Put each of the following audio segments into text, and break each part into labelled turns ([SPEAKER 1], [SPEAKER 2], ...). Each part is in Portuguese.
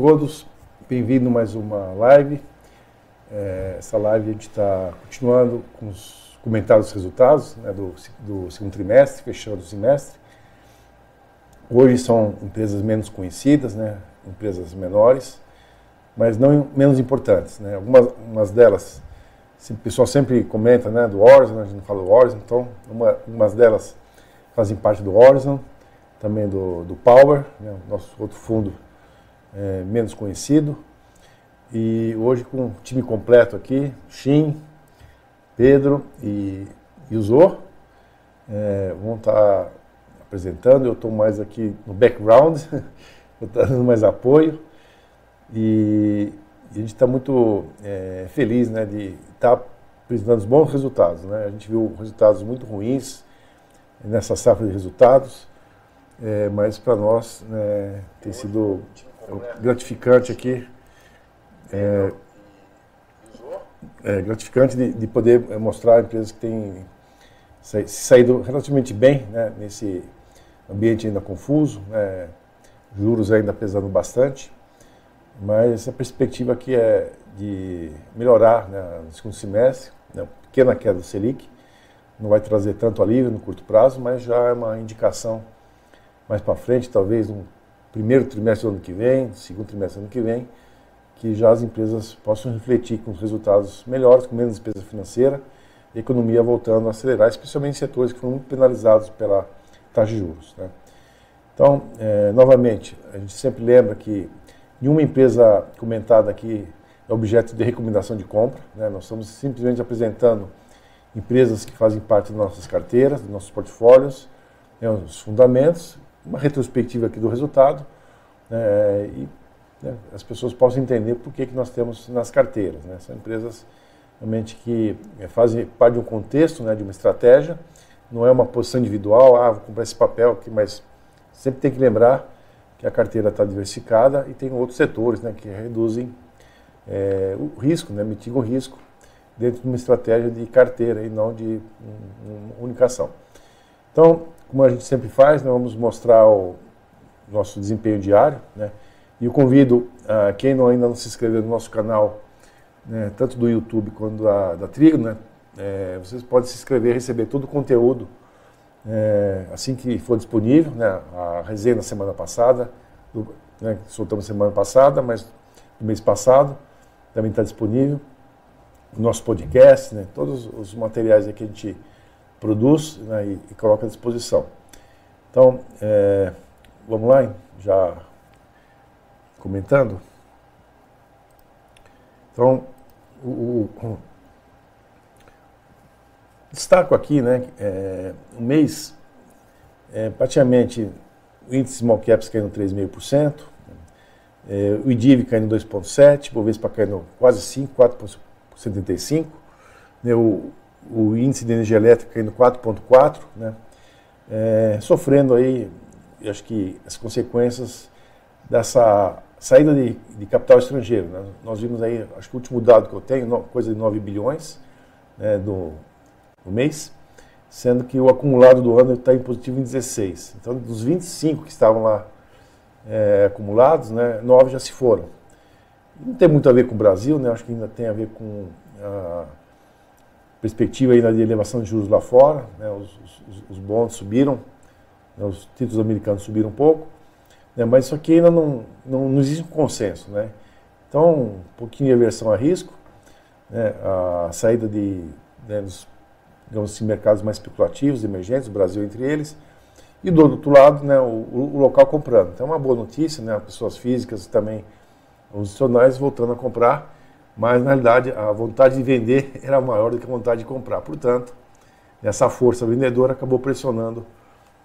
[SPEAKER 1] todos. Bem-vindo mais uma live. É, essa live a gente está continuando com os comentários dos resultados né, do, do, segundo trimestre, fechando o semestre. Hoje são empresas menos conhecidas, né, empresas menores, mas não menos importantes. Né. Algumas delas, o pessoal sempre comenta né, do Horizon, a gente não fala do Horizon, então uma, algumas delas fazem parte do Horizon, também do, do Power, né, nosso outro fundo é, menos conhecido. E hoje com o time completo aqui, Shin, Pedro e, e o é, vão estar tá apresentando. Eu estou mais aqui no background, vou estar tá dando mais apoio. E, e a gente está muito é, feliz né, de estar tá apresentando bons resultados. Né? A gente viu resultados muito ruins nessa safra de resultados, é, mas para nós né, tem sido gratificante aqui. É, é gratificante de, de, poder mostrar empresas que têm saído relativamente bem né, nesse ambiente ainda confuso, né, juros ainda pesando bastante, mas a perspectiva aqui é de melhorar né, no segundo semestre, né, pequena queda do Selic, não vai trazer tanto alívio no curto prazo, mas já é uma indicação mais para frente, talvez no primeiro trimestre do ano que vem, segundo trimestre do ano que vem, que já as empresas possam refletir com resultados melhores, com menos despesa financeira, a economia voltando a acelerar, especialmente em setores que foram muito penalizados pela taxa de juros. Né? Então, é, novamente, a gente sempre lembra que nenhuma empresa comentada aqui é objeto de recomendação de compra. Né? Nós estamos simplesmente apresentando empresas que fazem parte das nossas carteiras, dos nossos portfólios, né, os fundamentos uma retrospectiva aqui do resultado né, e né, as pessoas possam entender por que, que nós temos nas carteiras. Né? São empresas realmente que eh, fazem parte de um contexto, né, de uma estratégia, não é uma posição individual, ah, vou comprar esse papel aqui, mas sempre tem que lembrar que a carteira está diversificada e tem outros setores né, que reduzem é, o risco, né, mitigam o risco dentro de uma estratégia de carteira e não de uma única ação. Então, como a gente sempre faz, nós vamos mostrar o nosso desempenho diário, né? E eu convido uh, quem não, ainda não se inscreveu no nosso canal, né, tanto do YouTube quanto da, da Trigo, né? É, vocês podem se inscrever e receber todo o conteúdo é, assim que for disponível, né? A resenha da semana passada, do, né, soltamos semana passada, mas no mês passado também está disponível. O nosso podcast, né? Todos os materiais que a gente produz né, e, e, coloca à disposição. Então, é, vamos lá, já comentando. Então, o, o, destaco aqui, né, é, um mês, é, praticamente o índice small caps caindo 3,5%, é, o IDIV caindo 2,7%, o Bovespa caindo quase 5%, 4,75%, né, o, o índice de energia elétrica caindo 4,4%, né? É, sofrendo aí, acho que as consequências dessa saída de, de capital estrangeiro. Né? Nós vimos aí, acho que o último dado que eu tenho, coisa de 9 bilhões né, do, do mês, sendo que o acumulado do ano está em positivo em 16. Então, dos 25 que estavam lá é, acumulados, né, 9 já se foram. Não tem muito a ver com o Brasil, né, acho que ainda tem a ver com perspectiva ainda de elevação de juros lá fora, né, os, os, os bonds subiram, né, os títulos americanos subiram um pouco, né, mas isso aqui ainda não, não, não, existe um consenso. Né? Então, um pouquinho de aversão a risco, né, a saída de, né, dos digamos assim, mercados mais especulativos, emergentes, o Brasil entre eles, e do outro lado, né, o, o, local comprando. Então, é uma boa notícia, né, pessoas físicas também, os institucionais voltando a comprar, mas na realidade a vontade de vender era maior do que a vontade de comprar. Portanto, essa força vendedora acabou pressionando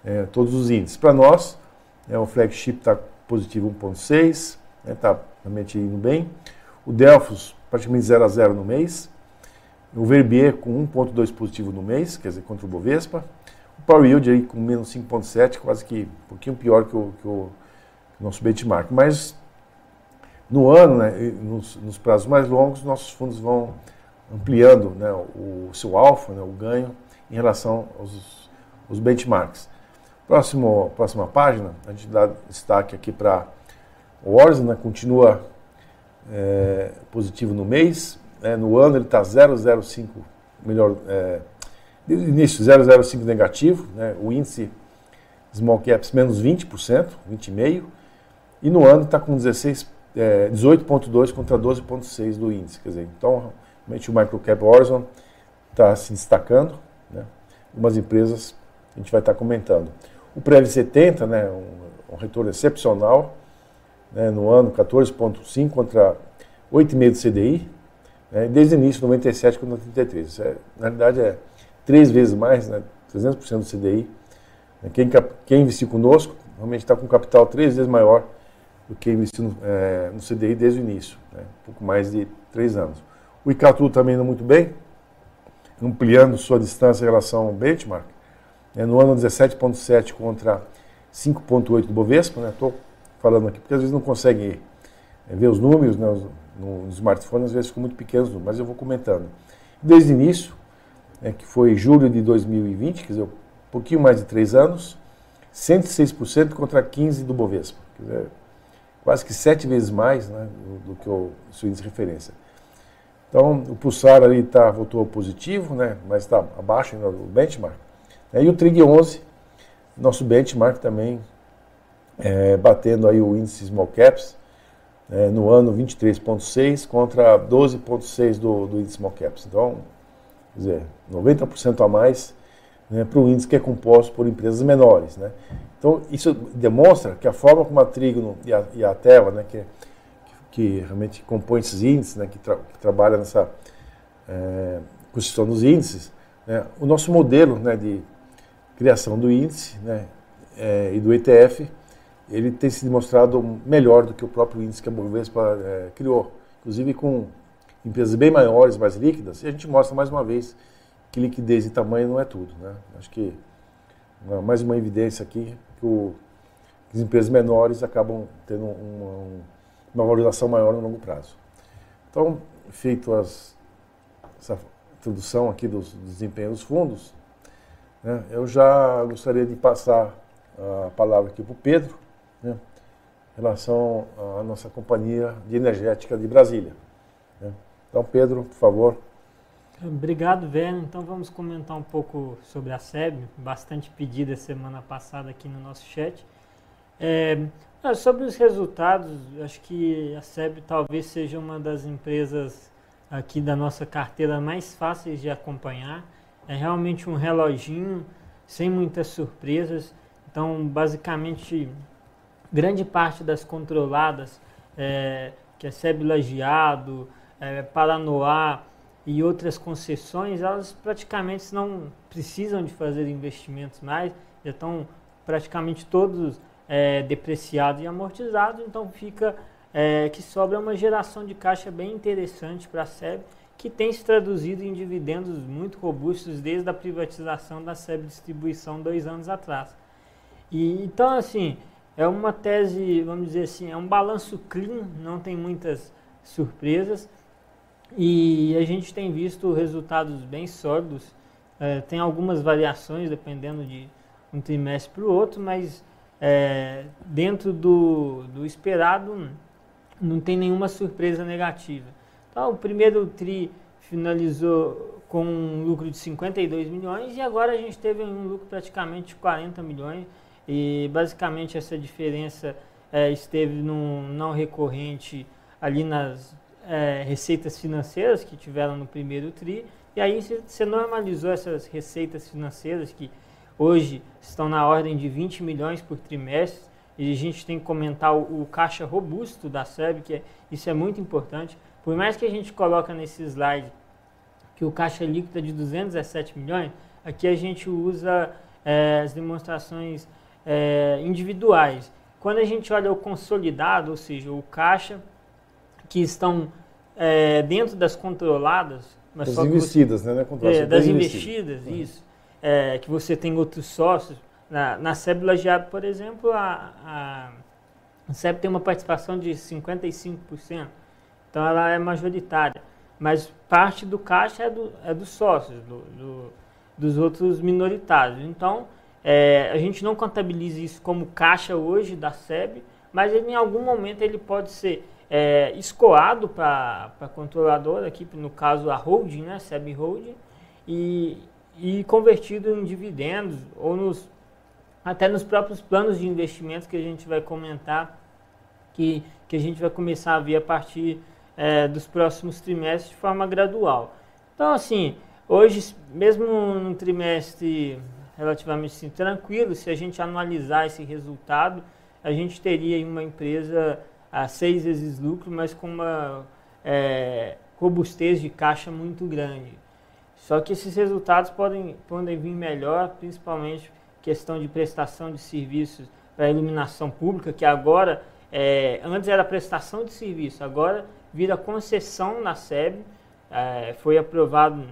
[SPEAKER 1] é, todos os índices. Para nós, é, o flagship está positivo 1,6, está né, tá realmente indo bem. O Delphos praticamente 0 a 0 no mês. O Verbier com 1,2 positivo no mês, quer dizer, contra o Bovespa. O Power Yield aí com menos 5,7, quase que um pouquinho pior que o, que o nosso benchmark. Mas no ano, né, nos, nos, prazos mais longos, nossos fundos vão ampliando né, o, seu alfa, né, o ganho, em relação aos, aos benchmarks. Próximo, próxima página, a gente dá destaque aqui para O Orson né, continua é, positivo no mês, né, no ano ele está 0,05 melhor, é, início 0,05 negativo, né, o índice small caps menos 20%, 20,5%, e no ano está com 16, é, 18,2 contra 12,6 do índice. Quer dizer, então, realmente o microcap Horizon está se destacando, né, algumas empresas a gente vai estar tá comentando. O Prev 70, né, um, um retorno excepcional, né, no ano 14,5 contra 8,5 do CDI, né, desde o início, 97 contra 33. Isso é, na realidade é três vezes mais, né, 300% do CDI. Quem, quem investiu conosco realmente está com capital três vezes maior do que investiu no, é, no CDI desde o início, né, um pouco mais de três anos. O Icatu também indo muito bem, ampliando sua distância em relação ao benchmark. Né, no ano 17,7 contra 5,8 do Bovespa. Estou né, falando aqui porque às vezes não consegue é, ver os números né, no, smartphone, às vezes ficam muito pequenos, mas eu vou comentando. Desde o início, é, que foi julho de 2020, quer dizer, um pouquinho mais de três anos, 106% contra 15% do Bovespa. Quer dizer, quase que sete vezes mais né, do, que o seu índice de referência. Então, o Pulsar ali tá, voltou positivo, né, mas está abaixo ainda do benchmark. Né, e o Trig 11, nosso benchmark também é, batendo aí o índice Small Caps, é, no ano 23,6 contra 12,6 do, do índice Small Caps. Então, quer dizer, 90% a mais né, para o índice que é composto por empresas menores. Né? Então, isso demonstra que a forma como a Trígono e a, e a Teva, né, que, que, realmente compõem esses índices, né, que, tra, que trabalha nessa é, construção dos índices, né, o nosso modelo né, de criação do índice né, é, e do ETF ele tem se demonstrado melhor do que o próprio índice que a Bovespa é, criou, inclusive com empresas bem maiores, mais líquidas, e a gente mostra mais uma vez que liquidez e tamanho não é tudo. Né? Acho que mais uma evidência aqui que, o, que as empresas menores acabam tendo uma, uma, valorização maior no longo prazo. Então, feito as, essa introdução aqui dos, dos desempenhos dos fundos, né, eu já gostaria de passar a palavra aqui para o Pedro, né, em relação à nossa companhia de energética de Brasília. Né. Então, Pedro, por favor.
[SPEAKER 2] Obrigado, Werner. Então vamos comentar um pouco sobre a SEB, bastante pedida semana passada aqui no nosso chat. É, sobre os resultados, acho que a SEB talvez seja uma das empresas aqui da nossa carteira mais fáceis de acompanhar. É realmente um reloginho, sem muitas surpresas. Então, basicamente, grande parte das controladas, é, que é SEB Lajeado, é, Paranoá e outras concessões, elas praticamente não precisam de fazer investimentos mais, já estão praticamente todos é, depreciados e amortizados, então fica é, que sobra uma geração de caixa bem interessante para a SEB, que tem se traduzido em dividendos muito robustos desde a privatização da SEB Distribuição dois anos atrás. E, então, assim, é uma tese, vamos dizer assim, é um balanço clean, não tem muitas surpresas. E a gente tem visto resultados bem sólidos. É, tem algumas variações dependendo de um trimestre para o outro, mas é, dentro do, do esperado não tem nenhuma surpresa negativa. Então, o primeiro TRI finalizou com um lucro de 52 milhões e agora a gente teve um lucro praticamente de 40 milhões e basicamente essa diferença é, esteve no não recorrente ali nas é, receitas financeiras que tiveram no primeiro TRI, e aí você normalizou essas receitas financeiras que hoje estão na ordem de 20 milhões por trimestre, e a gente tem que comentar o, o caixa robusto da SEB, que é, isso é muito importante. Por mais que a gente coloca nesse slide que o caixa líquido é de 217 milhões, aqui a gente usa é, as demonstrações é, individuais. Quando a gente olha o consolidado, ou seja, o caixa, que estão é, dentro das controladas,
[SPEAKER 1] mas das investidas,
[SPEAKER 2] você,
[SPEAKER 1] né?
[SPEAKER 2] É, é das investidas, isso. É, que você tem outros sócios. Na, na SEB Lajeado, por exemplo, a, a, SEB tem uma participação de 55%. Então ela é majoritária. Mas parte do caixa é, do, é dos sócios, do, do, dos outros minoritários. Então, é, a gente não contabiliza isso como caixa hoje da SEB, mas em algum momento ele pode ser é, escoado para a controladora, aqui no caso a holding, né, SEB Holding, e, e convertido em dividendos ou nos, até nos próprios planos de investimentos que a gente vai comentar, que, que a gente vai começar a ver a partir é, dos próximos trimestres de forma gradual. Então, assim, hoje, mesmo num trimestre relativamente assim, tranquilo, se a gente analisar esse resultado, a gente teria uma empresa a seis vezes lucro, mas com uma é, robustez de caixa muito grande. Só que esses resultados podem, podem vir melhor, principalmente questão de prestação de serviços para iluminação pública, que agora, é, antes era prestação de serviço, agora vira concessão na SEB, é, foi aprovado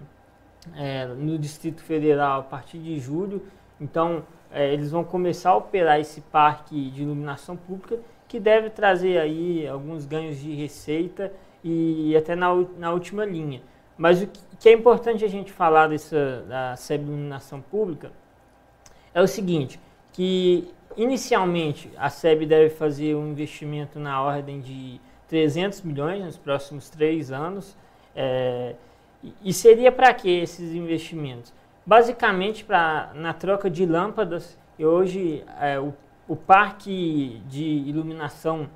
[SPEAKER 2] é, no Distrito Federal a partir de julho, então é, eles vão começar a operar esse parque de iluminação pública que deve trazer aí alguns ganhos de receita e até na, na última linha. Mas o que é importante a gente falar dessa, da SEB Iluminação Pública é o seguinte, que inicialmente a SEB deve fazer um investimento na ordem de 300 milhões nos próximos três anos. É, e seria para que esses investimentos? Basicamente para na troca de lâmpadas. E hoje é, o o parque de iluminação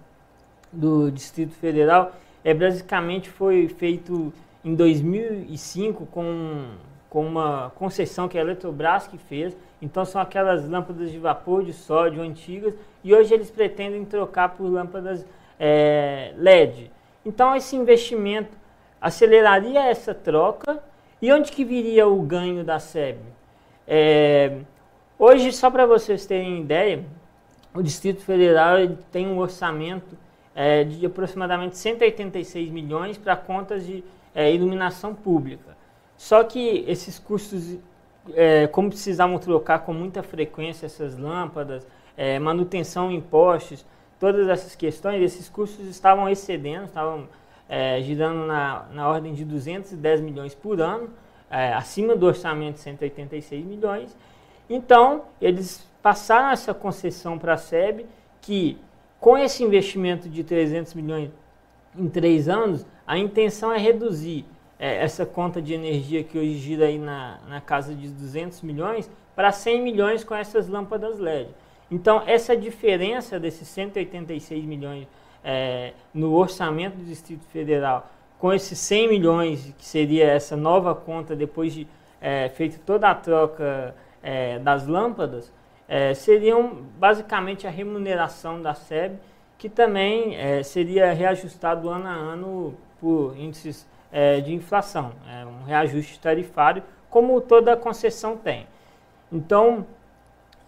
[SPEAKER 2] do Distrito Federal é basicamente foi feito em 2005 com, com uma concessão que a Eletrobras que fez. Então são aquelas lâmpadas de vapor de sódio antigas e hoje eles pretendem trocar por lâmpadas é, LED. Então esse investimento aceleraria essa troca e onde que viria o ganho da SEB? É, hoje, só para vocês terem ideia, o Distrito Federal tem um orçamento é, de aproximadamente 186 milhões para contas de é, iluminação pública. Só que esses custos, é, como precisavam trocar com muita frequência essas lâmpadas, é, manutenção em postes, todas essas questões, esses custos estavam excedendo, estavam é, girando na, na ordem de 210 milhões por ano, é, acima do orçamento de 186 milhões. Então, eles passaram essa concessão para a SEB, que com esse investimento de 300 milhões em três anos, a intenção é reduzir é, essa conta de energia que hoje gira aí na, na casa de 200 milhões para 100 milhões com essas lâmpadas LED. Então, essa diferença desses 186 milhões é, no orçamento do Distrito Federal com esses 100 milhões, que seria essa nova conta depois de é, feito toda a troca é, das lâmpadas, é, seriam basicamente a remuneração da SEB, que também é, seria reajustado ano a ano por índices é, de inflação, é um reajuste tarifário, como toda concessão tem. Então,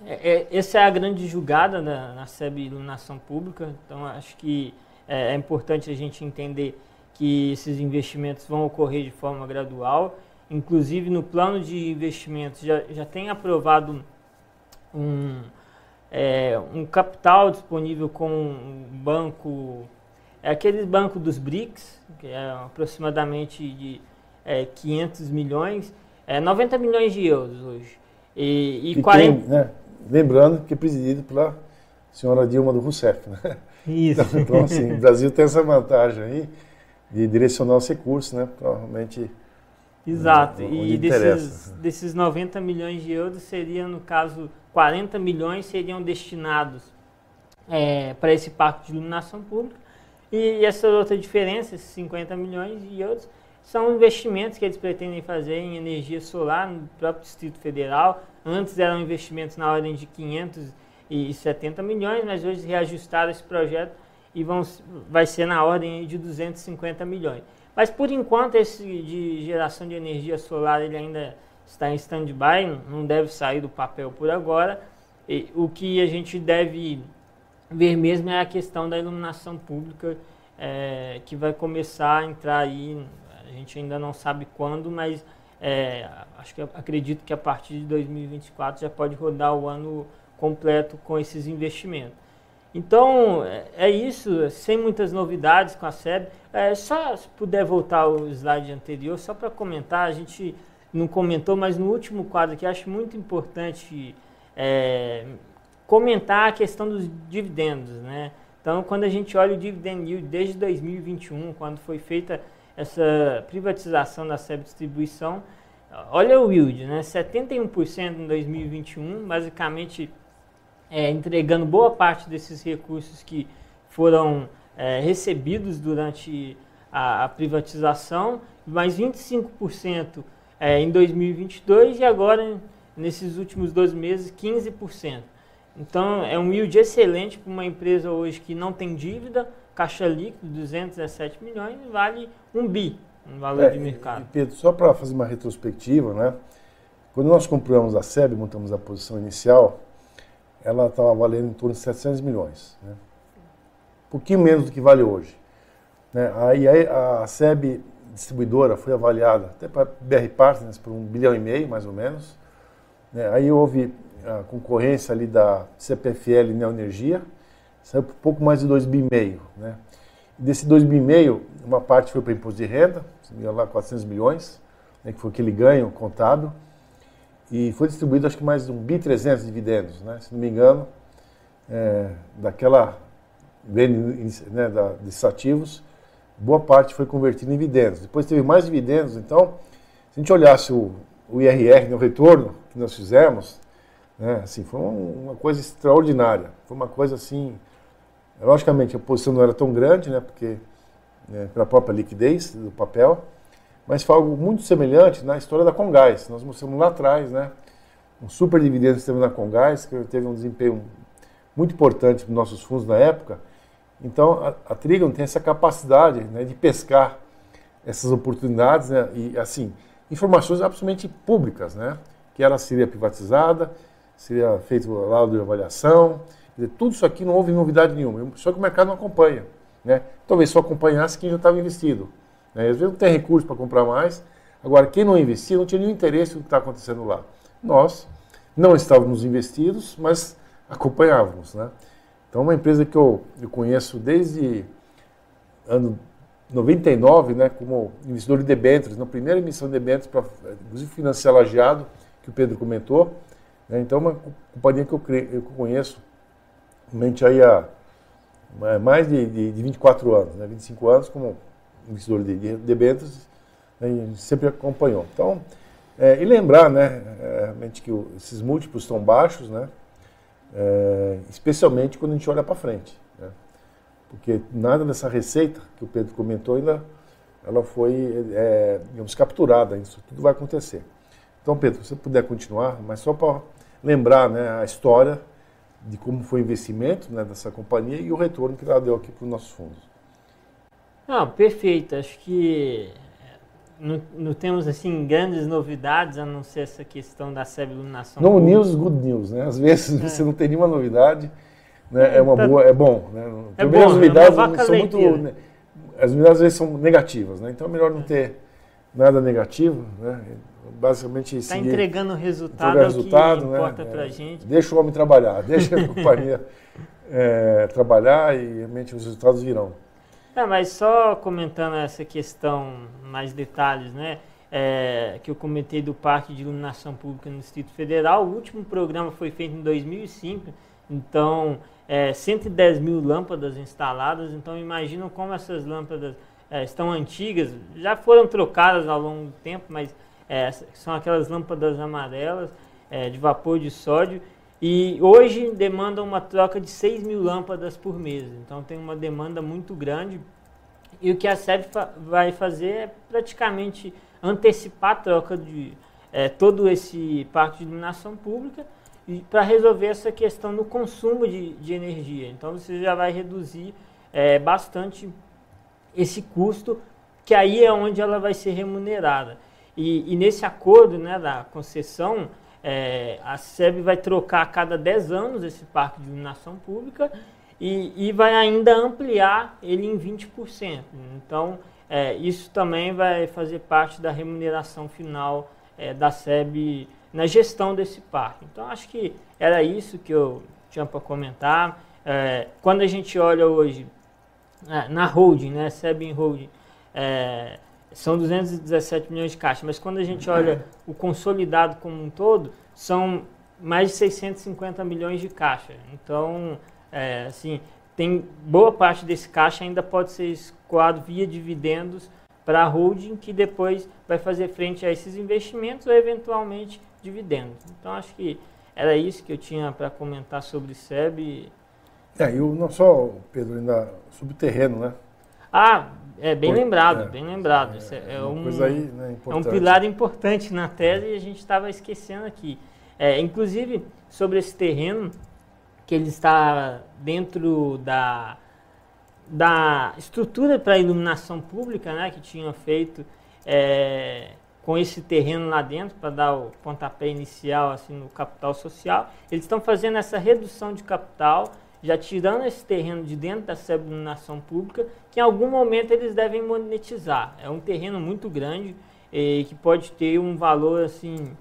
[SPEAKER 2] é, é, essa é a grande julgada na, na SEB Iluminação Pública, então acho que é, é importante a gente entender que esses investimentos vão ocorrer de forma gradual, inclusive no plano de investimentos já, já tem aprovado um, é, um capital disponível com um banco, é aquele banco dos BRICS, que é aproximadamente de é, 500 milhões, é 90 milhões de euros hoje. E,
[SPEAKER 1] e 40... Tem, né? Lembrando que é presidido pela senhora Dilma do Rousseff, né?
[SPEAKER 2] Isso.
[SPEAKER 1] Então, então, assim, o Brasil tem essa vantagem aí de direcionar os recursos, né? Provavelmente.
[SPEAKER 2] Exato. e desses, desses 90 milhões de euros seria, no caso, 40 milhões seriam destinados é, para esse parque de iluminação pública. E essa outra diferença, esses 50 milhões e outros, são investimentos que eles pretendem fazer em energia solar no próprio Distrito Federal. Antes eram investimentos na ordem de 570 milhões, mas hoje reajustaram esse projeto e vão, vai ser na ordem de 250 milhões. Mas por enquanto esse de geração de energia solar ele ainda está em stand-by, não deve sair do papel por agora. E o que a gente deve ver mesmo é a questão da iluminação pública, é, que vai começar a entrar aí, a gente ainda não sabe quando, mas é, acho que acredito que a partir de 2024 já pode rodar o ano completo com esses investimentos. Então, é, é isso, sem muitas novidades com a SEB. É, só se puder voltar ao slide anterior, só para comentar, a gente não comentou, mas no último quadro aqui acho muito importante é, comentar a questão dos dividendos. Né? Então, quando a gente olha o dividend yield desde 2021, quando foi feita essa privatização da SEB Distribuição, olha o yield, né? 71% em 2021, basicamente é, entregando boa parte desses recursos que foram é, recebidos durante a, a, privatização, mais 25% é, em 2022 e agora, nesses últimos dois meses, 15%. Então, é um yield excelente para uma empresa hoje que não tem dívida, caixa líquido, 217 milhões, vale um bi, um valor é, de mercado. E
[SPEAKER 1] Pedro, só para fazer uma retrospectiva, né? Quando nós compramos a SEB, montamos a posição inicial, ela estava valendo em torno de 700 milhões. Né? Um pouquinho menos do que vale hoje. Né? Aí a SEB distribuidora foi avaliada até para BR Partners por um bilhão e meio, mais ou menos. Né? Aí houve a concorrência ali da CPFL Neoenergia, saiu por pouco mais de 2,5 bi. Né? Desse 2,5 bi, uma parte foi para imposto de renda, se não me engano lá 400 milhões, né, que foi aquele ganho contábil, e foi distribuído acho que mais de 1 bi 300 dividendos, né? se não me engano, é, daquela né, desses ativos, boa parte foi convertida em dividendos. Depois teve mais dividendos, então, se a gente olhasse o, o IRR, no retorno que nós fizemos, né, assim, foi uma coisa extraordinária. Foi uma coisa assim. Logicamente, a posição não era tão grande, né, porque né, pela própria liquidez do papel, mas foi algo muito semelhante na história da Congás. Nós mostramos lá atrás, né, um super dividendo que teve na Congás, que teve um desempenho muito importante para os nossos fundos na época. Então, a, a Trigon tem essa capacidade né, de pescar essas oportunidades né, e, assim, informações absolutamente públicas, né, que ela seria privatizada, seria feito o laudo de avaliação, dizer, tudo isso aqui não houve novidade nenhuma, só que o mercado não acompanha. Né? Talvez só acompanhasse quem já estava investido. Né? Às vezes não tem recurso para comprar mais, agora quem não investia não tinha nenhum interesse no que está acontecendo lá. Nós não estávamos investidos, mas acompanhávamos. Né? Então, uma empresa que eu, eu conheço desde ano 99, né, como investidor de debêntures, na primeira emissão de debêntures para, inclusive, financiar lajeado, que o Pedro comentou, né? Então, uma companhia que eu, eu conheço mente aí há mais de, de, de 24 anos, né? 25 anos como investidor de, de debêntures, né? sempre acompanhou. Então, é, e lembrar, né, é, realmente que o, esses múltiplos estão baixos, né, é, especialmente quando a gente olha para frente, né, porque nada dessa receita que o Pedro comentou ainda, ela foi, é, digamos, capturada, isso tudo vai acontecer. Então, Pedro, se você puder continuar, mas só para lembrar né, a história de como foi o investimento né, dessa companhia e o retorno que ela deu aqui para os nossos fundos.
[SPEAKER 2] Não, perfeito. Acho que não, não, temos assim grandes novidades a não ser essa questão da SEB iluminação.
[SPEAKER 1] No news, good news, né? Às vezes é. você não tem nenhuma novidade, né? É uma tá, boa, é bom, né?
[SPEAKER 2] É bom, as novidades é são muito,
[SPEAKER 1] né? as novidades às vezes são negativas, né? Então é melhor não é. ter nada negativo, né? basicamente
[SPEAKER 2] Está entregando resultado, entregar resultado, que né? importa para a é, gente.
[SPEAKER 1] Deixa o homem trabalhar, deixa a companhia é, trabalhar e realmente os resultados virão.
[SPEAKER 2] É, mas só comentando essa questão, mais detalhes, né? É, que eu comentei do Parque de Iluminação Pública no Distrito Federal. O último programa foi feito em 2005, então é, 110 mil lâmpadas instaladas. Então imaginam como essas lâmpadas é, estão antigas, já foram trocadas ao longo do tempo, mas é, são aquelas lâmpadas amarelas é, de vapor de sódio. E hoje demandam uma troca de 6 mil lâmpadas por mês. Então tem uma demanda muito grande. E o que a SEB fa vai fazer é praticamente antecipar a troca de é, todo esse parque de iluminação pública para resolver essa questão do consumo de, de, energia. Então você já vai reduzir é, bastante esse custo, que aí é onde ela vai ser remunerada. E, e nesse acordo né, da concessão, é, a SEB vai trocar a cada 10 anos esse parque de iluminação pública e, e vai ainda ampliar ele em 20%. Então, é, isso também vai fazer parte da remuneração final é, da SEB na gestão desse parque. Então, acho que era isso que eu tinha para comentar. É, quando a gente olha hoje é, na holding, né, SEB em holding, é, são 217 milhões de caixa, mas quando a gente olha o consolidado como um todo, são mais de 650 milhões de caixa. Então, é, assim, tem boa parte desse caixa ainda pode ser escoado via dividendos para a holding, que depois vai fazer frente a esses investimentos ou eventualmente dividendos. Então acho que era isso que eu tinha para comentar sobre SEB.
[SPEAKER 1] É, e o, não só, Pedro, ainda sobre o terreno, né?
[SPEAKER 2] Ah, é bem Por, lembrado, é, bem lembrado. É, é, um,
[SPEAKER 1] aí, né,
[SPEAKER 2] é um pilar importante na tese e a gente estava esquecendo aqui. É, inclusive, sobre esse terreno, que ele está dentro da, da estrutura para iluminação pública, né, que tinha feito é, com esse terreno lá dentro para dar o pontapé inicial assim no capital social. Eles estão fazendo essa redução de capital, já tirando esse terreno de dentro da SEB iluminação pública, que em algum momento eles devem monetizar. É um terreno muito grande e que pode ter um valor assim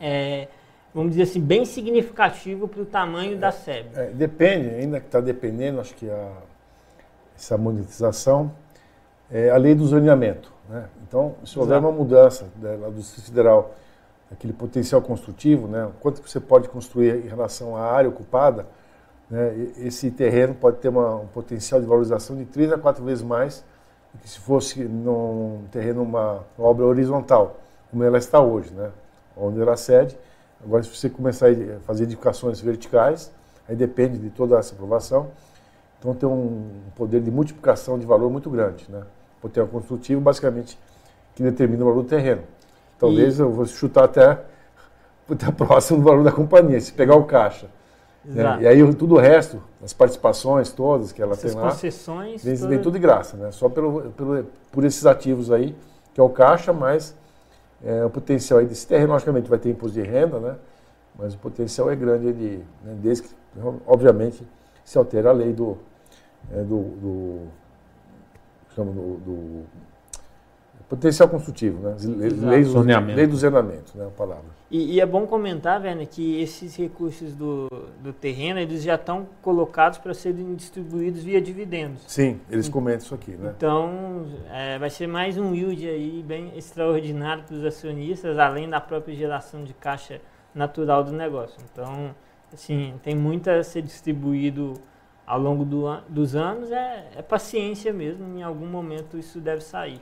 [SPEAKER 2] é, vamos dizer assim, bem significativo para o tamanho da SEB.
[SPEAKER 1] É, depende, ainda que está dependendo, acho que a, essa monetização, é a lei do zoneamento. Né? Então, se houver Exato. uma mudança né, do Distrito Federal, aquele potencial construtivo, né, quanto que você pode construir em relação à área ocupada, né, esse terreno pode ter uma, um potencial de valorização de três a quatro vezes mais do que se fosse num terreno, uma, obra horizontal, como ela está hoje, né, onde ela cede Agora, se você começar a fazer edificações verticais, aí depende de toda essa aprovação. Então, tem um poder de multiplicação de valor muito grande. Né? O potencial construtivo, basicamente, que determina o valor do terreno. Talvez e... eu vou chutar até, até próximo do valor da companhia, se pegar o caixa. Né? E aí, tudo o resto, as participações todas que ela
[SPEAKER 2] Essas
[SPEAKER 1] tem lá,
[SPEAKER 2] concessões
[SPEAKER 1] vem, vem tudo de graça. Né? Só pelo, pelo, por esses ativos aí, que é o caixa, mais é, o potencial aí desse terreno, logicamente, vai ter imposto de renda, né? mas o potencial é grande, de, né? desde que, obviamente, se altera a lei do, é, do, do, chama do, do potencial construtivo, né? Lei, do, lei do zonamento, né? A palavra.
[SPEAKER 2] E, e, é bom comentar, Werner, que esses recursos do, do terreno, eles já estão colocados para serem distribuídos via dividendos.
[SPEAKER 1] Sim, eles comentam isso aqui, né?
[SPEAKER 2] Então, é, vai ser mais um yield aí bem extraordinário para os acionistas, além da própria geração de caixa natural do negócio. Então, assim, tem muito a ser distribuído ao longo do, dos anos, é, é paciência mesmo, em algum momento isso deve sair.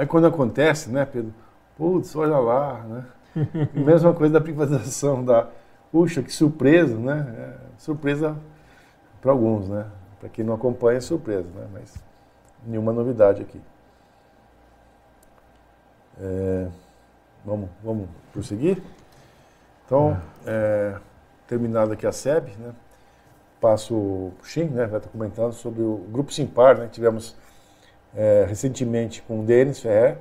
[SPEAKER 1] Aí quando acontece, né, Pedro? Putz, olha lá, né? Mesma coisa da privatização da. Puxa, que surpresa, né? É, surpresa para alguns, né? Para quem não acompanha, é surpresa, né? Mas nenhuma novidade aqui. É, vamos, vamos prosseguir? Então, é, terminada aqui a SEB, né? Passo o Xim, né? Vai estar comentando sobre o Grupo Simpar, né? Tivemos é, recentemente com o Denis Ferrer,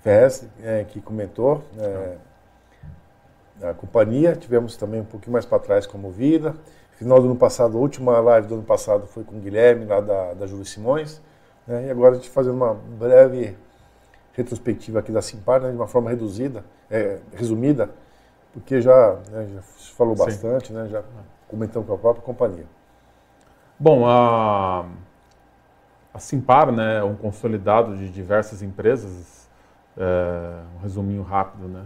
[SPEAKER 1] Ferrez, é, que comentou é, a companhia. Tivemos também um pouquinho mais para trás com a Movida. Final do ano passado, a última live do ano passado foi com o Guilherme, lá da, da Júlio Simões. Né? E agora a gente fazendo uma breve retrospectiva aqui da Simpar, né? de uma forma reduzida, é, resumida, porque já, né, já se falou Sim. bastante, né? já comentamos com a própria companhia.
[SPEAKER 3] Bom, a, a Simpar né, é um consolidado de diversas empresas é, um resuminho rápido, né?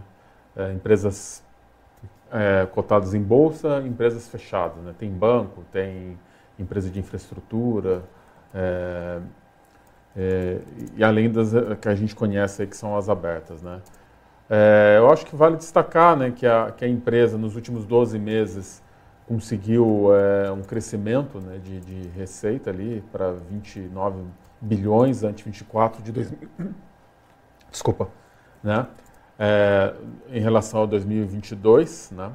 [SPEAKER 3] É, empresas é, cotadas em bolsa, empresas fechadas, né? Tem banco, tem empresa de infraestrutura, é, é, e além das que a gente conhece aí, que são as abertas, né? É, eu acho que vale destacar né, que, a, que a empresa, nos últimos 12 meses, conseguiu é, um crescimento né, de, de, receita ali para 29 bilhões, ante 24 de 2000, desculpa, né? É, em relação a 2022, né?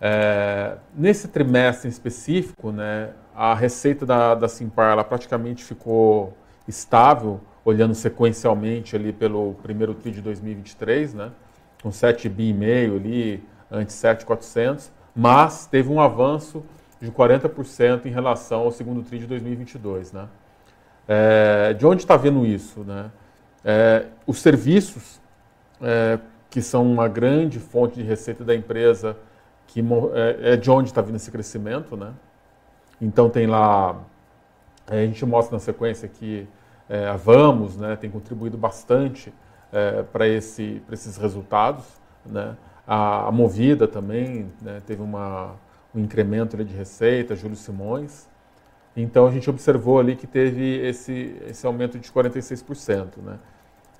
[SPEAKER 3] É, nesse trimestre em específico, né, a receita da, da Simpar ela praticamente ficou estável, olhando sequencialmente ali pelo primeiro TRI de 2023, né, com 7,5 bi ali, antes 7,400, mas teve um avanço de 40% em relação ao segundo TRI de 2022. Né. É, de onde está vendo isso? Né? É, os serviços, é, que são uma grande fonte de receita da empresa, que é, é de onde está vindo esse crescimento, né? Então tem lá, é, a gente mostra na sequência que é, a Vamos né, tem contribuído bastante para esse, esses resultados, né? A, a Movida também né, teve uma, um incremento de receita, Júlio Simões. Então a gente observou ali que teve esse, esse aumento de 46%. Né?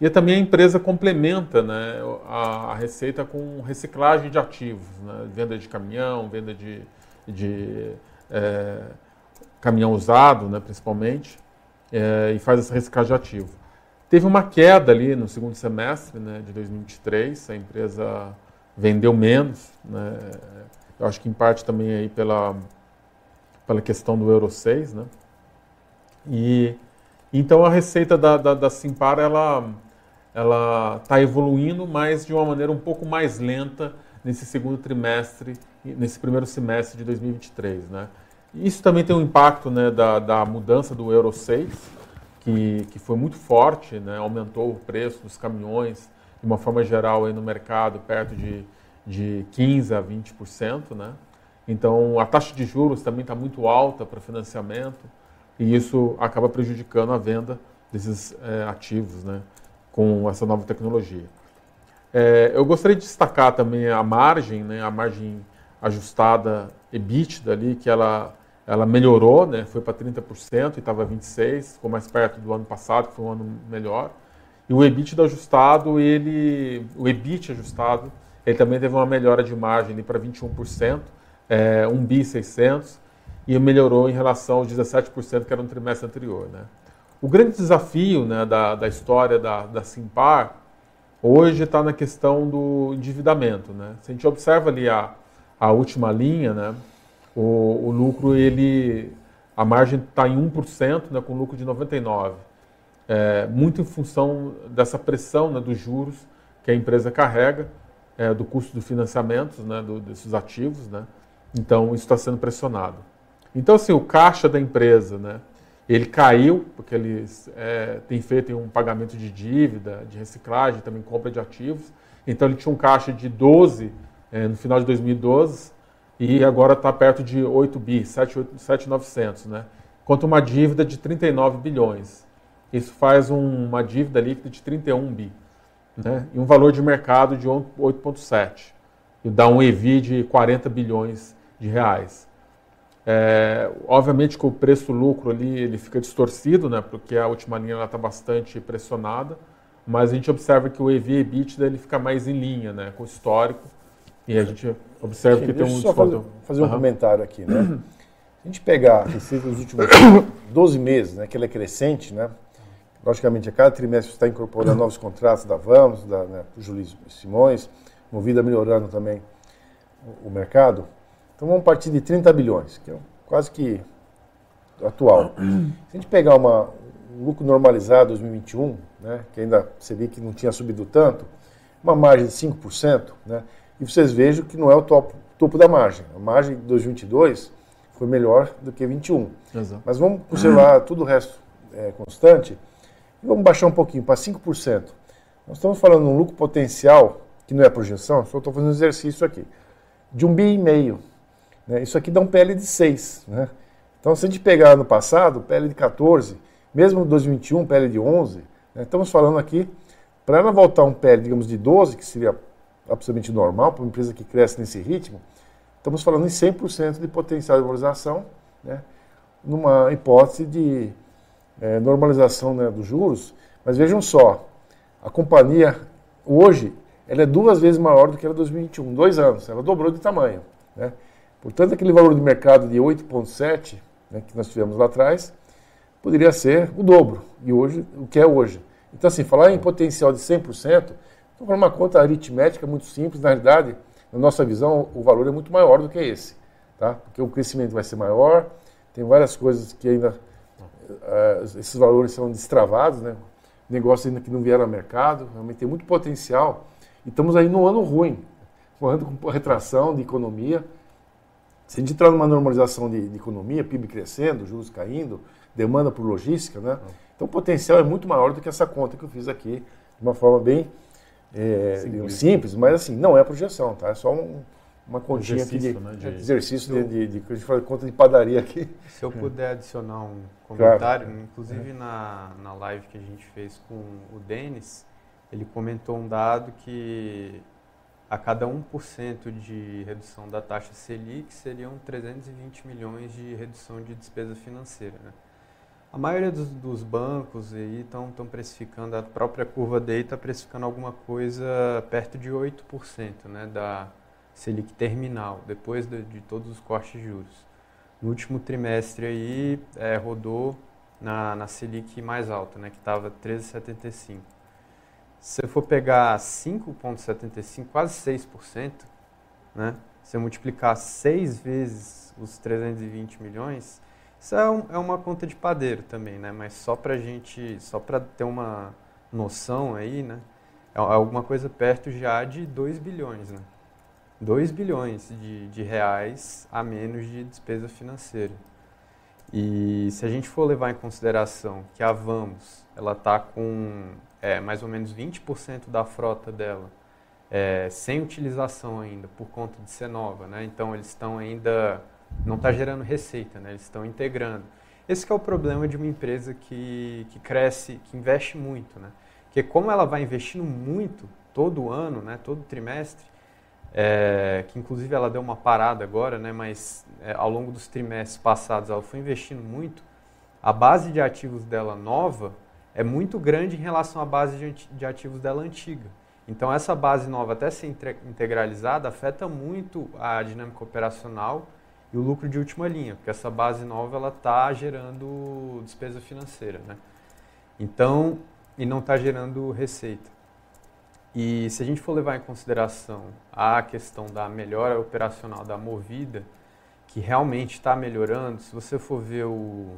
[SPEAKER 3] E também a empresa complementa né, a, a receita com reciclagem de ativos, né? venda de caminhão, venda de, de é, caminhão usado, né, principalmente, é, e faz essa reciclagem de ativo. Teve uma queda ali no segundo semestre né, de 2023, a empresa vendeu menos, né, eu acho que em parte também aí pela, pela questão do Euro 6, né, e então a receita da, da, da Simpar ela ela está evoluindo, mas de uma maneira um pouco mais lenta nesse segundo trimestre, nesse primeiro semestre de 2023, né? Isso também tem um impacto né, da, da mudança do Euro 6, que, que foi muito forte, né, aumentou o preço dos caminhões, de uma forma geral, aí no mercado, perto de, de 15% a 20%. Né? Então, a taxa de juros também está muito alta para financiamento, e isso acaba prejudicando a venda desses é, ativos né, com essa nova tecnologia. É, eu gostaria de destacar também a margem, né, a margem ajustada EBITDA ali, que ela ela melhorou, né? foi para 30% e estava 26%, ficou mais perto do ano passado, que foi um ano melhor. E o EBIT ajustado, ele, o EBIT ajustado, ele também teve uma melhora de margem para 21%, é, 1 bi 600, e melhorou em relação aos 17% que era no trimestre anterior. Né? O grande desafio né, da, da história da, da Simpar hoje está na questão do endividamento. Né? Se a gente observa ali a, a última linha, né, o, o lucro, ele, a margem está em 1%, né, com lucro de 99%. É, muito em função dessa pressão né, dos juros que a empresa carrega, é, do custo do financiamento né, do, desses ativos. Né? Então, isso está sendo pressionado. Então, assim, o caixa da empresa, né, ele caiu, porque eles é, têm feito um pagamento de dívida, de reciclagem, também compra de ativos. Então, ele tinha um caixa de 12 é, no final de 2012, e agora está perto de 8 bi, 7,900, né? Quanto uma dívida de 39 bilhões. Isso faz um, uma dívida líquida de 31 bi, né? E um valor de mercado de 8,7. E dá um EV de 40 bilhões de reais. É, obviamente que o preço-lucro ali ele fica distorcido, né? Porque a última linha está bastante pressionada, mas a gente observa que o EV EBITDA ele fica mais em linha, né? Com o histórico e a gente observa Sim, que tem um
[SPEAKER 1] só fazer, fazer um uhum. comentário aqui, né? Se a gente pegar a receita dos últimos 12 meses, né, que ela é crescente, né? Logicamente, a cada trimestre está incorporando novos contratos da Vamos, da né, Julio Simões, Movida melhorando também o, o, mercado. Então vamos partir de 30 bilhões, que é quase que atual. Se a gente pegar uma, um lucro normalizado 2021, né, que ainda seria que não tinha subido tanto, uma margem de 5%, né, e vocês vejam que não é o topo, topo da margem. A margem de 2022 foi melhor do que 21. Exato. Mas vamos considerar tudo o resto é, constante vamos baixar um pouquinho para 5%. Nós estamos falando de um lucro potencial, que não é projeção, só estou fazendo um exercício aqui, de um bi e meio. Né? Isso aqui dá um PL de 6. Né? Então, se a gente pegar no passado, PL de 14, mesmo 2021, PL de 11, né? estamos falando aqui, para ela voltar um PL, digamos, de 12, que seria absolutamente normal para uma empresa que cresce nesse ritmo, estamos falando em 100% de potencial de valorização, né, numa hipótese de é, normalização né, dos juros. Mas vejam só, a companhia hoje ela é duas vezes maior do que era em 2021, dois anos, ela dobrou de tamanho. Né? Portanto, aquele valor de mercado de 8,7 né, que nós tivemos lá atrás poderia ser o dobro, e hoje, o que é hoje. Então, assim, falar em potencial de 100%, então, uma conta aritmética muito simples, na realidade, na nossa visão, o valor é muito maior do que esse, tá? Porque o crescimento vai ser maior, tem várias coisas que ainda uh, esses valores são destravados, né? Negócios ainda que não vieram ao mercado, realmente tem muito potencial. E estamos aí num ano ruim, um ano com retração de economia. Se a gente entrar numa normalização de, de economia, PIB crescendo, juros caindo, demanda por logística, né? Então o potencial é muito maior do que essa conta que eu fiz aqui, de uma forma bem é, simples. simples. mas assim, não é projeção, tá? É só um, uma continha aqui de, né, de exercício eu, de, de, de, a gente fala conta de padaria aqui.
[SPEAKER 4] Se eu puder adicionar um comentário, claro. inclusive é. na, na live que a gente fez com o Denis, ele comentou um dado que a cada 1% de redução da taxa Selic seriam 320 milhões de redução de despesa financeira. Né? A maioria dos, dos bancos estão precificando, a própria curva DEI está precificando alguma coisa perto de 8% né, da Selic terminal, depois de, de todos os cortes de juros. No último trimestre aí é, rodou na, na Selic mais alta, né, que estava 13,75. Se você for pegar 5,75, quase 6%, né, você multiplicar 6 vezes os 320 milhões, isso é, um, é uma conta de padeiro também, né, mas só para gente, só para ter uma noção aí, né, é alguma coisa perto já de 2 bilhões, né. 2 bilhões de, de reais a menos de despesa financeira. E se a gente for levar em consideração que a Vamos ela está com é, mais ou menos 20% da frota dela é, sem utilização ainda por conta de ser nova, né? então eles estão ainda não está gerando receita, né? eles estão integrando. Esse é o problema de uma empresa que, que cresce, que investe muito, né? Porque como ela vai investindo muito todo ano, né, todo trimestre, é, que inclusive ela deu uma parada agora, né, mas é, ao longo dos trimestres passados ela foi investindo muito, a base de ativos dela nova é muito grande em relação à base de, ativos dela antiga. Então essa base nova até ser integralizada afeta muito a dinâmica operacional e o lucro de última linha, porque essa base nova está gerando despesa financeira, né? Então e não está gerando receita. E se a gente for levar em consideração a questão da melhora operacional da Movida, que realmente está melhorando, se você for ver o,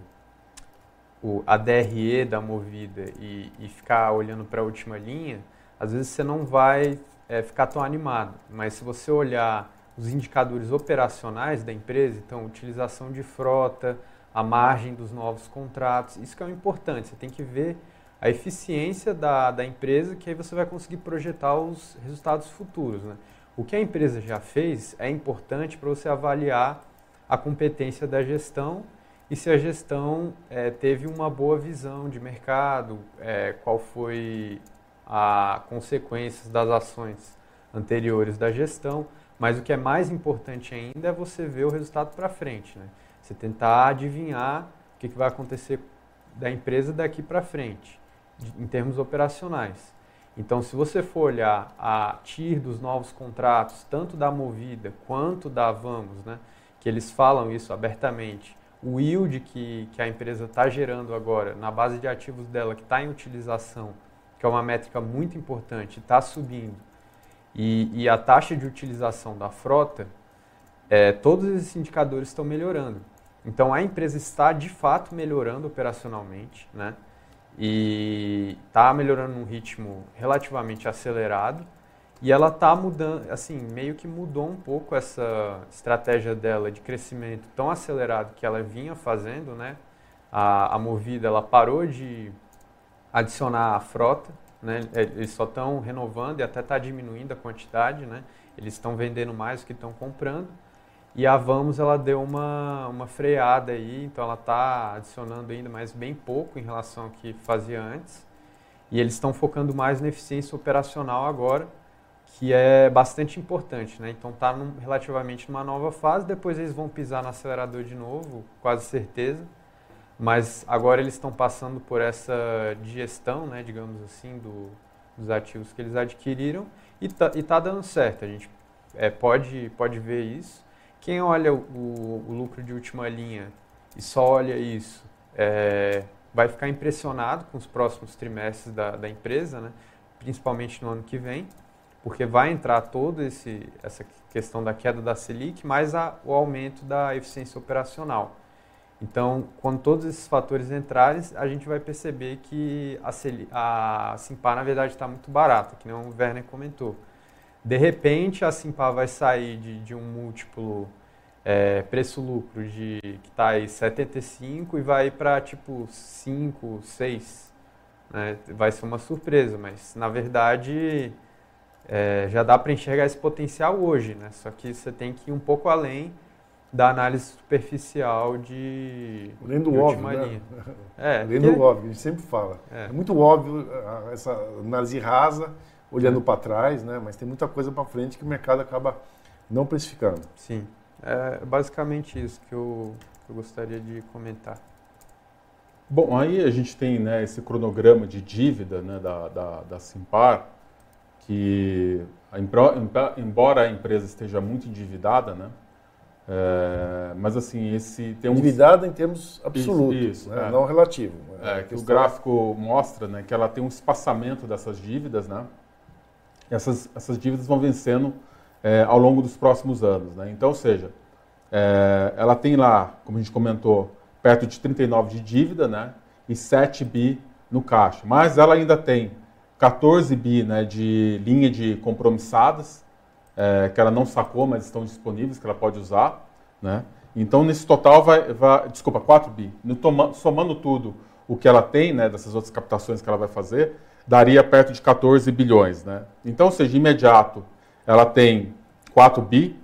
[SPEAKER 4] o, a DRE da Movida e, e ficar olhando para a última linha, às vezes você não vai é, ficar tão animado. Mas se você olhar os indicadores operacionais da empresa, então utilização de frota, a margem dos novos contratos, isso que é o importante. Você tem que ver a eficiência da, da empresa, que aí você vai conseguir projetar os resultados futuros. Né? O que a empresa já fez é importante para você avaliar a competência da gestão e se a gestão é, teve uma boa visão de mercado, é, qual foi a consequências das ações anteriores da gestão. Mas o que é mais importante ainda é você ver o resultado para frente. Né? Você tentar adivinhar o que, que vai acontecer da empresa daqui para frente em termos operacionais. Então, se você for olhar a TIR dos novos contratos, tanto da Movida quanto da Vamos, né, que eles falam isso abertamente, o yield que, que a empresa está gerando agora na base de ativos dela, que está em utilização, que é uma métrica muito importante, está subindo, e, e, a taxa de utilização da frota, é, todos esses indicadores estão melhorando. Então, a empresa está de fato melhorando operacionalmente, né? E está melhorando num ritmo relativamente acelerado e ela está mudando, assim, meio que mudou um pouco essa estratégia dela de crescimento tão acelerado que ela vinha fazendo, né? A, a Movida, ela parou de adicionar a frota, né? Eles só estão renovando e até está diminuindo a quantidade, né? Eles estão vendendo mais do que estão comprando. E a Vamos ela deu uma, uma freada aí, então ela está adicionando ainda, mas bem pouco em relação ao que fazia antes. E eles estão focando mais na eficiência operacional agora, que é bastante importante, né? Então está relativamente numa nova fase, depois eles vão pisar no acelerador de novo, quase certeza. Mas agora eles estão passando por essa digestão, né, digamos assim, do, dos ativos que eles adquiriram e está tá dando certo. A gente é, pode, pode ver isso. Quem olha o, o lucro de última linha e só olha isso, é, vai ficar impressionado com os próximos trimestres da, da empresa, né? principalmente no ano que vem, porque vai entrar toda essa questão da queda da Selic, mais a, o aumento da eficiência operacional. Então, quando todos esses fatores entrarem, a gente vai perceber que a, a Simpar, na verdade, está muito barata, que nem o Werner comentou. De repente, a Simpar vai sair de, de um múltiplo é, preço-lucro de que está aí 75 e vai para tipo 5, 6. Né? Vai ser uma surpresa, mas na verdade é, já dá para enxergar esse potencial hoje, né? Só que você tem que ir um pouco além da análise superficial de,
[SPEAKER 1] Além do
[SPEAKER 4] de
[SPEAKER 1] óbvio, né?
[SPEAKER 4] É,
[SPEAKER 1] Além
[SPEAKER 4] porque-
[SPEAKER 1] do óbvio, a gente sempre fala.
[SPEAKER 4] É.
[SPEAKER 1] É, muito óbvio essa análise rasa, olhando para trás, né? Mas tem muita coisa para frente que o mercado acaba não precificando.
[SPEAKER 4] Sim, é basicamente isso que eu, que eu gostaria de comentar.
[SPEAKER 3] Bom, aí a gente tem né, esse cronograma de dívida né, da, da, da Simpar, que embora a empresa esteja muito endividada, né, é, mas assim, esse tem um...
[SPEAKER 1] Endividada em termos absolutos, isso, isso, né, é. não relativo.
[SPEAKER 3] É, que o gráfico mostra né, que ela tem um espaçamento dessas dívidas, né? Essas, essas dívidas vão vencendo é, ao longo dos próximos anos. Né? Então, ou seja, é, ela tem lá, como a gente comentou, perto de 39 de dívida, né? E 7 bi no caixa. Mas ela ainda tem 14 bi né, de linha de compromissadas, é, que ela não sacou, mas estão disponíveis, que ela pode usar. Né? Então, nesse total, vai, vai desculpa, 4 bi. No, somando tudo o que ela tem, né, dessas outras captações que ela vai fazer, daria perto de 14 bilhões. Né? Então, ou seja, imediato, ela tem 4 bi,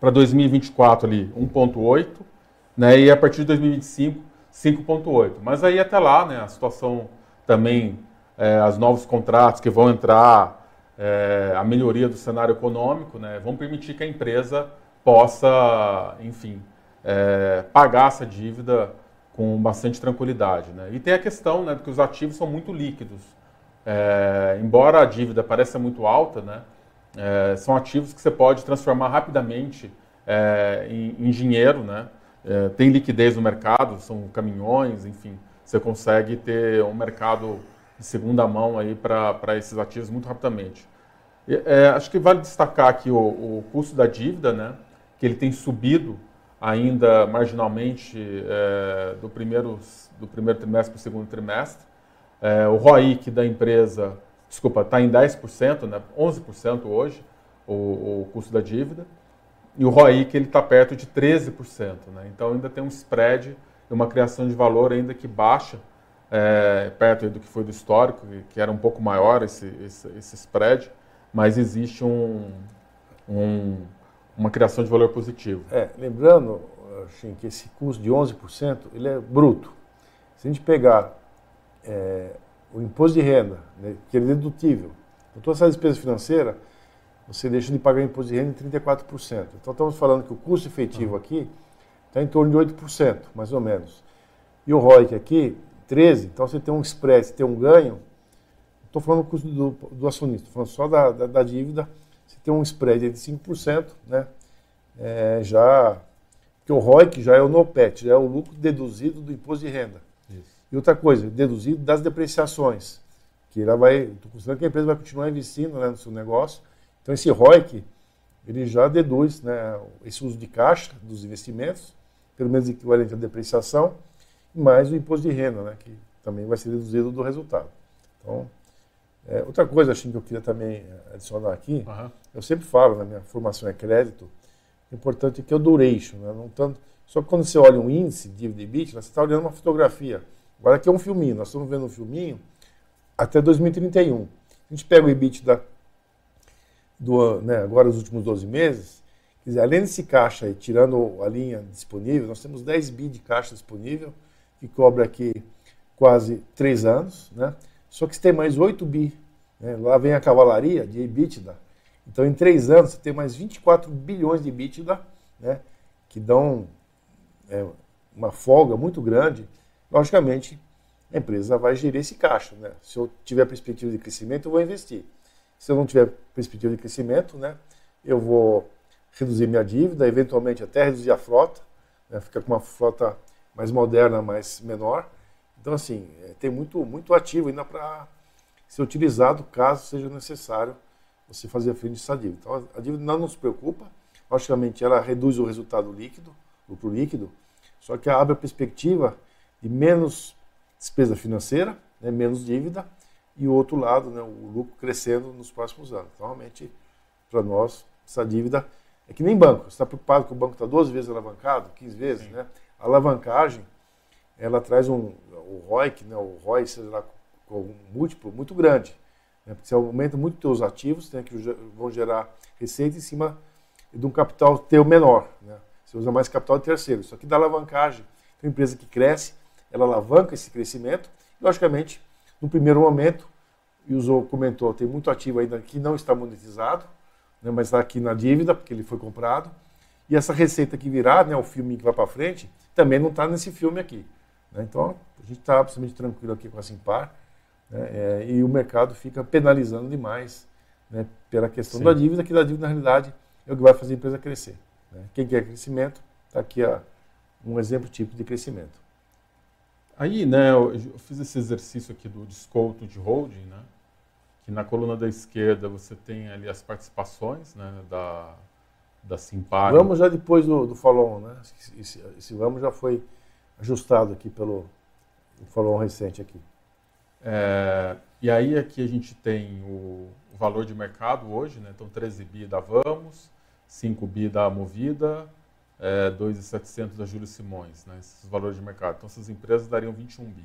[SPEAKER 3] para 2024 ali 1,8 né? E a partir de 2025, 5,8. Mas aí até lá, né, a situação também, é, os novos contratos que vão entrar, é, a melhoria do cenário econômico, né, vão permitir que a empresa possa, enfim, é, pagar essa dívida com bastante tranquilidade. Né? E tem a questão né, que os ativos são muito líquidos. É, embora a dívida pareça muito alta, né, é, são ativos que você pode transformar rapidamente é, em, em dinheiro, né? é, tem liquidez no mercado, são caminhões, enfim, você consegue ter um mercado de segunda mão para esses ativos muito rapidamente. É, acho que vale destacar aqui o, o, custo da dívida, né, que ele tem subido ainda marginalmente é, do, primeiro, do primeiro trimestre para o segundo trimestre. É, o ROIC da empresa, desculpa, está em 10%, né, 11% hoje, o, o custo da dívida. E o ROIC está perto de 13%. Né? Então ainda tem um spread uma criação de valor ainda que baixa, é, perto do que foi do histórico, que era um pouco maior esse, esse, esse spread, mas existe um, um, uma criação de valor positivo.
[SPEAKER 1] É, lembrando, assim, que esse custo de 11% ele é bruto. Se a gente pegar é, o imposto de renda, né, que é dedutível, toda essa despesa financeira, você deixa de pagar imposto de renda em 34%. Então estamos falando que o custo efetivo aqui está em torno de 8%, mais ou menos. E o ROIC aqui, 13%, então você tem um spread, você tem um ganho. Estou falando do custo do, do acionista, estou falando só da, da, da, dívida, tem um spread de 5%, né? É, já, que o ROIC já é o NOPET, já é o lucro deduzido do imposto de renda. Isso. E outra coisa, deduzido das depreciações, que ela vai, estou considerando que a empresa vai continuar investindo né, no seu negócio, então esse ROIC, ele já deduz né, esse uso de caixa dos investimentos, pelo menos equivalente à depreciação, mais o imposto de renda, né, que também vai ser deduzido do resultado. Então, é, outra coisa assim, que eu queria também adicionar aqui, uhum. eu sempre falo, na minha formação é crédito, o importante é que é o duration, né, não tanto, só que quando você olha um índice de dívida e você está olhando uma fotografia. Agora aqui é um filminho, nós estamos vendo um filminho até 2031. A gente pega o EBITDA do, né, agora os últimos 12 meses, quer dizer, além desse caixa aí, tirando a linha disponível, nós temos 10 bi de caixa disponível, que cobra aqui quase 3 anos, né? Só que você tem mais 8 bi, né? lá vem a cavalaria de EBITDA. Então, em 3 anos, você tem mais 24 bilhões de EBITDA, né? que dão é, uma folga muito grande. Logicamente, a empresa vai gerir esse caixa. Né? Se eu tiver perspectiva de crescimento, eu vou investir. Se eu não tiver perspectiva de crescimento, né, eu vou reduzir minha dívida, eventualmente até reduzir a frota, né, ficar com uma frota mais moderna, mais menor. Então, assim, é, tem muito, muito ativo ainda para ser utilizado caso seja necessário você fazer a frente dessa dívida. Então, a dívida não nos preocupa, logicamente ela reduz o resultado líquido, lucro líquido, só que abre a perspectiva de menos despesa financeira, né, menos dívida, e o outro lado, né, o lucro crescendo nos próximos anos. Então, realmente, para nós, essa dívida é que nem banco. Você está preocupado que o banco está 12 vezes alavancado, 15 vezes, Sim. né? A alavancagem, ela traz um, o ROIC, né, o ROI, seja lá, com um múltiplo muito grande. Né? Porque você aumenta muito os seus ativos, né, que vão gerar receita em cima de um capital teu menor. Né? Você usa mais capital de terceiro. Isso aqui dá alavancagem. Uma empresa que cresce, ela alavanca esse crescimento. E, logicamente, no primeiro momento, e o comentou, tem muito ativo ainda que não está monetizado, né, mas está aqui na dívida, porque ele foi comprado. E essa receita que virá, né, o filme que vai para frente, também não está nesse filme aqui. Né? Então, a gente está absolutamente tranquilo aqui com a Simpar, né, é, e o mercado fica penalizando demais né, pela questão Sim. da dívida, que da dívida, na realidade, é o que vai fazer a empresa crescer. Né? Quem quer crescimento, está aqui a, um exemplo típico de crescimento.
[SPEAKER 3] Aí, né, eu fiz esse exercício aqui do desconto de holding, né, que na coluna da esquerda você tem ali as participações né, da, da Simpar.
[SPEAKER 1] Vamos já depois do, do follow-on, né? Esse, esse vamos já foi ajustado aqui pelo follow-on recente aqui.
[SPEAKER 3] É, e aí aqui a gente tem o, o, valor de mercado hoje, né? Então 13 bi da Vamos, 5 bi da Movida, é, 2,700 da Júlio Simões, né? Esses valores de mercado. Então essas empresas dariam 21 bi.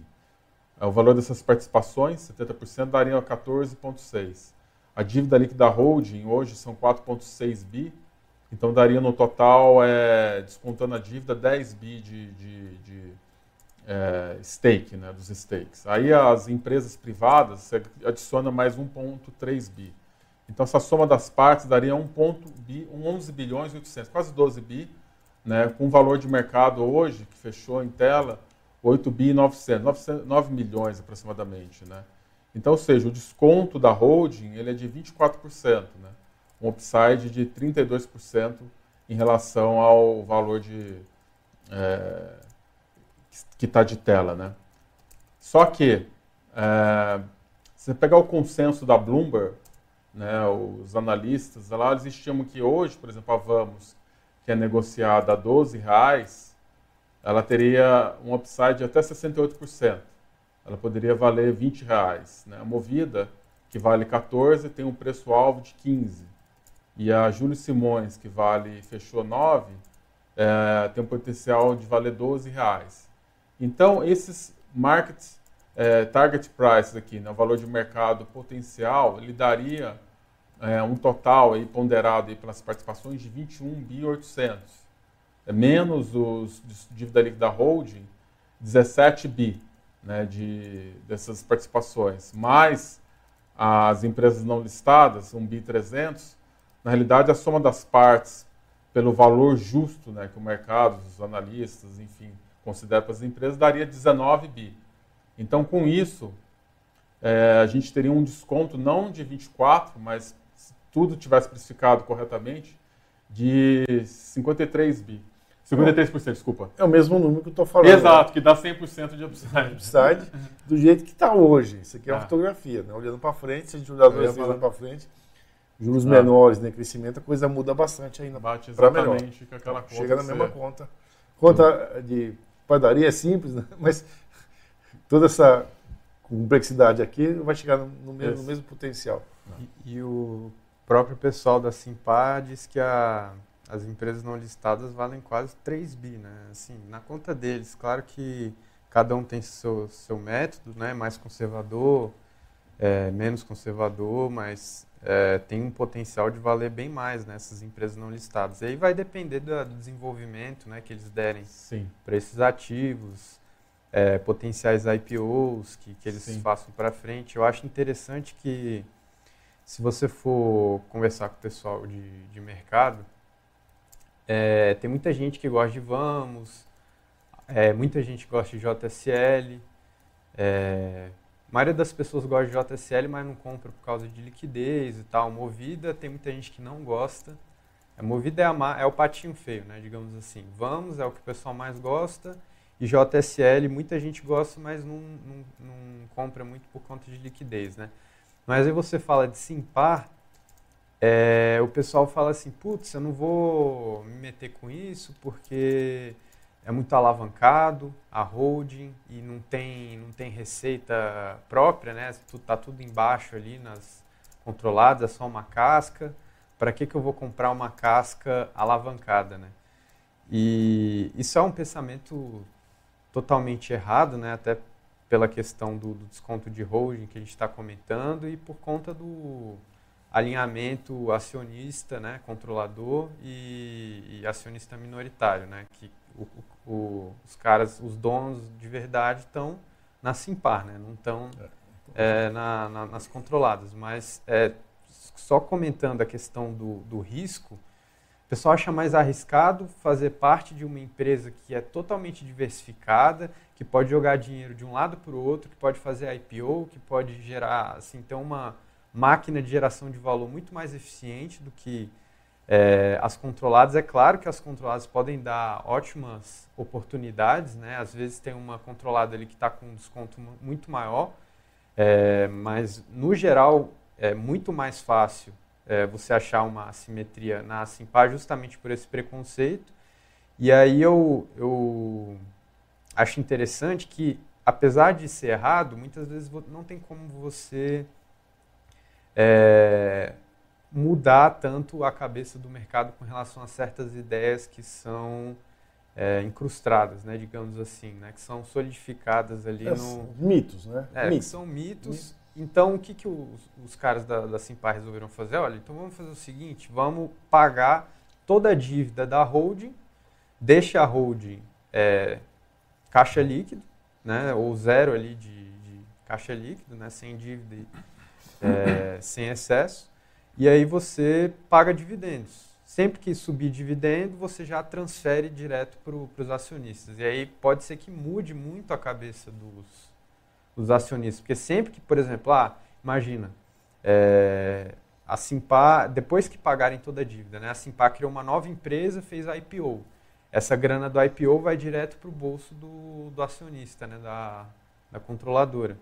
[SPEAKER 3] É, o valor dessas participações, 70%, daria 14,6. A dívida líquida holding hoje são 4,6 bi, então daria no total, é, descontando a dívida, 10 bi de, de, de é, stake, né, dos stakes. Aí as empresas privadas, você adiciona mais 1,3 bi. Então essa soma das partes daria 1, bi, 11 bilhões e 800, quase 12 bi, né, com um valor de mercado hoje, que fechou em tela, 8 bi 900, 900, 9 milhões aproximadamente, né? Então, ou seja, o desconto da holding ele é de 24%, né? Um upside de 32% em relação ao valor de é, que está de tela, né? Só que é, se você pegar o consenso da Bloomberg, né, os analistas lá eles estimam que hoje, por exemplo, a Vamos, que é negociada a 12 reais, ela teria um upside de até 68%. Ela poderia valer 20 reais. Né? A Movida, que vale 14, tem um preço-alvo de 15. E a Júlio Simões, que vale, fechou 9, é, tem um potencial de valer 12 reais. Então, esses market é, target prices aqui, né, o valor de mercado potencial, ele daria é, um total aí, ponderado aí pelas participações de 21.800 é menos os dívida líquida holding, 17 bi né, de, dessas participações, mais as empresas não listadas, 1 bi 300, na realidade a soma das partes pelo valor justo né, que o mercado, os analistas, enfim, considera para as empresas, daria 19 bi. Então, com isso, é, a gente teria um desconto não de 24, mas se tudo tivesse precificado corretamente, de 53 bi. 53%, desculpa.
[SPEAKER 1] É o mesmo número que eu estou falando.
[SPEAKER 3] Exato, né? que dá 100% de upside.
[SPEAKER 1] Upside do jeito que está hoje. Isso aqui é uma ah. fotografia, né? Olhando para frente, se a gente olhar dois anos para frente, juros ah. menores, né? crescimento, a coisa muda bastante ainda.
[SPEAKER 3] Bate exatamente com aquela conta.
[SPEAKER 1] Chega na mesma conta. Conta de padaria é simples, né? mas toda essa complexidade aqui vai chegar no mesmo, no mesmo potencial.
[SPEAKER 4] E, e o próprio pessoal da Simpar diz que a as empresas não listadas valem quase 3 bi, né? Assim, na conta deles, claro que cada um tem seu, seu método, né? Mais conservador, é, menos conservador, mas é, tem um potencial de valer bem mais nessas né, empresas não listadas. E aí vai depender do, do desenvolvimento né, que eles derem para esses ativos, é, potenciais IPOs que, que eles Sim. façam para frente. Eu acho interessante que, se você for conversar com o pessoal de, de mercado, é, tem muita gente que gosta de Vamos, é, muita gente gosta de JSL. É, a maioria das pessoas gosta de JSL, mas não compra por causa de liquidez e tal. Movida, tem muita gente que não gosta. A Movida é, a, é o patinho feio, né, digamos assim. Vamos é o que o pessoal mais gosta. E JSL, muita gente gosta, mas não, não, não compra muito por conta de liquidez, né? Mas aí você fala de Simpar, é, o pessoal fala assim, putz, eu não vou me meter com isso porque é muito alavancado, a holding, e não tem, não tem receita própria, né? Tá tudo embaixo ali nas controladas, é só uma casca. Para que, que eu vou comprar uma casca alavancada, né? E isso é um pensamento totalmente errado, né? Até pela questão do, do desconto de holding que a gente está comentando e por conta do, alinhamento acionista, né, controlador e, e acionista minoritário, né, que o, o, os caras, os donos de verdade estão na Simpar, né, não estão é, na, na, nas controladas. Mas é, só comentando a questão do, do risco, o pessoal acha mais arriscado fazer parte de uma empresa que é totalmente diversificada, que pode jogar dinheiro de um lado para o outro, que pode fazer IPO, que pode gerar, assim, ter uma máquina de geração de valor muito mais eficiente do que é, as controladas, é claro que as controladas podem dar ótimas oportunidades, né? Às vezes tem uma controlada ali que está com um desconto muito maior, é, mas no geral é muito mais fácil é, você achar uma assimetria na Simpar justamente por esse preconceito. E aí eu, eu acho interessante que, apesar de ser errado, muitas vezes não tem como você é, mudar tanto a cabeça do mercado com relação a certas ideias que são é, incrustadas, né, digamos assim, né, que são solidificadas ali é, no...
[SPEAKER 1] Mitos, né?
[SPEAKER 4] É, mitos. são mitos. Então, o que, que os, os caras da, da Simpar resolveram fazer? Olha, então vamos fazer o seguinte, vamos pagar toda a dívida da holding, deixa a holding é, caixa líquido, né, ou zero ali de, de caixa líquido, né, sem dívida, é, sem excesso, e aí você paga dividendos. Sempre que subir dividendo, você já transfere direto para os acionistas. E aí pode ser que mude muito a cabeça dos, dos acionistas. Porque sempre que, por exemplo, ah, imagina, é, a Simpar, depois que pagarem toda a dívida, né, a Simpar criou uma nova empresa, fez a IPO. Essa grana do IPO vai direto para o bolso do, do acionista, né, da, da controladora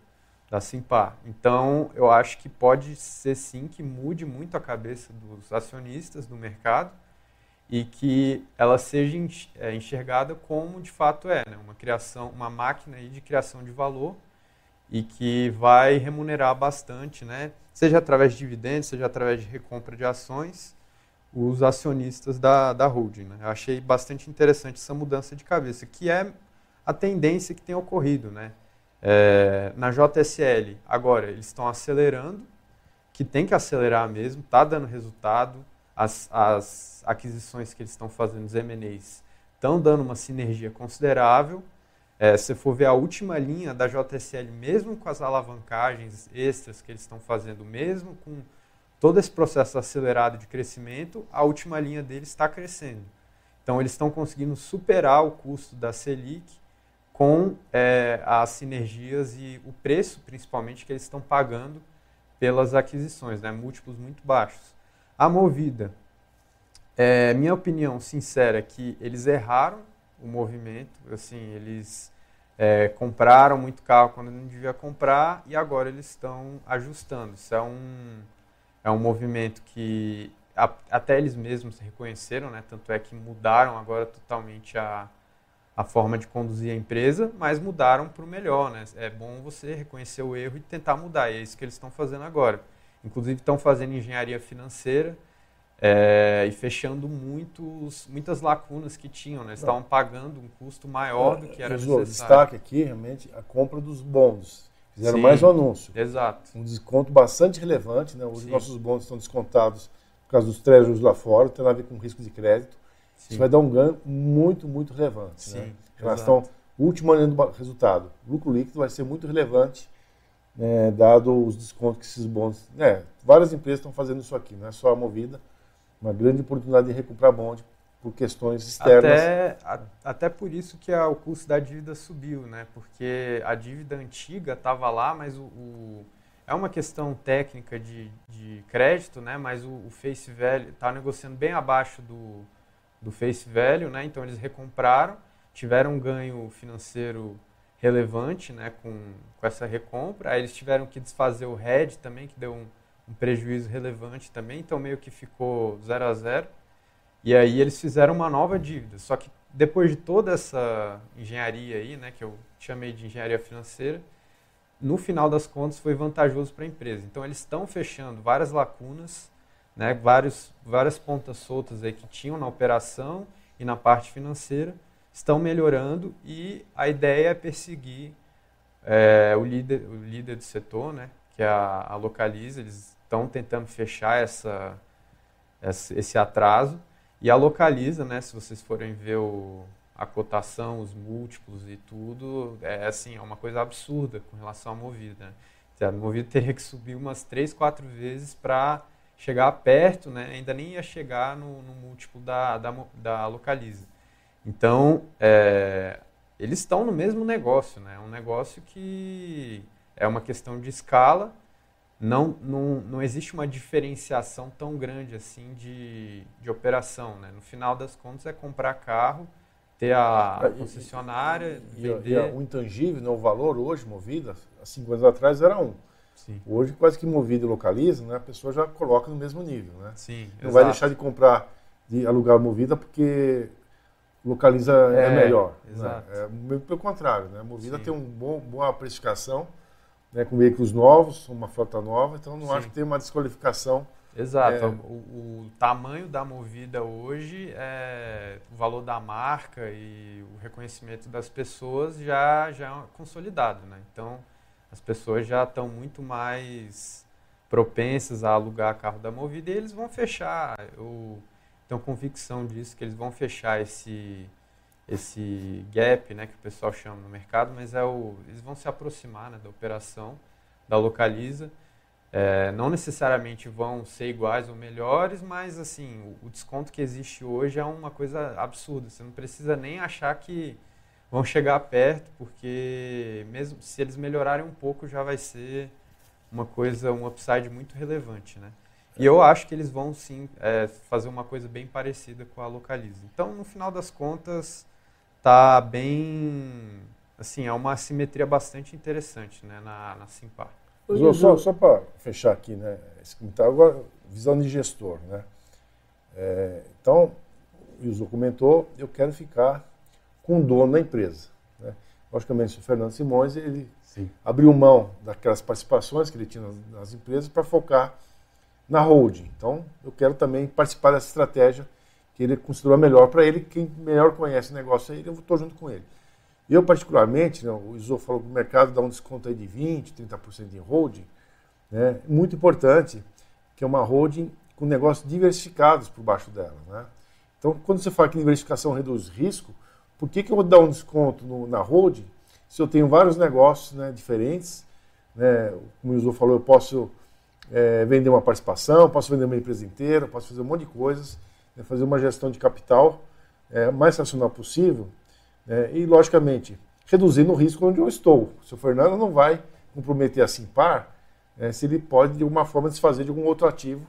[SPEAKER 4] da Simpar. Então, eu acho que pode ser sim que mude muito a cabeça dos acionistas do mercado e que ela seja é, enxergada como de fato é, né? uma criação, uma máquina de criação de valor e que vai remunerar bastante, né? seja através de dividendos, seja através de recompra de ações, os acionistas da, da holding. Né? Eu achei bastante interessante essa mudança de cabeça, que é a tendência que tem ocorrido, né? É, na JSL, agora, eles estão acelerando, que tem que acelerar mesmo, está dando resultado. As, as aquisições que eles estão fazendo, os M&As, estão dando uma sinergia considerável. É, se for ver a última linha da JSL, mesmo com as alavancagens extras que eles estão fazendo, mesmo com todo esse processo acelerado de crescimento, a última linha deles está crescendo. Então, eles estão conseguindo superar o custo da Selic com é, as sinergias e o preço, principalmente, que eles estão pagando pelas aquisições, né? múltiplos muito baixos. A Movida, é, minha opinião sincera é que eles erraram o movimento, assim, eles é, compraram muito carro quando não devia comprar e agora eles estão ajustando. Isso é um, é um movimento que a, até eles mesmos reconheceram, né? tanto é que mudaram agora totalmente a, a forma de conduzir a empresa, mas mudaram para o melhor. Né? É bom você reconhecer o erro e tentar mudar. E é isso que eles estão fazendo agora. Inclusive, estão fazendo engenharia financeira é, e fechando muitos, muitas lacunas que tinham. Né? Estavam pagando um custo maior do que era necessário.
[SPEAKER 1] Destaque aqui, realmente, a compra dos bons. Fizeram Sim, mais um anúncio.
[SPEAKER 4] Exato.
[SPEAKER 1] Um desconto bastante relevante. Né? Os nossos bons estão descontados por causa dos treasuries lá fora, tem a ver com risco de crédito. Sim. Isso vai dar um ganho muito, muito relevante. Sim, né? Em relação ao último ano do resultado. O lucro líquido vai ser muito relevante, né, dado os descontos que esses bons. Né, várias empresas estão fazendo isso aqui, não é só a Movida. Uma grande oportunidade de recuperar bonde por questões externas.
[SPEAKER 4] Até, a, até por isso que a, o custo da dívida subiu, né? Porque a dívida antiga estava lá, mas o, o, é uma questão técnica de, de crédito, né? Mas o, o face value está negociando bem abaixo do, do face value, né? Então eles recompraram, tiveram um ganho financeiro relevante, né? Com, com essa recompra. Aí eles tiveram que desfazer o hedge também, que deu um, um prejuízo relevante também. Então meio que ficou zero a zero. E aí eles fizeram uma nova dívida. Só que depois de toda essa engenharia aí, né? Que eu chamei de engenharia financeira, no final das contas foi vantajoso para a empresa. Então eles estão fechando várias lacunas né, vários, várias pontas soltas aí que tinham na operação e na parte financeira estão melhorando e a ideia é perseguir é, o, líder, o líder do setor, né, que é a, a Localiza, eles estão tentando fechar essa, essa, esse atraso e a Localiza, né, se vocês forem ver o, a cotação, os múltiplos e tudo, é assim, é uma coisa absurda com relação à Movida. Né? A Movida teria que subir umas três, quatro vezes para chegar perto, né? ainda nem ia chegar no, no múltiplo da, da, da Localiza. Então, é, eles estão no mesmo negócio, né? É um negócio que é uma questão de escala, não, não, não existe uma diferenciação tão grande assim de, de operação. Né? No final das contas, é comprar carro, ter a é, concessionária,
[SPEAKER 1] e, vender... E, o intangível, né? o valor hoje, movida, há cinco anos atrás era um. Sim. Hoje, quase que movida e localiza, né? a pessoa já coloca no mesmo nível. Né?
[SPEAKER 4] Sim,
[SPEAKER 1] não exato. vai deixar de comprar, de alugar movida, porque localiza é, é melhor. Né? Exato. Né? É, pelo contrário, né? a movida Sim. tem uma bom, boa precificação né, com veículos novos, uma frota nova, então não Sim. acho que tem uma desqualificação.
[SPEAKER 4] Exato. É... O, o, tamanho da movida hoje, é, o valor da marca e o reconhecimento das pessoas já, já é consolidado. Né? Então, as pessoas já estão muito mais propensas a alugar carro da movida e eles vão fechar. Eu tenho convicção disso, que eles vão fechar esse esse gap, né, que o pessoal chama no mercado, mas é o, eles vão se aproximar né, da operação, da localiza. É, não necessariamente vão ser iguais ou melhores, mas assim, o, o, desconto que existe hoje é uma coisa absurda. Você não precisa nem achar que vão chegar perto, porque mesmo se eles melhorarem um pouco, já vai ser uma coisa, um upside muito relevante, né? E eu acho que eles vão sim é, fazer uma coisa bem parecida com a Localiza. Então, no final das contas, tá bem assim é uma simetria bastante interessante né na, na Simpar
[SPEAKER 1] só, só para fechar aqui né esse comentário agora visão de gestor né é, então o Yuzo comentou eu quero ficar com o dono da empresa né? logicamente o Fernando Simões ele Sim. abriu mão daquelas participações que ele tinha nas, nas empresas para focar na holding então eu quero também participar dessa estratégia que ele considerou melhor para ele, quem melhor conhece o negócio aí, eu estou junto com ele. Eu, particularmente, né, o Iso falou que o mercado dá um desconto aí de 20%, 30% em holding, né, muito importante, que é uma holding com negócios diversificados por baixo dela. Né? Então, quando você fala que diversificação reduz risco, por que, que eu vou dar um desconto no, na holding se eu tenho vários negócios né, diferentes? Né? Como o Iso falou, eu posso é, vender uma participação, posso vender uma empresa inteira, posso fazer um monte de coisas é fazer uma gestão de capital é, mais racional possível é, e, logicamente, reduzindo o risco onde eu estou. O seu Fernando não vai comprometer a Simpar é, se ele pode, de alguma forma, desfazer de algum outro ativo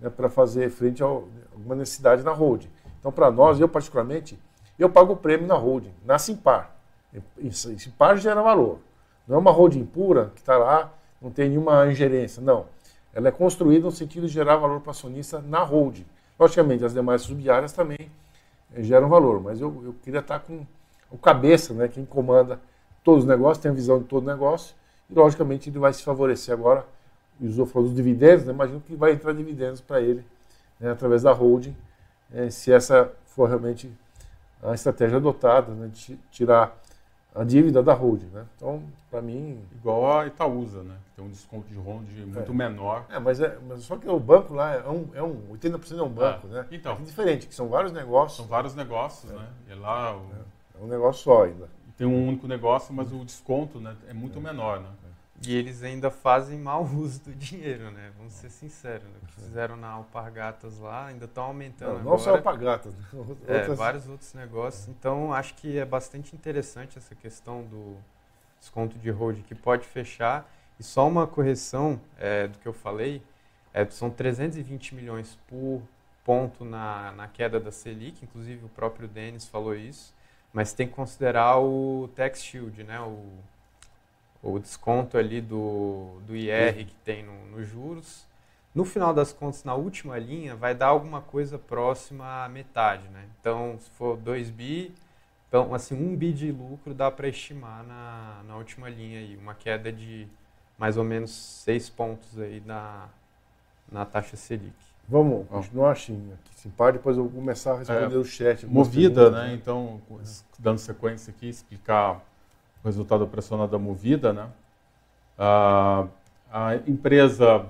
[SPEAKER 1] né, para fazer frente a alguma necessidade na holding. Então, para nós, eu particularmente, eu pago o prêmio na holding, na Simpar. E, Simpar gera valor. Não é uma holding pura que está lá, não tem nenhuma ingerência, não. Ela é construída no sentido de gerar valor para acionista na holding. Logicamente, as demais subsidiárias também eh, geram valor, mas eu, eu queria estar com o cabeça, né, quem comanda todos os negócios, tem a visão de todo o negócio, e logicamente ele vai se favorecer agora. O Iso falou dos dividendos, né, imagino que vai entrar dividendos para ele né, através da holding, é, se essa for realmente a estratégia adotada, né, de tirar a dívida da holding, né? Então, para mim...
[SPEAKER 3] Igual a Itaúsa, né? Tem um desconto de holding muito
[SPEAKER 1] é.
[SPEAKER 3] menor.
[SPEAKER 1] É, mas, é, mas só que o banco lá é um, é um 80% é um banco, é. né?
[SPEAKER 3] Então. É
[SPEAKER 1] diferente, que são vários negócios.
[SPEAKER 3] São vários negócios, é. né? E lá... O...
[SPEAKER 1] É. é um negócio só ainda.
[SPEAKER 3] Tem um único negócio, mas o desconto né, é muito menor, né?
[SPEAKER 4] E eles ainda fazem mau uso do dinheiro, né? Vamos ser sinceros. Né? O que fizeram na Alpargatas lá ainda estão aumentando não,
[SPEAKER 1] não só Alpargatas.
[SPEAKER 4] Né? É, outras... vários outros negócios. Então, acho que é bastante interessante essa questão do desconto de hold que pode fechar. E só uma correção é, do que eu falei, é, são 320 milhões por ponto na, na queda da Selic, inclusive o próprio Denis falou isso, mas tem que considerar o tax shield, né? O, o desconto ali do, do IR que tem nos no juros. No final das contas, na última linha, vai dar alguma coisa próxima à metade, né? Então, se for 2 bi, então, assim, 1 um bi de lucro dá para estimar na, na última linha aí, uma queda de mais ou menos 6 pontos aí na, na taxa Selic.
[SPEAKER 1] Vamos continuar assim, aqui, simpar, depois eu vou começar a responder é, o chat.
[SPEAKER 3] Movida, né? Então, dando sequência aqui, explicar o resultado operacional da Movida, né? A, a empresa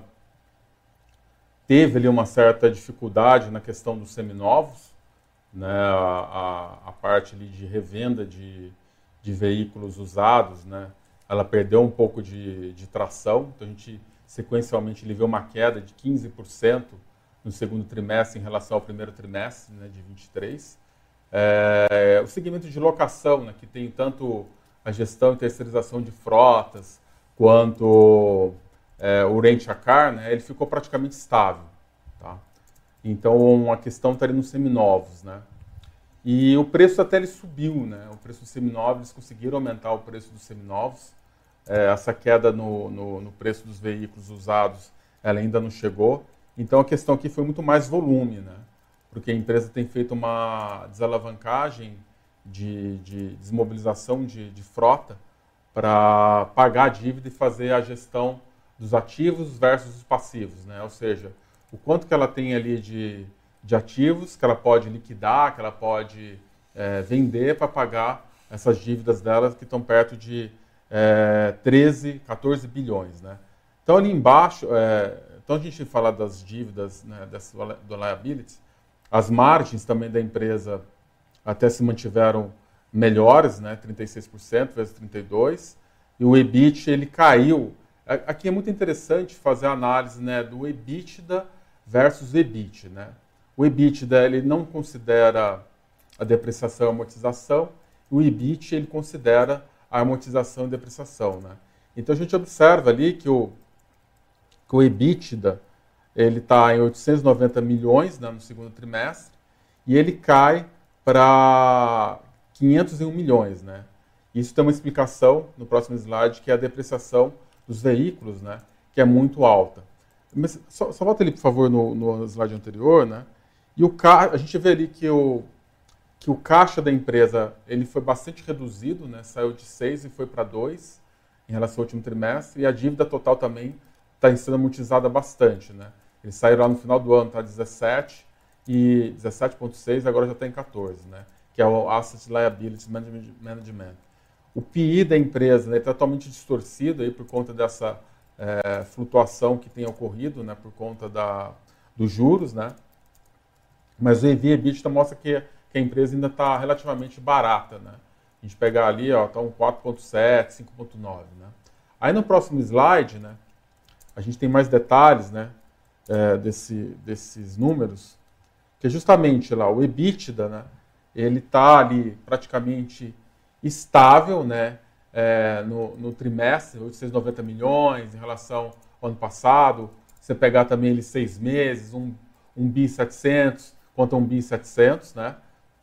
[SPEAKER 3] teve ali uma certa dificuldade na questão dos seminovos, né? A, a, a parte ali de revenda de, de veículos usados, né? ela perdeu um pouco de, de tração, então a gente sequencialmente ele vê uma queda de 15% no segundo trimestre em relação ao primeiro trimestre né, de 23. É, o segmento de locação, né, que tem tanto a gestão e terceirização de frotas, quanto é, o rent a car, né, ele ficou praticamente estável. Tá? Então, a questão estaria nos seminovos. Né? E o preço até ele subiu. Né? O preço dos seminovos, eles conseguiram aumentar o preço dos seminovos. É, essa queda no, no, no preço dos veículos usados, ela ainda não chegou. Então a questão aqui foi muito mais volume, né? Porque a empresa tem feito uma desalavancagem de, de desmobilização de, de frota para pagar a dívida e fazer a gestão dos ativos versus os passivos, né? Ou seja, o quanto que ela tem ali de, de ativos que ela pode liquidar, que ela pode é, vender para pagar essas dívidas delas que estão perto de é, 13, 14 bilhões, né? Então ali embaixo, é, então a gente fala das dívidas, né, das, do liabilities, as margens também da empresa até se mantiveram melhores, né, 36% vezes 32%, e o EBIT ele caiu. Aqui é muito interessante fazer a análise né, do EBITDA versus EBIT. Né? O EBITDA ele não considera a depreciação e amortização, o EBIT ele considera a amortização e depreciação. Né? Então a gente observa ali que o que o EBITDA ele está em 890 milhões né, no segundo trimestre e ele cai para 501 milhões, né? Isso tem uma explicação no próximo slide que é a depreciação dos veículos, né? Que é muito alta. Mas só, só volta ali, por favor, no, no slide anterior, né? E o ca... a gente vê ali que o, que o caixa da empresa ele foi bastante reduzido, né? Saiu de 6 e foi para 2 em relação ao último trimestre e a dívida total também está sendo amortizada bastante, né? Eles saíram lá no final do ano, está 17 e 17,6 agora já está em 14, né? Que é o Asset Liability Management. O PI da empresa está né, totalmente distorcido aí por conta dessa é, flutuação que tem ocorrido, né? Por conta da, dos juros, né? Mas o EV EBITDA mostra que, que a empresa ainda está relativamente barata, né? A gente pegar ali, está um 4.7, 5.9, né? Aí no próximo slide, né? a gente tem mais detalhes né, é, desse, desses números, que é justamente lá o EBITDA, né, ele está ali praticamente estável né, é, no, no, trimestre, 890 milhões em relação ao ano passado. Você pegar também ele seis meses, um, um bi 700 contra um bi 700, né?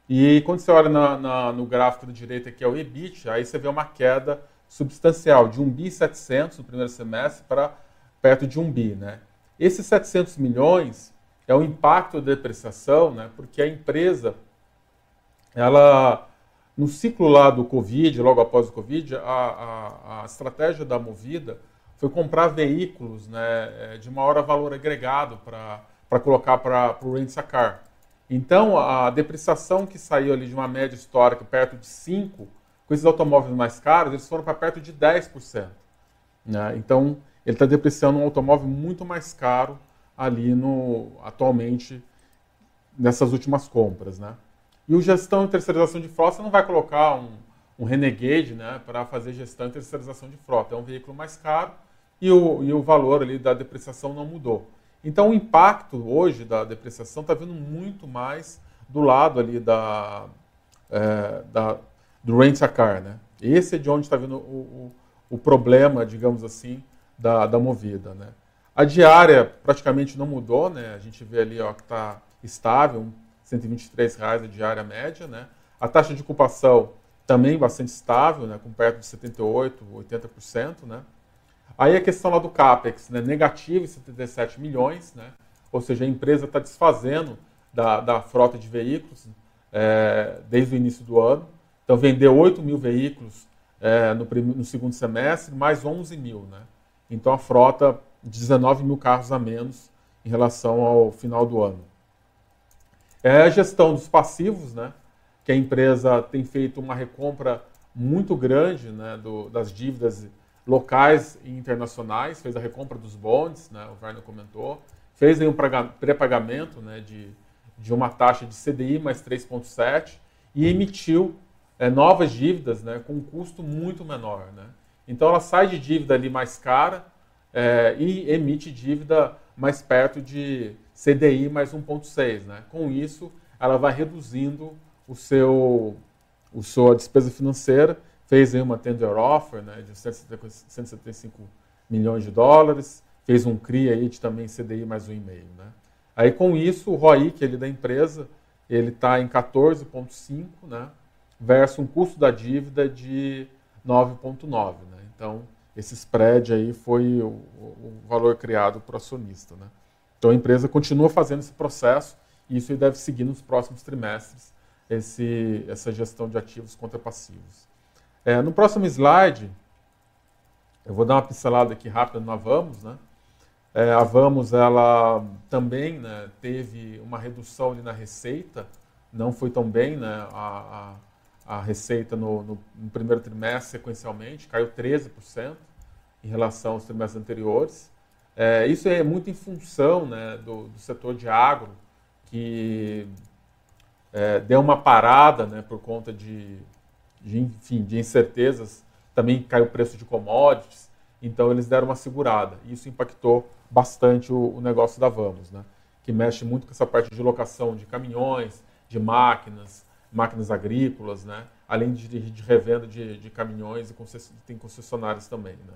[SPEAKER 3] E quando você olha na, na, no gráfico da direita, que é o EBIT, aí você vê uma queda substancial de 1 bi 700 no primeiro semestre para perto de um bi. Né? Esses 700 milhões é o impacto da depreciação, né? porque a empresa, ela, no ciclo lá do Covid, logo após o Covid, a, a, a estratégia da Movida foi comprar veículos né, é, de maior valor agregado para colocar para o rent-a-car. Então, a depreciação que saiu ali de uma média histórica perto de 5%, com esses automóveis mais caros, eles foram para perto de 10%. Né? Então, ele está depreciando um automóvel muito mais caro ali no atualmente nessas últimas compras, né? E o gestão e terceirização de frota você não vai colocar um, um Renegade, né, para fazer gestão e terceirização de frota. É um veículo mais caro e o, e o valor ali da depreciação não mudou. Então o impacto hoje da depreciação está vindo muito mais do lado ali da, é, da do rent a car, né? Esse é de onde está vindo o, o, o problema, digamos assim, da, da movida. Né? A diária praticamente não mudou, né? a gente vê ali ó, que está estável, 123 reais a diária média. Né? A taxa de ocupação também bastante estável, né? com perto de 78%, 80%. Né? Aí a questão lá do CAPEX, né? negativo 77 milhões, né? ou seja, a empresa está desfazendo da, da frota de veículos é, desde o início do ano. Então, vendeu 8 mil veículos é, no, no, segundo semestre, mais 11 mil. Né? Então a frota, 19 mil carros a menos em relação ao final do ano. É a gestão dos passivos, né? que a empresa tem feito uma recompra muito grande né, do, das dívidas locais e internacionais, fez a recompra dos bonds, né, o Werner comentou, fez aí um pré-pagamento né, de, de uma taxa de CDI mais 3,7 e emitiu é, novas dívidas né, com um custo muito menor. Né? Então ela sai de dívida ali mais cara é, e emite dívida mais perto de CDI mais 1,6. Né? Com isso, ela vai reduzindo o seu, o sua despesa financeira. Fez uma tender offer né, de 175 milhões de dólares, fez um CRI aí de também CDI mais 1,5. Né? Aí com isso, o ROIC ele, da empresa ele está em 14,5, né? versus um custo da dívida de 9,9. Né? Então, esse spread aí foi o, o valor criado para o acionista. Né? Então, a empresa continua fazendo esse processo e isso deve seguir nos próximos trimestres, esse, essa gestão de ativos contra passivos. É, no próximo slide, eu vou dar uma pincelada aqui rápida na Vamos. Né? É, a Vamos ela também né, teve uma redução na receita, não foi tão bem né, a, a a receita no, no, no, primeiro trimestre sequencialmente, caiu 13% em relação aos trimestres anteriores. É, isso é muito em função né, do, do, setor de agro, que é, deu uma parada né, por conta de, de, enfim, de incertezas. Também caiu o preço de commodities, então eles deram uma segurada. Isso impactou bastante o, o negócio da Vamos, né, que mexe muito com essa parte de locação de caminhões, de máquinas, máquinas agrícolas, né? além de, de revenda de, de, caminhões e tem concessionários também. Né?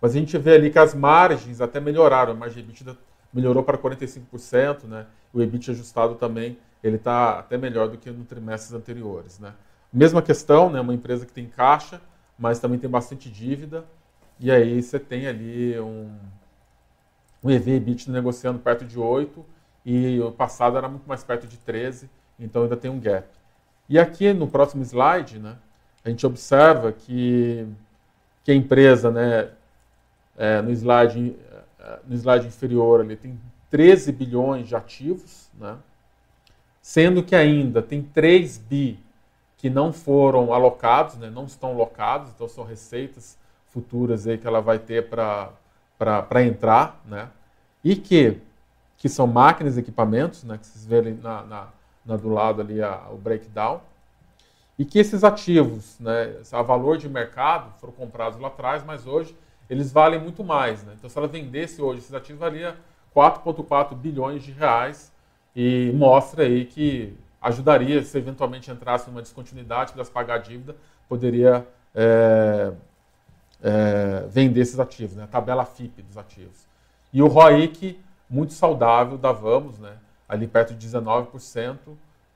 [SPEAKER 3] Mas a gente vê ali que as margens até melhoraram, a margem EBITDA melhorou para 45%, né? o EBIT ajustado também ele está até melhor do que no trimestres anteriores. Né? Mesma questão, né? uma empresa que tem caixa, mas também tem bastante dívida, e aí você tem ali um, um EV-EBIT negociando perto de 8, e o passado era muito mais perto de 13, então ainda tem um gap. E aqui no próximo slide, né, a gente observa que, que a empresa, né, é, no, slide, é, no slide inferior, ali, tem 13 bilhões de ativos, né, sendo que ainda tem 3 bi que não foram alocados, né, não estão alocados, então são receitas futuras aí que ela vai ter para entrar, né, e que, que são máquinas e equipamentos, né, que vocês verem na, na na, do lado ali a, o breakdown, e que esses ativos, né, a valor de mercado, foram comprados lá atrás, mas hoje eles valem muito mais. Né? Então, se ela vendesse hoje esses ativos, valia 4,4 bilhões de reais e mostra aí que ajudaria, se eventualmente entrasse numa descontinuidade, pudesse pagar a dívida, poderia é, é, vender esses ativos, né? a tabela FIP dos ativos. E o ROIC, muito saudável da Vamos, né? Ali perto de 19%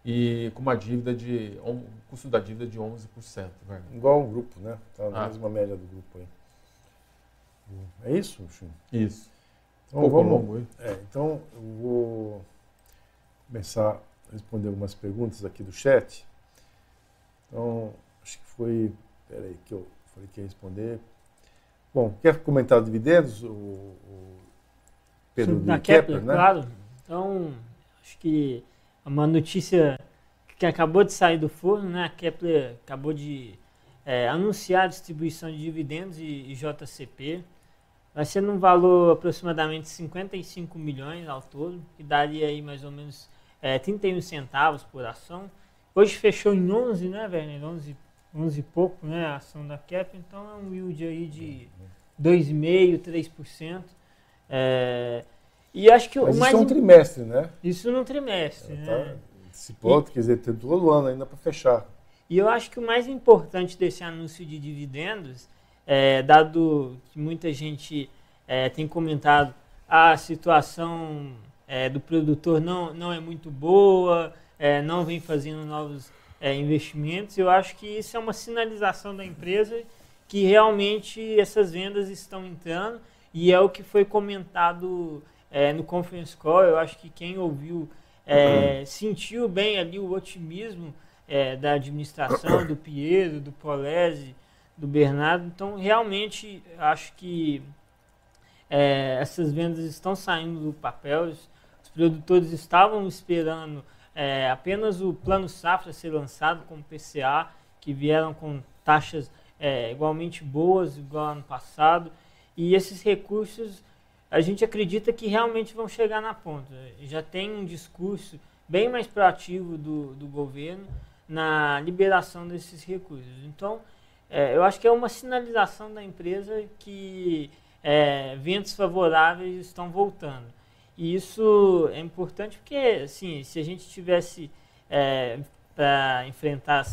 [SPEAKER 3] e com uma dívida de um custo da dívida de 11%.
[SPEAKER 1] Velho. Igual um grupo, né? Tá na ah. mesma média do grupo aí. É isso, Chum?
[SPEAKER 3] Isso.
[SPEAKER 1] Então, um vamos, longo, é, então eu vou começar a responder algumas perguntas aqui do chat. Então, acho que foi. Peraí, que eu falei que ia responder. Bom, quer comentar dividendos? O, o
[SPEAKER 2] Pedro Sim, da Kepler, Kepler, né? Claro. Então, Acho que uma notícia que acabou de sair do forno, né? A Kepler acabou de é, anunciar a distribuição de dividendos e, e JCP. Vai ser num valor aproximadamente 55 milhões ao todo, que daria aí mais ou menos é, 31 centavos por ação. Hoje fechou em 11, né, Werner? 11, 11 e pouco, né, a ação da Kepler. Então é um yield aí de 2,5%, 3%. É, e acho que
[SPEAKER 1] Mas
[SPEAKER 2] o mais.
[SPEAKER 1] Isso é um trimestre, né?
[SPEAKER 2] Isso num trimestre. É, né? Tá,
[SPEAKER 1] esse ponto, e... quer dizer, tem todo ano ainda para fechar.
[SPEAKER 2] E eu acho que o mais importante desse anúncio de dividendos, é, dado que muita gente é, tem comentado a situação é, do produtor não, não é muito boa, é, não vem fazendo novos é, investimentos, eu acho que isso é uma sinalização da empresa que realmente essas vendas estão entrando e é o que foi comentado é, no conference call. Eu acho que quem ouviu é, uhum. sentiu bem ali o otimismo é, da administração, do Piero, do Polese, do Bernardo. Então, realmente, acho que é, essas vendas estão saindo do papel. Os, os produtores estavam esperando é, apenas o plano safra ser lançado como PCA, que vieram com taxas é, igualmente boas, igual ano passado. E esses recursos a gente acredita que realmente vão chegar na ponta. Já tem um discurso bem mais proativo do, do governo na liberação desses recursos. Então, é, eu acho que é uma sinalização da empresa que é, ventos favoráveis estão voltando. E isso é importante porque, assim, se a gente tivesse é, para enfrentar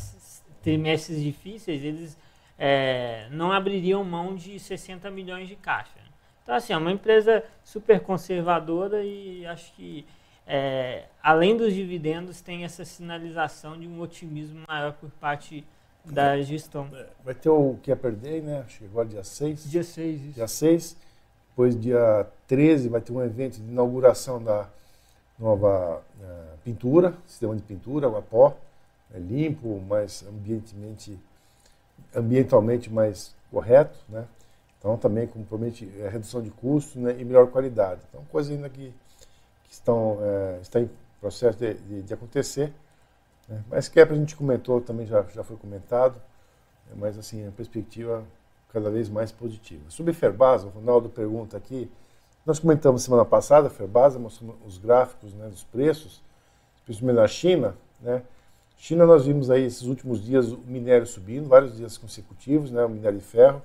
[SPEAKER 2] trimestres difíceis, eles é, não abririam mão de 60 milhões de caixa. Então, assim, é uma empresa super conservadora e acho que, é, além dos dividendos, tem essa sinalização de um otimismo maior por parte da gestão. É,
[SPEAKER 1] vai ter o que é perder, né? Acho que agora dia 6.
[SPEAKER 2] Dia 6, isso.
[SPEAKER 1] Dia 6. Depois, dia 13, vai ter um evento de inauguração da nova uh, pintura, sistema de pintura, o pó, é limpo, mais ambientalmente mais correto, né? Então, também compromete a redução de custos né, e melhor qualidade. Então, coisa ainda que, que estão, é, está em processo de, de, de acontecer. Né? Mas que é a gente comentou, também já, já foi comentado, né? mas assim, a perspectiva cada vez mais positiva. Sobre Ferbasa, o Ronaldo pergunta aqui, nós comentamos semana passada, Ferbasa, mostrando os gráficos né, dos preços, principalmente na China, né? China nós vimos aí esses últimos dias o minério subindo, vários dias consecutivos, né, o minério de ferro,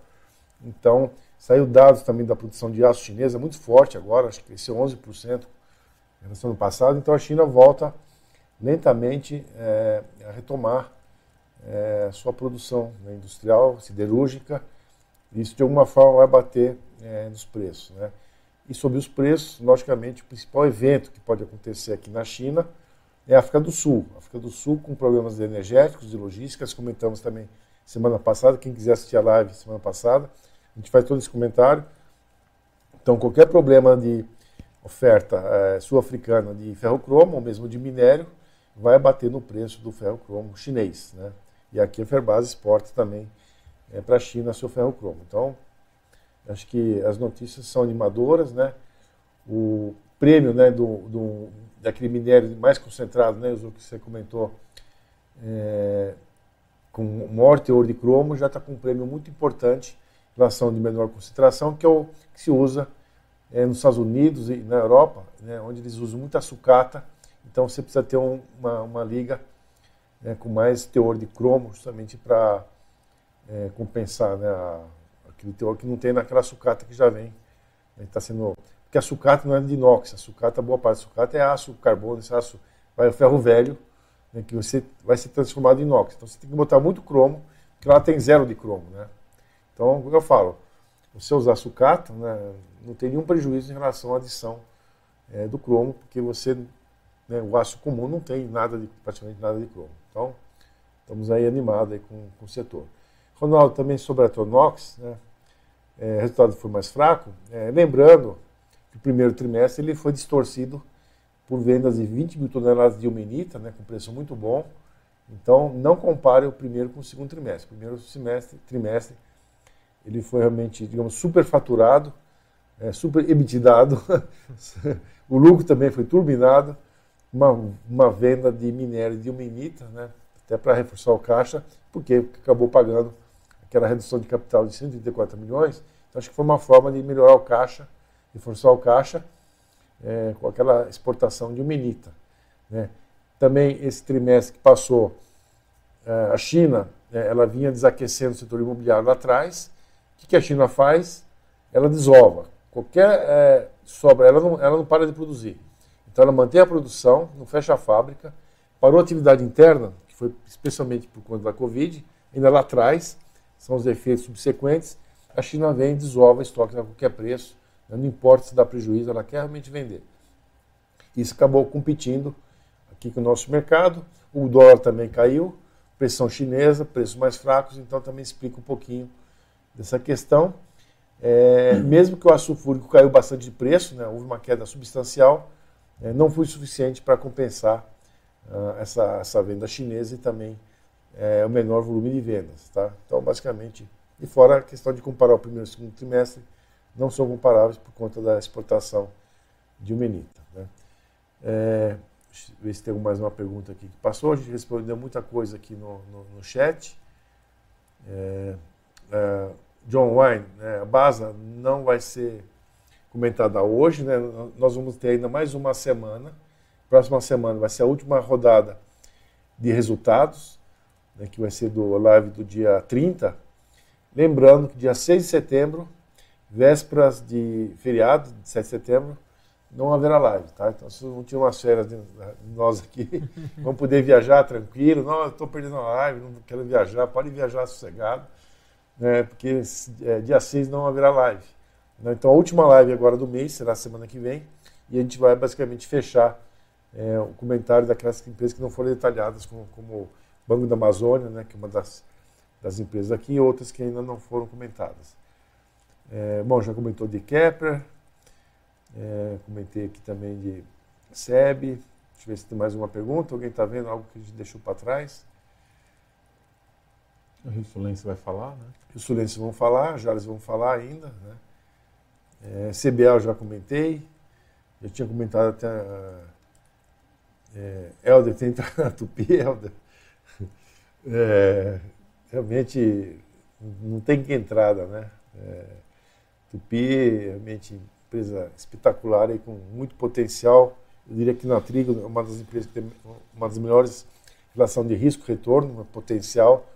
[SPEAKER 1] então, saiu dados também da produção de aço chinesa muito forte agora, acho que cresceu 11% em relação ao passado. Então, a China volta lentamente é, a retomar é, sua produção né, industrial, siderúrgica. Isso, de alguma forma, vai bater é, nos preços. Né? E sobre os preços, logicamente, o principal evento que pode acontecer aqui na China é a África do Sul. A África do Sul com problemas energéticos, de logísticas, comentamos também semana passada. Quem quiser assistir a live semana passada, a gente faz todo esse comentário. Então, qualquer problema de oferta é, sul-africana de ferro-cromo, ou mesmo de minério, vai bater no preço do ferro-cromo chinês. Né? E aqui a Ferbasa exporta também é, para a China seu ferro-cromo. Então, acho que as notícias são animadoras. Né? O prêmio né, do, do, daquele minério mais concentrado, né, o que você comentou, é, com maior teor de cromo, já está com um prêmio muito importante relação de menor concentração, que é o que se usa é, nos Estados Unidos e na Europa, né, onde eles usam muita sucata, então você precisa ter um, uma, uma, liga né, com mais teor de cromo, justamente para é, compensar né, a, aquele teor que não tem naquela sucata que já vem. Está né, sendo porque a sucata não é de inox, a sucata, boa parte da sucata é aço carbono, esse aço vai o ferro velho, né, que você vai ser transformado em inox. Então você tem que botar muito cromo, porque lá tem zero de cromo, né? Então, o que eu falo, você usar sucata, né, não tem nenhum prejuízo em relação à adição é, do cromo, porque você, né, o aço comum não tem nada de, praticamente nada de cromo. Então, estamos aí animados aí com, com o setor. Ronaldo, também sobre a Tronox, né, é, resultado foi mais fraco, é, lembrando que o primeiro trimestre ele foi distorcido por vendas de 20 mil toneladas de ilmenita, né, com preço muito bom. Então, não compare o primeiro com o segundo trimestre. Primeiro semestre, trimestre ele foi realmente, digamos, superfaturado, é, super emitidado. o lucro também foi turbinado. Uma, uma venda de minério de ilmenita, né, até para reforçar o caixa, porque acabou pagando aquela redução de capital de 134 milhões. Então, acho que foi uma forma de melhorar o caixa, reforçar o caixa é, com aquela exportação de ilmenita. Né. Também esse trimestre que passou, é, a China, é, ela vinha desaquecendo o setor imobiliário lá atrás, o que a China faz? Ela desova. Qualquer é, sobra, ela não, ela não para de produzir. Então ela mantém a produção, não fecha a fábrica, parou a atividade interna, que foi especialmente por conta da Covid, ainda lá atrás, são os efeitos subsequentes, a China vem, desova estoque a qualquer preço, né? não importa se dá prejuízo, ela quer realmente vender. Isso acabou competindo aqui com o nosso mercado, o dólar também caiu, pressão chinesa, preços mais fracos, então também explica um pouquinho dessa questão. É, mesmo que o aço sulfúrico caiu bastante de preço, né, houve uma queda substancial, é, não foi suficiente para compensar uh, essa, essa venda chinesa e também é, o menor volume de vendas. Tá? Então, basicamente, e fora a questão de comparar o primeiro e o segundo trimestre, não são comparáveis por conta da exportação de umenita. Né? É, deixa eu ver se tem mais uma pergunta aqui que passou. A gente respondeu muita coisa aqui no, no, no chat. É, é, John Wine, né, a Basa não vai ser comentada hoje, né? Nós vamos ter ainda mais uma semana. Próxima semana vai ser a última rodada de resultados, né, que vai ser do live do dia 30. Lembrando que dia 6 de setembro, vésperas de feriado, de 7 de setembro, não haverá live, tá? Então, se não tinha umas férias de nós aqui, vamos poder viajar tranquilo. Não, estou perdendo a live, não quero viajar, pode viajar sossegado, né? porque é, dia 6 não haverá live. Né? Então, a última live agora do mês será semana que vem, e a gente vai basicamente fechar é, o comentário daquelas empresas que não foram detalhadas, como, como Banco da Amazônia, né? que é uma das, das empresas aqui, e outras que ainda não foram comentadas. É, bom, já comentou de Kepler, é, comentei aqui também de SEB. Deixa eu ver se tem mais uma pergunta. Alguém está vendo algo que a gente deixou para trás?
[SPEAKER 3] O Rio Sulense vai falar, né?
[SPEAKER 1] Rio vão falar, Jales vão falar ainda. Né? É, CBL já comentei. Eu tinha comentado até. É, Helder tem a Tupi, Helder. É, realmente não tem que entrada, né? É, Tupi realmente empresa espetacular e com muito potencial. Eu diria que na Trigo é uma das empresas que tem uma das melhores relação de risco-retorno, potencial.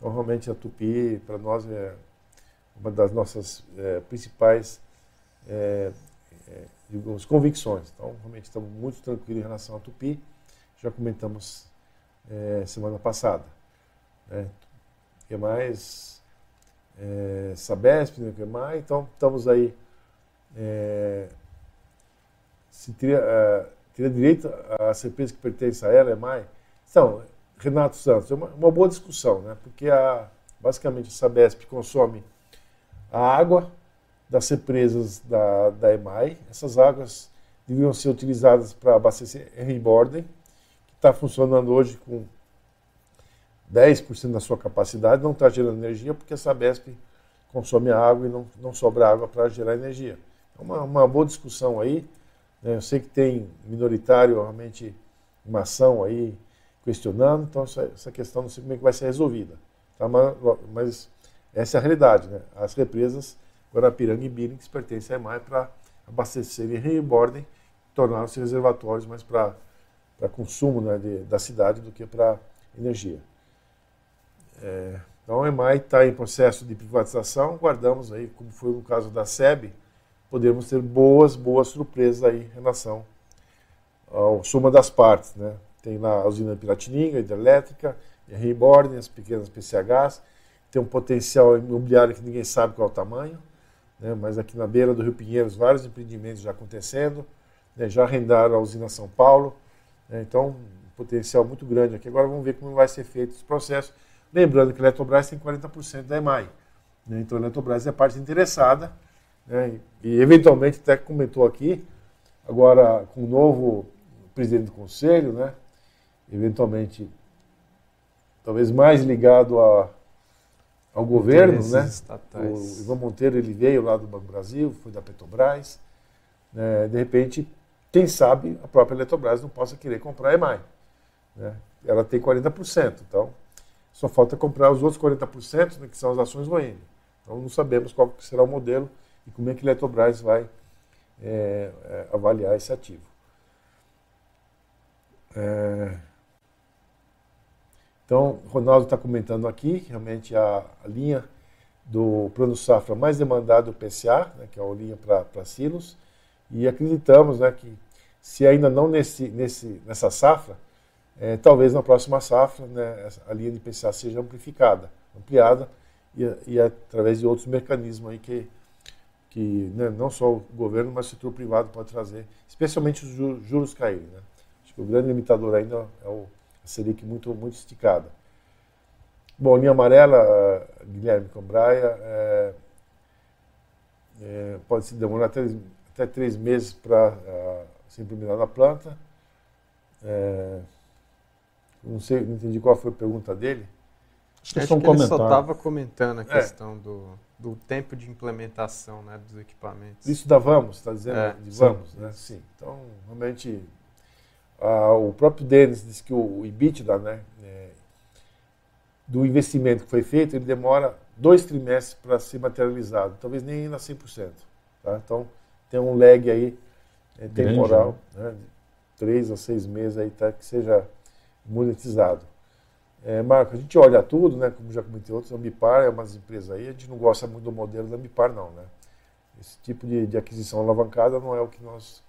[SPEAKER 1] Então, realmente, a Tupi, para nós, é uma das nossas é, principais é, é, digamos, convicções. Então, realmente, estamos muito tranquilos em relação à Tupi. Já comentamos é, semana passada. Né? O que mais? É, Sabesp, né? o que mais? Então, estamos aí é, se teria, teria direito a ser empresa que pertence a ela, é mais. Então, Renato Santos, é uma, uma boa discussão, né? porque a, basicamente a Sabesp consome a água das represas da, da EMAI. Essas águas deviam ser utilizadas para abastecer Borden, que está funcionando hoje com 10% da sua capacidade, não está gerando energia, porque a Sabesp consome a água e não, não sobra água para gerar energia uma, uma boa discussão aí. Né? Eu sei que tem minoritário realmente uma ação aí questionando, então essa, essa questão não sei como é que vai ser resolvida. Tá? Mas, mas, essa é a realidade. Né? As represas Guarapiranga e Birings pertencem à EMAI para abastecerem Rebordem, tornaram-se reservatórios mais para consumo né, de, da cidade do que para energia. É, então a EMAI está em processo de privatização, guardamos aí, como foi no caso da SEB, podemos ter boas, boas surpresas aí em relação à soma das partes. Né? Tem lá a usina Piratininga, hidrelétrica, Reborn, as pequenas PCHs, tem um potencial imobiliário que ninguém sabe qual é o tamanho, né? mas aqui na beira do Rio Pinheiros, vários empreendimentos já acontecendo, né? já arrendaram a usina São Paulo, né? então um potencial muito grande aqui. Agora vamos ver como vai ser feito esse processo. Lembrando que a Eletrobras tem 40% da EMAI, né? então a Eletrobras é a parte interessada, né? E eventualmente até comentou aqui, agora com o novo presidente do conselho, né? Eventualmente talvez mais ligado a, ao governo, né? Estatais. O Ivan Monteiro ele veio lá do Banco Brasil, foi da Petrobras. Né? De repente, quem sabe a própria Eletrobras não possa querer comprar a EMAI. Né? Ela tem 40%, então só falta comprar os outros 40%, né, que são as ações Roene. Então não sabemos qual será o modelo e como é que a Eletrobras vai é, avaliar esse ativo. É, então, Ronaldo está comentando aqui, realmente a, a, linha do plano safra mais demandado o PCA, né, que é a linha para silos, e acreditamos né, que se ainda não nesse, nesse, nessa safra, é, talvez na próxima safra né, a linha de PCA seja amplificada, ampliada, e, e através de outros mecanismos aí que que né, não só o governo, mas o setor privado pode trazer, especialmente os juros caírem. Né? Acho que o grande limitador ainda é o, Selic muito, muito esticada. Bom, linha amarela, Guilherme Combraia, é, é, pode se demorar até, até três meses para uh, ser implementada na planta. É, não sei, não entendi qual foi a pergunta dele.
[SPEAKER 4] Acho que, Acho que ele só estava comentando a é. questão do do tempo de implementação né, dos equipamentos.
[SPEAKER 1] Isso da Vamos, está dizendo é, de Vamos, sim. né? Sim. Então, realmente, ah, o próprio Denis disse que o, EBITDA, né, é, do investimento que foi feito, ele demora dois trimestres para ser materializado, talvez nem ainda 100%. Tá? Então, tem um lag aí é, temporal, Grande, né? né? três a seis meses aí, tá, que seja monetizado. É, Marco, a gente olha tudo, né? Como já comentei outros, a Ambipar é uma das empresas aí, a gente não gosta muito do modelo da Ambipar, não, né? Esse tipo de, de aquisição alavancada não é o que nós,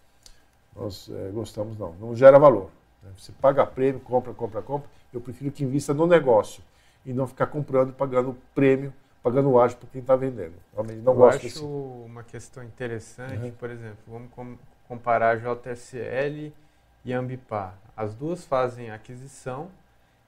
[SPEAKER 1] nós é, gostamos, não. Não gera valor. Né? Você paga prêmio, compra, compra, compra. Eu prefiro que invista no negócio e não ficar comprando, pagando prêmio, pagando ágio para quem está vendendo.
[SPEAKER 4] Realmente não Eu gosto acho desse... uma questão interessante, uhum. por exemplo, vamos com, comparar JSL e Ambipar. As duas fazem aquisição,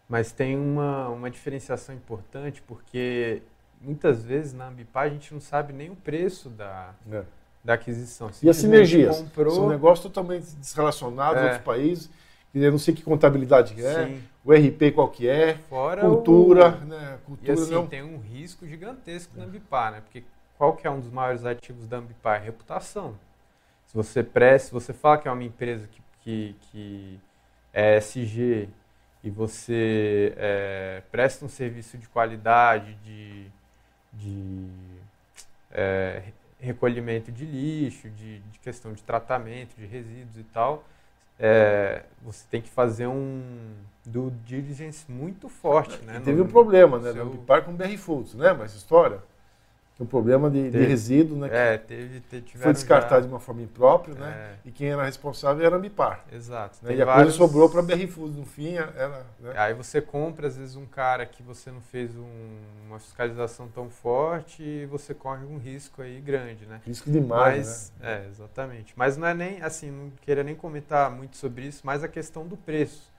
[SPEAKER 4] mas tem uma, uma diferenciação importante, porque muitas vezes na Ambipar a gente não sabe nem o preço da, é. Da aquisição.
[SPEAKER 1] E as sinergias? Comprou... São negócios totalmente desrelacionados é. outros países, eu não sei que contabilidade é, Sim. o RP qual que é, Fora cultura, o... né? Cultura
[SPEAKER 4] e assim, não... tem um risco gigantesco na Ambipar, né? Porque qual que é um dos maiores ativos da Ambipar? Reputação. Se você presta, se você fala que é uma empresa que, que, que é SG e você é, presta um serviço de qualidade, de, de é, recolhimento de lixo, de, de, questão de tratamento de resíduos e tal, é, você tem que fazer um do diligence muito forte, né?
[SPEAKER 1] teve no, um problema, né? Seu... Bipar com o BR Foods, né? Mas história um problema de, de resíduo, né?
[SPEAKER 4] É, teve, teve
[SPEAKER 1] foi descartado já... de uma forma imprópria, né? É. E quem era responsável era a Ambipar.
[SPEAKER 4] Exato.
[SPEAKER 1] Né? E a vários... coisa sobrou para a BR Foods, no fim era... Né?
[SPEAKER 4] Aí você compra, às vezes, um cara que você não fez um, uma fiscalização tão forte e você corre um risco aí grande, né?
[SPEAKER 1] Risco demais, mas,
[SPEAKER 4] né? É, exatamente. Mas não é nem, assim, não queria nem comentar muito sobre isso, mas a questão do preço.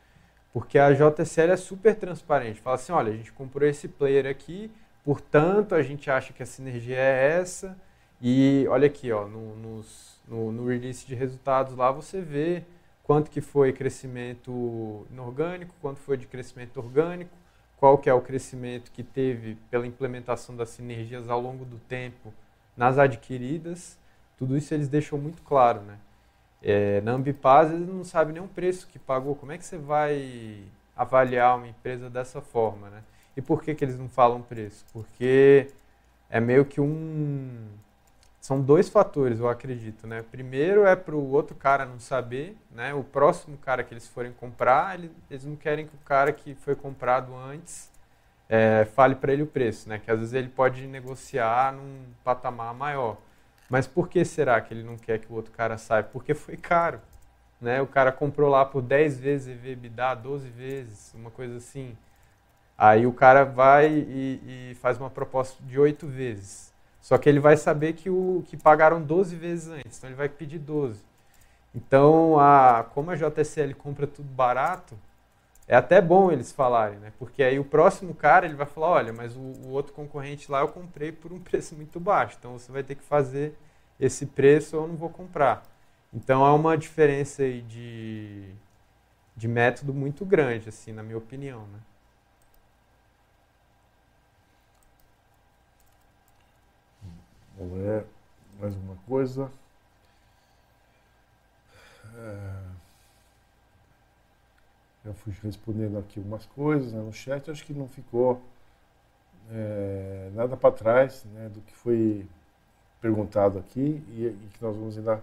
[SPEAKER 4] Porque a JSL é super transparente. Fala assim, olha, a gente comprou esse player aqui Portanto, a gente acha que a sinergia é essa. E olha aqui, ó, no, nos, no, no release de resultados lá você vê quanto que foi crescimento inorgânico, quanto foi de crescimento orgânico, qual que é o crescimento que teve pela implementação das sinergias ao longo do tempo nas adquiridas. Tudo isso eles deixam muito claro, né? É, na Ambipaz eles não sabem nem o preço que pagou. Como é que você vai avaliar uma empresa dessa forma, né? E por que, que eles não falam preço? Porque é meio que um. São dois fatores, eu acredito, né? Primeiro é para o outro cara não saber, né? O próximo cara que eles forem comprar, eles não querem que o cara que foi comprado antes é, fale para ele o preço, né? Que às vezes ele pode negociar num patamar maior. Mas por que será que ele não quer que o outro cara saiba? Porque foi caro, né? O cara comprou lá por 10 vezes EV/EBITDA, 12 vezes, uma coisa assim. Aí o cara vai e, e faz uma proposta de oito vezes. Só que ele vai saber que, o, que pagaram 12 vezes antes, então ele vai pedir 12. Então, a, como a JSL compra tudo barato, é até bom eles falarem, né? Porque aí o próximo cara ele vai falar, olha, mas o, o, outro concorrente lá eu comprei por um preço muito baixo, então você vai ter que fazer esse preço ou eu não vou comprar. Então há uma diferença aí de, de método muito grande, assim, na minha opinião, né?
[SPEAKER 1] Vamos ver mais uma coisa. É, já fui respondendo aqui umas coisas né, no chat, acho que não ficou é, nada para trás né, do que foi perguntado aqui e, e, que nós vamos ainda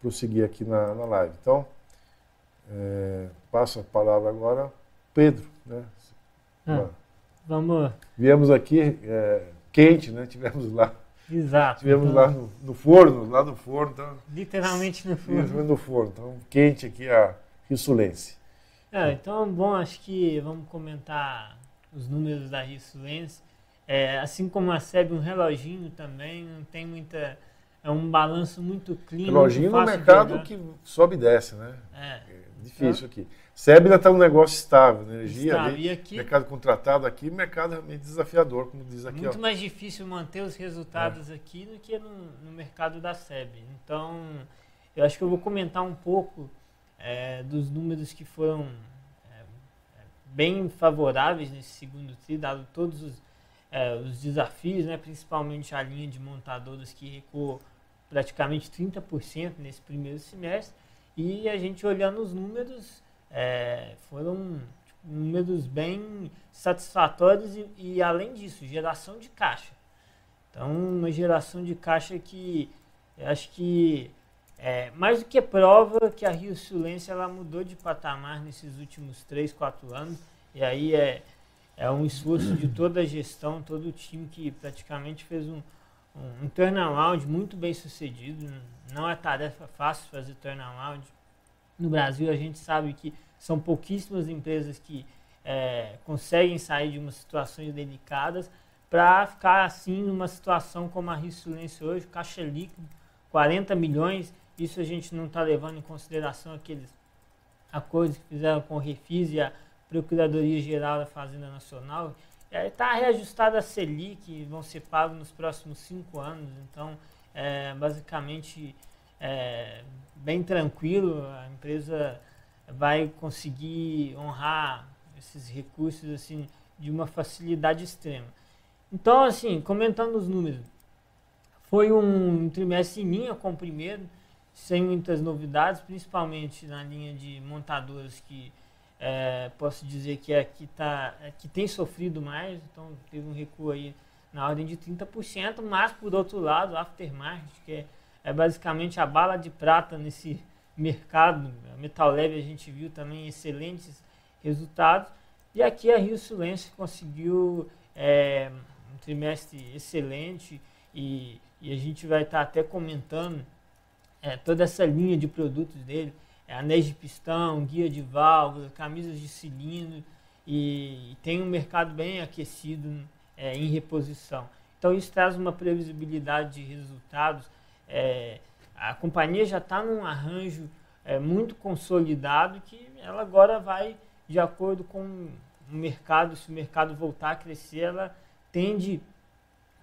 [SPEAKER 1] prosseguir aqui na, na live. Então, é, passo a palavra agora Pedro. Né?
[SPEAKER 2] Ah, vamos.
[SPEAKER 1] Viemos aqui é, quente, né? Tivemos lá
[SPEAKER 2] Exato.
[SPEAKER 1] Estivemos então, lá no, no, forno, lá no forno. Então,
[SPEAKER 2] literalmente no forno.
[SPEAKER 1] No forno. Então, quente aqui a Rio Sulense.
[SPEAKER 2] É, então, bom, acho que vamos comentar os números da Rio Sulense. É, assim como a SEB, um reloginho também, não tem muita... É um balanço muito clean.
[SPEAKER 1] Reloginho no mercado que sobe e desce, né? É. é difícil aqui. SEB ainda está um negócio estável, energia estável. ali, aqui, mercado contratado aqui, mercado realmente desafiador, como diz aqui.
[SPEAKER 2] Muito
[SPEAKER 1] ó.
[SPEAKER 2] mais difícil manter os resultados é. aqui do que no, no, mercado da SEB. Então, eu acho que eu vou comentar um pouco é, dos números que foram é, é bem favoráveis nesse segundo TRI, dado todos os, é, os desafios, né? principalmente a linha de montadoras que recuou praticamente 30% nesse primeiro semestre. E a gente olhando os números é, foram tipo, números bem satisfatórios e, e, além disso, geração de caixa. Então, uma geração de caixa que acho que é, mais do que prova que a Rio Silêncio ela mudou de patamar nesses últimos 3, 4 anos. E aí é, é um esforço de toda a gestão, todo o time que praticamente fez um, um, um turnaround muito bem sucedido. Não é tarefa fácil fazer turnaround. No Brasil, a gente sabe que são pouquíssimas empresas que é, conseguem sair de umas situações delicadas para ficar assim numa situação como a Rio hoje, caixa líquido, 40 milhões. Isso a gente não está levando em consideração aqueles acordos que fizeram com o Refis e a Procuradoria Geral da Fazenda Nacional. Está é, reajustada a Selic, vão ser pagos nos próximos cinco anos. Então, é, basicamente, é, bem tranquilo, a empresa vai conseguir honrar esses recursos assim de uma facilidade extrema. Então, assim, comentando os números, foi um trimestre em linha com o primeiro, sem muitas novidades, principalmente na linha de montadoras que é, posso dizer que é que, tá, é, que tem sofrido mais, então teve um recuo aí na ordem de 30%, mas por outro lado, aftermarket, que é, é basicamente a bala de prata nesse mercado, a Metal Leve a gente viu também excelentes resultados, e aqui a Rio Silêncio conseguiu é, um trimestre excelente e, e, a gente vai estar tá até comentando é, toda essa linha de produtos dele, é, anéis de pistão, guia de válvula, camisas de cilindro e, e tem um mercado bem aquecido é, em reposição. Então isso traz uma previsibilidade de resultados. É, a companhia já está num arranjo é, muito consolidado que ela agora vai de acordo com o mercado, se o mercado voltar a crescer, ela tende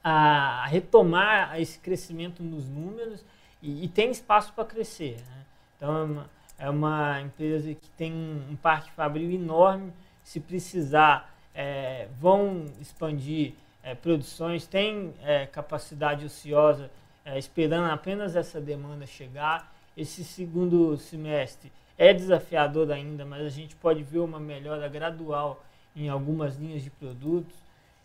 [SPEAKER 2] a retomar esse crescimento nos números e, e tem espaço para crescer. Né? Então, é uma, é uma, empresa que tem um parque fabril enorme. Se precisar, é, vão expandir é, produções, tem é, capacidade ociosa, é, esperando apenas essa demanda chegar. Esse segundo semestre é desafiador ainda, mas a gente pode ver uma melhora gradual em algumas linhas de produtos.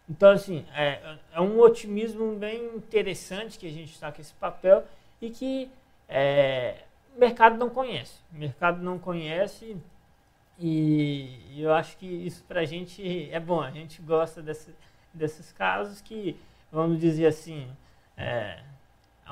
[SPEAKER 2] Então, assim, é, é um otimismo bem interessante que a gente está com esse papel e que é, o mercado não conhece. O mercado não conhece e eu acho que isso para a gente é bom. A gente gosta desse, desses casos que, vamos dizer assim, é,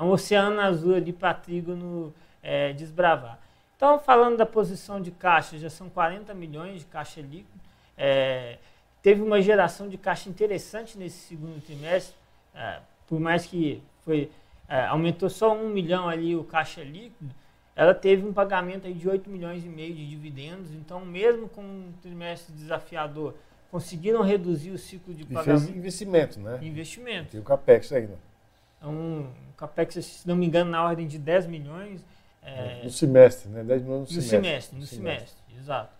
[SPEAKER 2] um oceano azul ali para trígono é, desbravar. Então, falando da posição de caixa, já são 40 milhões de caixa líquido. É, teve uma geração de caixa interessante nesse segundo trimestre, é, por mais que foi, é, aumentou só um milhão ali o caixa líquido, ela teve um pagamento aí de 8 milhões e meio de dividendos, então mesmo com um trimestre desafiador, conseguiram reduzir o ciclo de
[SPEAKER 1] e
[SPEAKER 2] pagamento.
[SPEAKER 1] fez investimento, né?
[SPEAKER 2] Investimento.
[SPEAKER 1] Tem o CAPEX ainda.
[SPEAKER 2] Então, um CAPEX, se não me engano, na ordem de 10 milhões.
[SPEAKER 1] É, no semestre, né? 10 milhões no,
[SPEAKER 2] no
[SPEAKER 1] semestre.
[SPEAKER 2] semestre. No semestre, semestre exato.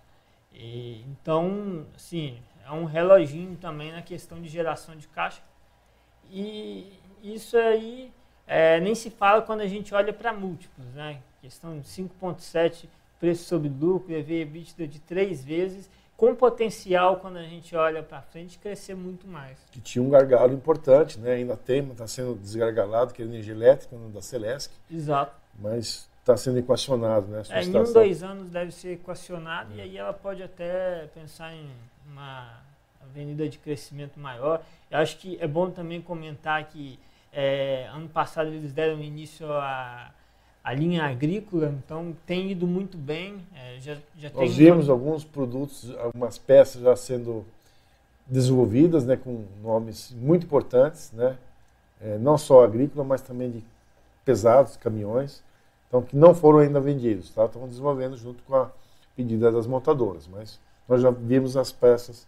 [SPEAKER 2] E, então, assim, é um reloginho também na questão de geração de caixa. E isso aí é, nem se fala quando a gente olha para múltiplos, né? Questão de 5,7 preço sobre lucro, EV EBITDA de três vezes, com potencial quando a gente olha para frente crescer muito mais.
[SPEAKER 1] Que tinha um gargalo importante, né? Ainda tem, está sendo desgargalado, que é a energia elétrica né, da Celesc.
[SPEAKER 2] Exato.
[SPEAKER 1] Mas está sendo equacionado, né?
[SPEAKER 2] É, em um, dois anos deve ser equacionado é. e aí ela pode até pensar em uma avenida de crescimento maior. Eu acho que é bom também comentar que é, ano passado eles deram início a, a linha agrícola, então tem ido muito bem. É, já, já
[SPEAKER 1] Nós vimos alguns produtos, algumas peças já sendo desenvolvidas, né, com nomes muito importantes, né, é, não só agrícola, mas também de pesados, caminhões, então que não foram ainda vendidos, tá? Estão desenvolvendo junto com a pedida das montadoras, mas nós já vimos as peças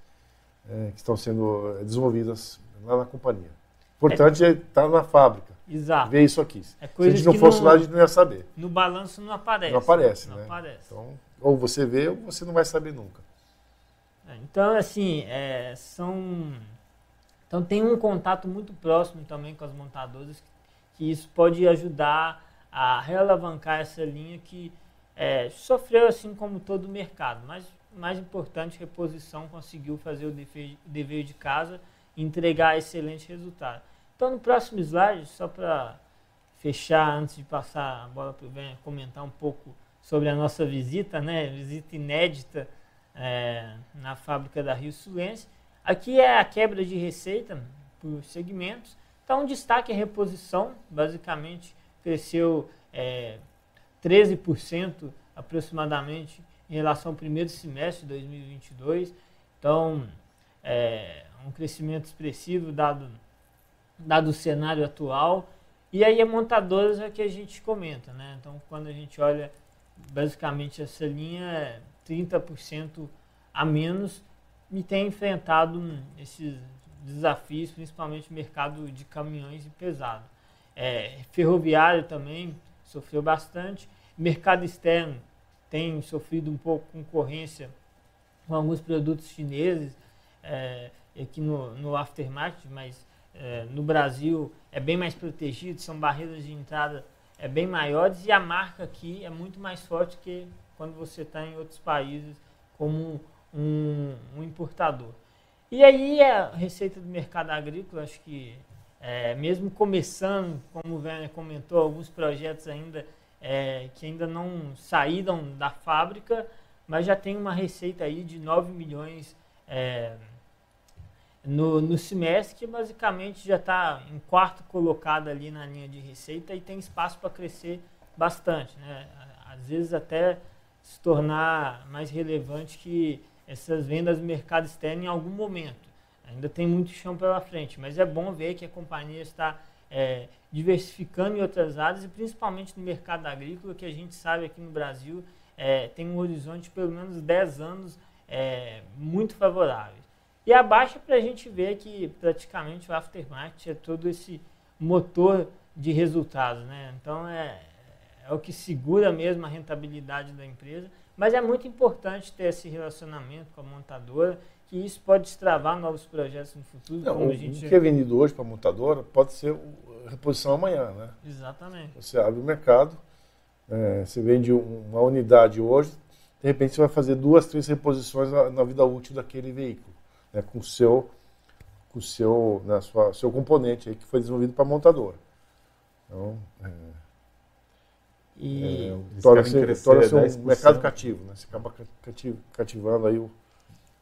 [SPEAKER 1] é, que estão sendo é, desenvolvidas lá na companhia. Importante é estar na fábrica.
[SPEAKER 2] Exato.
[SPEAKER 1] Ver isso aqui. É Se a gente não fosse lá, a gente não ia saber.
[SPEAKER 2] No balanço não aparece.
[SPEAKER 1] Não aparece,
[SPEAKER 2] não
[SPEAKER 1] né?
[SPEAKER 2] Aparece.
[SPEAKER 1] Então, ou você vê ou você não vai saber nunca.
[SPEAKER 2] É, então, assim, é, são... Então tem um contato muito próximo também com as montadoras, que, isso pode ajudar a realavancar essa linha que é, sofreu assim como todo o mercado, mas mais importante, reposição conseguiu fazer o dever, o dever de casa e entregar excelente resultado. Então, no próximo slide, só para fechar, antes de passar a bola para o Ben, comentar um pouco sobre a nossa visita, né? Visita inédita é, na fábrica da Rio Sulense. Aqui é a quebra de receita por segmentos. Então, um destaque é reposição, basicamente cresceu é, 13% aproximadamente em relação ao primeiro semestre de 2022. Então, é um crescimento expressivo dado, dado o cenário atual. E aí a montadoras é que a gente comenta, né? Então, quando a gente olha basicamente essa linha, é 30% a menos e tem enfrentado esses desafios, principalmente mercado de caminhões e pesado. É, ferroviário também sofreu bastante. Mercado externo tem sofrido um pouco concorrência com alguns produtos chineses é, aqui no, no aftermarket, mas é, no Brasil é bem mais protegido, são barreiras de entrada é bem maiores e a marca aqui é muito mais forte que quando você está em outros países como um, um, importador. E aí a receita do mercado agrícola, acho que é, mesmo começando, como o Werner comentou, alguns projetos ainda é, que ainda não saíram da fábrica, mas já tem uma receita aí de 9 milhões é, no, no semestre, que basicamente já está em quarto colocado ali na linha de receita e tem espaço para crescer bastante. Né? Às vezes até se tornar mais relevante que essas vendas do mercado externo em algum momento. Ainda tem muito chão pela frente, mas é bom ver que a companhia está é, diversificando em outras áreas e principalmente no mercado agrícola, que a gente sabe aqui no Brasil é, tem um horizonte de pelo menos 10 anos é, muito favorável. E abaixo para a gente ver que praticamente o aftermarket é todo esse motor de resultados. Né? Então é, é o que segura mesmo a rentabilidade da empresa. Mas é muito importante ter esse relacionamento com a montadora, que isso pode destravar novos projetos no futuro.
[SPEAKER 1] Não, o gente... que é vendido hoje para a montadora pode ser reposição amanhã. Né?
[SPEAKER 2] Exatamente.
[SPEAKER 1] Você abre o mercado, é, você vende uma unidade hoje, de repente você vai fazer duas, três reposições na, na vida útil daquele veículo né, com o seu, com seu, na sua, seu componente aí que foi desenvolvido para montadora. Então, é,
[SPEAKER 2] e
[SPEAKER 1] é, torna-se torna um mercado cativo, né? Você acaba cativando aí o,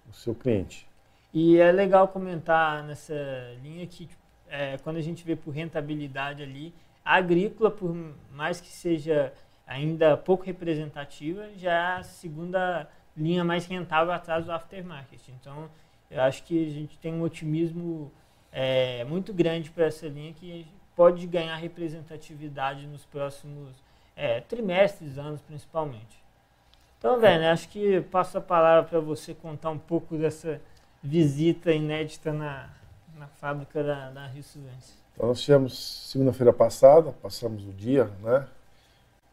[SPEAKER 1] o seu cliente.
[SPEAKER 2] E é legal comentar nessa linha que tipo, é, quando a gente vê por rentabilidade ali, a agrícola, por mais que seja ainda pouco representativa, já é a segunda linha mais rentável atrás do aftermarket. Então, eu acho que a gente tem um otimismo é, muito grande para essa linha que pode ganhar representatividade nos próximos é, trimestres, anos principalmente. Então, velho, acho que passo a palavra para você contar um pouco dessa visita inédita na, na fábrica da, da Rio Silêncio.
[SPEAKER 1] Então, nós tivemos segunda-feira passada, passamos o dia né,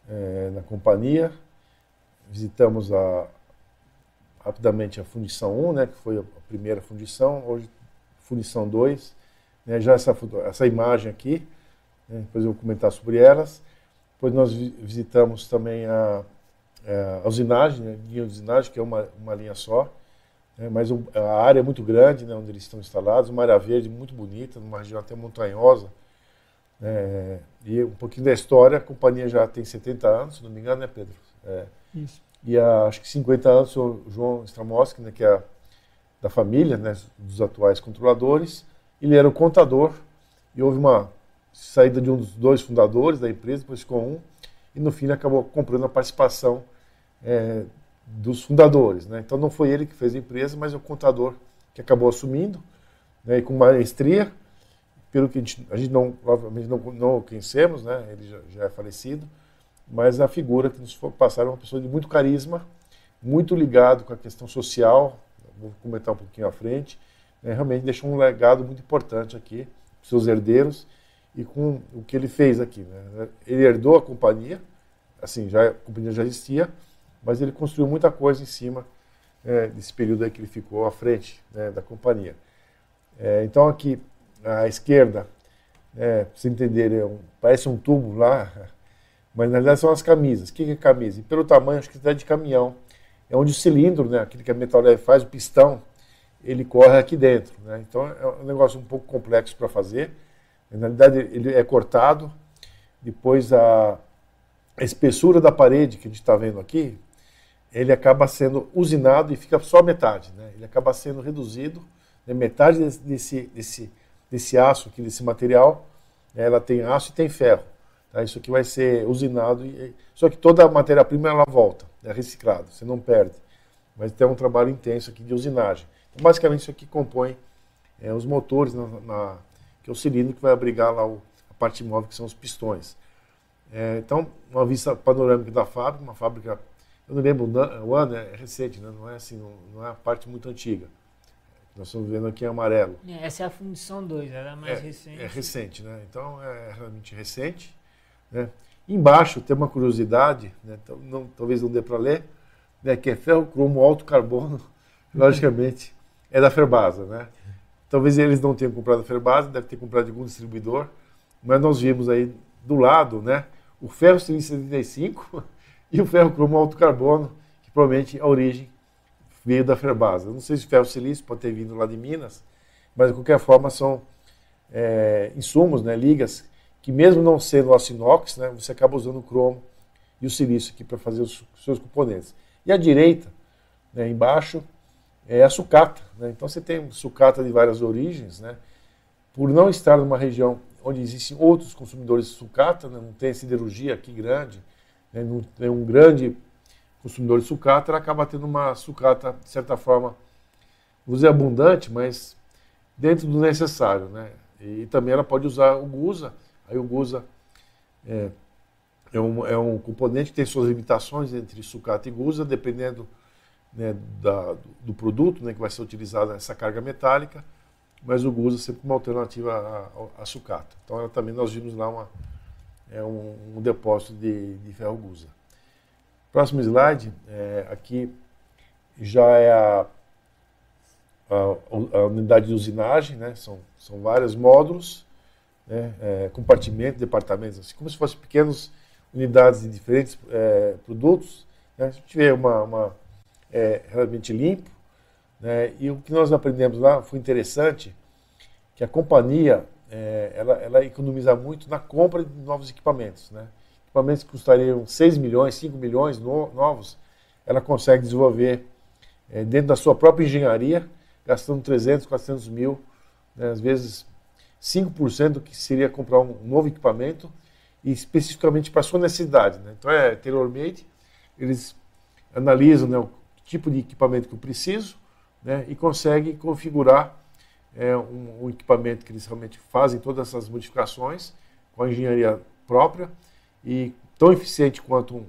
[SPEAKER 1] é, na companhia, visitamos a, rapidamente a fundição 1, né, que foi a primeira fundição, hoje fundição 2, né, já essa, essa imagem aqui, né, depois eu vou comentar sobre elas. Depois nós visitamos também a, é, a usinagem, né, linha de usinagem, que é uma, uma linha só, né, mas a área é muito grande, né, onde eles estão instalados, uma área verde muito bonita, numa região até montanhosa. É, e um pouquinho da história, a companhia já tem 70 anos, se não me engano, né, Pedro?
[SPEAKER 2] É, Isso
[SPEAKER 1] e há acho que 50 anos o João Stramoski, né, que é da família, né, dos atuais controladores, ele era o contador e houve uma saída de um dos dois fundadores da empresa, depois ficou um, e no fim ele acabou comprando a participação é, dos fundadores. Né? Então não foi ele que fez a empresa, mas o contador que acabou assumindo, né, e com maestria, pelo que a gente, a gente não, obviamente não, não o conhecemos, né, ele já, já é falecido, mas a figura que nos passaram é uma pessoa de muito carisma, muito ligado com a questão social, vou comentar um pouquinho à frente, né, realmente deixou um legado muito importante aqui, para seus herdeiros, e com o que ele fez aqui. Né? Ele herdou a companhia, assim, já, a companhia já existia, mas ele construiu muita coisa em cima é, desse período aí que ele ficou à frente né, da companhia. É, então aqui, à esquerda, é, para vocês entenderem, é um, parece um tubo lá, mas na realidade são as camisas. O que é camisa? E pelo tamanho, acho que até de caminhão. É onde o cilindro, né, aquele que a Metal Leve faz, o pistão, ele corre aqui dentro. Né? Então é um negócio um pouco complexo para fazer. Na realidade, ele é cortado, depois a, a espessura da parede que a gente está vendo aqui, ele acaba sendo usinado e fica só metade. Né? Ele acaba sendo reduzido né, metade desse, desse, desse aço aqui, desse material, né, ela tem aço e tem ferro. Tá? Isso aqui vai ser usinado, e, só que toda a matéria-prima ela volta, é reciclado, você não perde. Mas tem um trabalho intenso aqui de usinagem. Então, basicamente isso aqui compõe é, os motores, na, na, que é o cilindro que vai abrigar lá o, a parte móvel, que são os pistões. É, então, uma vista panorâmica da fábrica, uma fábrica, eu não lembro o ano, é recente, né? não é assim, não, não é a parte muito antiga. Nós estamos vendo aqui em amarelo.
[SPEAKER 2] É, essa é a fundição 2, ela é mais
[SPEAKER 1] é,
[SPEAKER 2] recente.
[SPEAKER 1] É recente, né? Então é realmente recente. Né? Embaixo tem uma curiosidade, né? então, não, talvez não dê para ler, né? que é ferro cromo alto carbono, logicamente, é da Ferbasa. Né? Talvez eles não tenham comprado a Ferbasa, deve ter comprado de algum distribuidor, mas nós vimos aí do lado né? o ferro silício 75 e o ferro cromo alto carbono, que provavelmente a origem veio da Ferbasa. Não sei se o ferro silício pode ter vindo lá de Minas, mas de qualquer forma são é, insumos, né, ligas, que mesmo não sendo aço inox, né, você acaba usando o cromo e o silício aqui para fazer os, seus componentes. E à direita, né, embaixo, é a sucata. Né? Então você tem sucata de várias origens, né? por não estar numa região onde existem outros consumidores de sucata, né? não tem siderurgia aqui grande, né? não tem um grande consumidor de sucata, ela acaba tendo uma sucata, de certa forma, vou dizer abundante, mas dentro do necessário. Né? E também ela pode usar o Gusa, aí o Gusa é, é, um, é um componente que tem suas limitações entre sucata e Gusa, dependendo né, da, do produto né, que vai ser utilizado nessa carga metálica, mas o Gusa é sempre uma alternativa à, à sucata. Então ela, também nós vimos lá uma, é um, um depósito de, de ferro Gusa. Próximo slide, é, aqui já é a, a, a, unidade de usinagem, né? são, são vários módulos, né? é, compartimentos, departamentos, assim, como se fossem pequenas unidades de diferentes é, produtos. Né? A gente uma, uma é, realmente limpo, né? e o que nós aprendemos lá foi interessante, que a companhia é, ela, ela economiza muito na compra de novos equipamentos. Né? equipamentos que custariam 6 milhões, 5 milhões no, novos, ela consegue desenvolver é, dentro da sua própria engenharia, gastando 300, 400 mil, né, às vezes 5% do que seria comprar um novo equipamento e especificamente para sua necessidade. Né? Então é tailor-made, eles analisam né, o tipo de equipamento que eu preciso né, e conseguem configurar é, um, um equipamento que eles realmente fazem todas essas modificações com a engenharia própria e tão eficiente quanto um,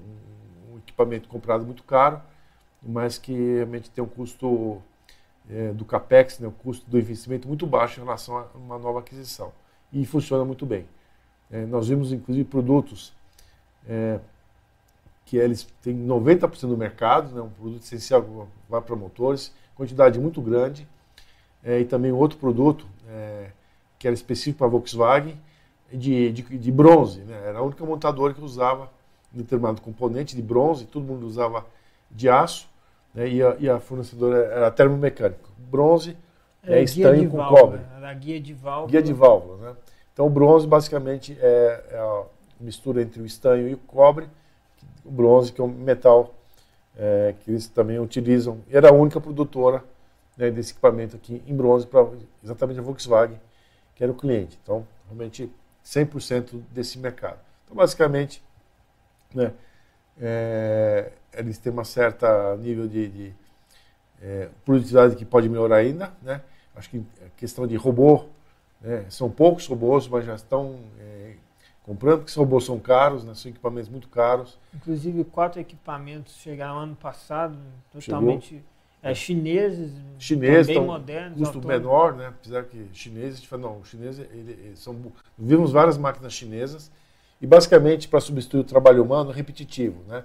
[SPEAKER 1] um equipamento comprado muito caro, mas que realmente tem um custo é, do capex, né, o custo do investimento muito baixo em relação a uma nova aquisição. E funciona muito bem. É, nós vimos inclusive produtos é, que eles têm 90% do mercado, né, um produto essencial que vai para motores, quantidade muito grande, é, e também outro produto é, que era específico para a Volkswagen, de, de, de bronze. Né? Era a única montadora que usava determinado componente de bronze, todo mundo usava de aço, né? e, a, e a fornecedora era termomecânica. Bronze é, é estanho com válvula, cobre.
[SPEAKER 2] Era guia de válvula.
[SPEAKER 1] Guia de válvula. Né? Então o bronze basicamente é, é a mistura entre o estanho e o cobre. O bronze que é um metal é, que eles também utilizam. Era a única produtora né, desse equipamento aqui em bronze para exatamente a Volkswagen, que era o cliente. Então, realmente 100% desse mercado. Então, basicamente, né, é, eles têm uma certa nível de, de é, produtividade que pode melhorar ainda. Né? Acho que a questão de robô, né, são poucos robôs, mas já estão é, comprando, porque os robôs são caros, né, são equipamentos muito caros.
[SPEAKER 2] Inclusive, quatro equipamentos chegaram ano passado, totalmente... Chegou é, chineses, chineses bem modernos.
[SPEAKER 1] Custo menor, né? Apesar que chineses, a gente fala, não, chineses ele, ele, são. Vimos várias máquinas chinesas e basicamente para substituir o trabalho humano repetitivo, né?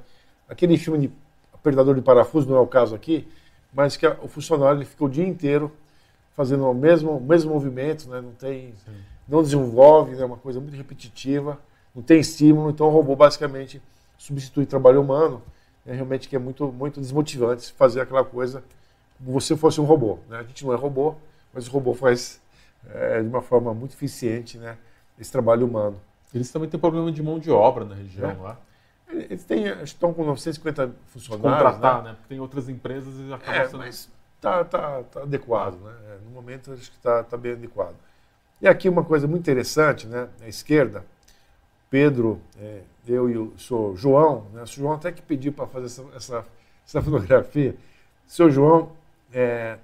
[SPEAKER 1] Aquele filme de apertador de parafuso não é o caso aqui, mas que a, o funcionário ele fica o dia inteiro fazendo o mesmo, o mesmo movimento, né? Não tem, não desenvolve, é né? uma coisa muito repetitiva, não tem estímulo, então o robô basicamente substitui o trabalho humano é realmente que é muito, muito desmotivante fazer aquela coisa como você fosse um robô. Né? A gente não é robô, mas o robô faz é, de uma forma muito eficiente né, esse trabalho humano.
[SPEAKER 3] Eles também têm problema de mão de obra na região é. lá.
[SPEAKER 1] Eles têm, estão com 950 funcionários.
[SPEAKER 3] Contratar, né? né? Porque tem outras empresas e acabam
[SPEAKER 1] é, sendo... Mas tá, tá, tá adequado, né? É, no momento acho que está tá bem adequado. E aqui uma coisa muito interessante, né? À esquerda, Pedro, é, eu e o senhor João, né? o João até que pediu para fazer essa, essa, essa, fotografia. O senhor João é,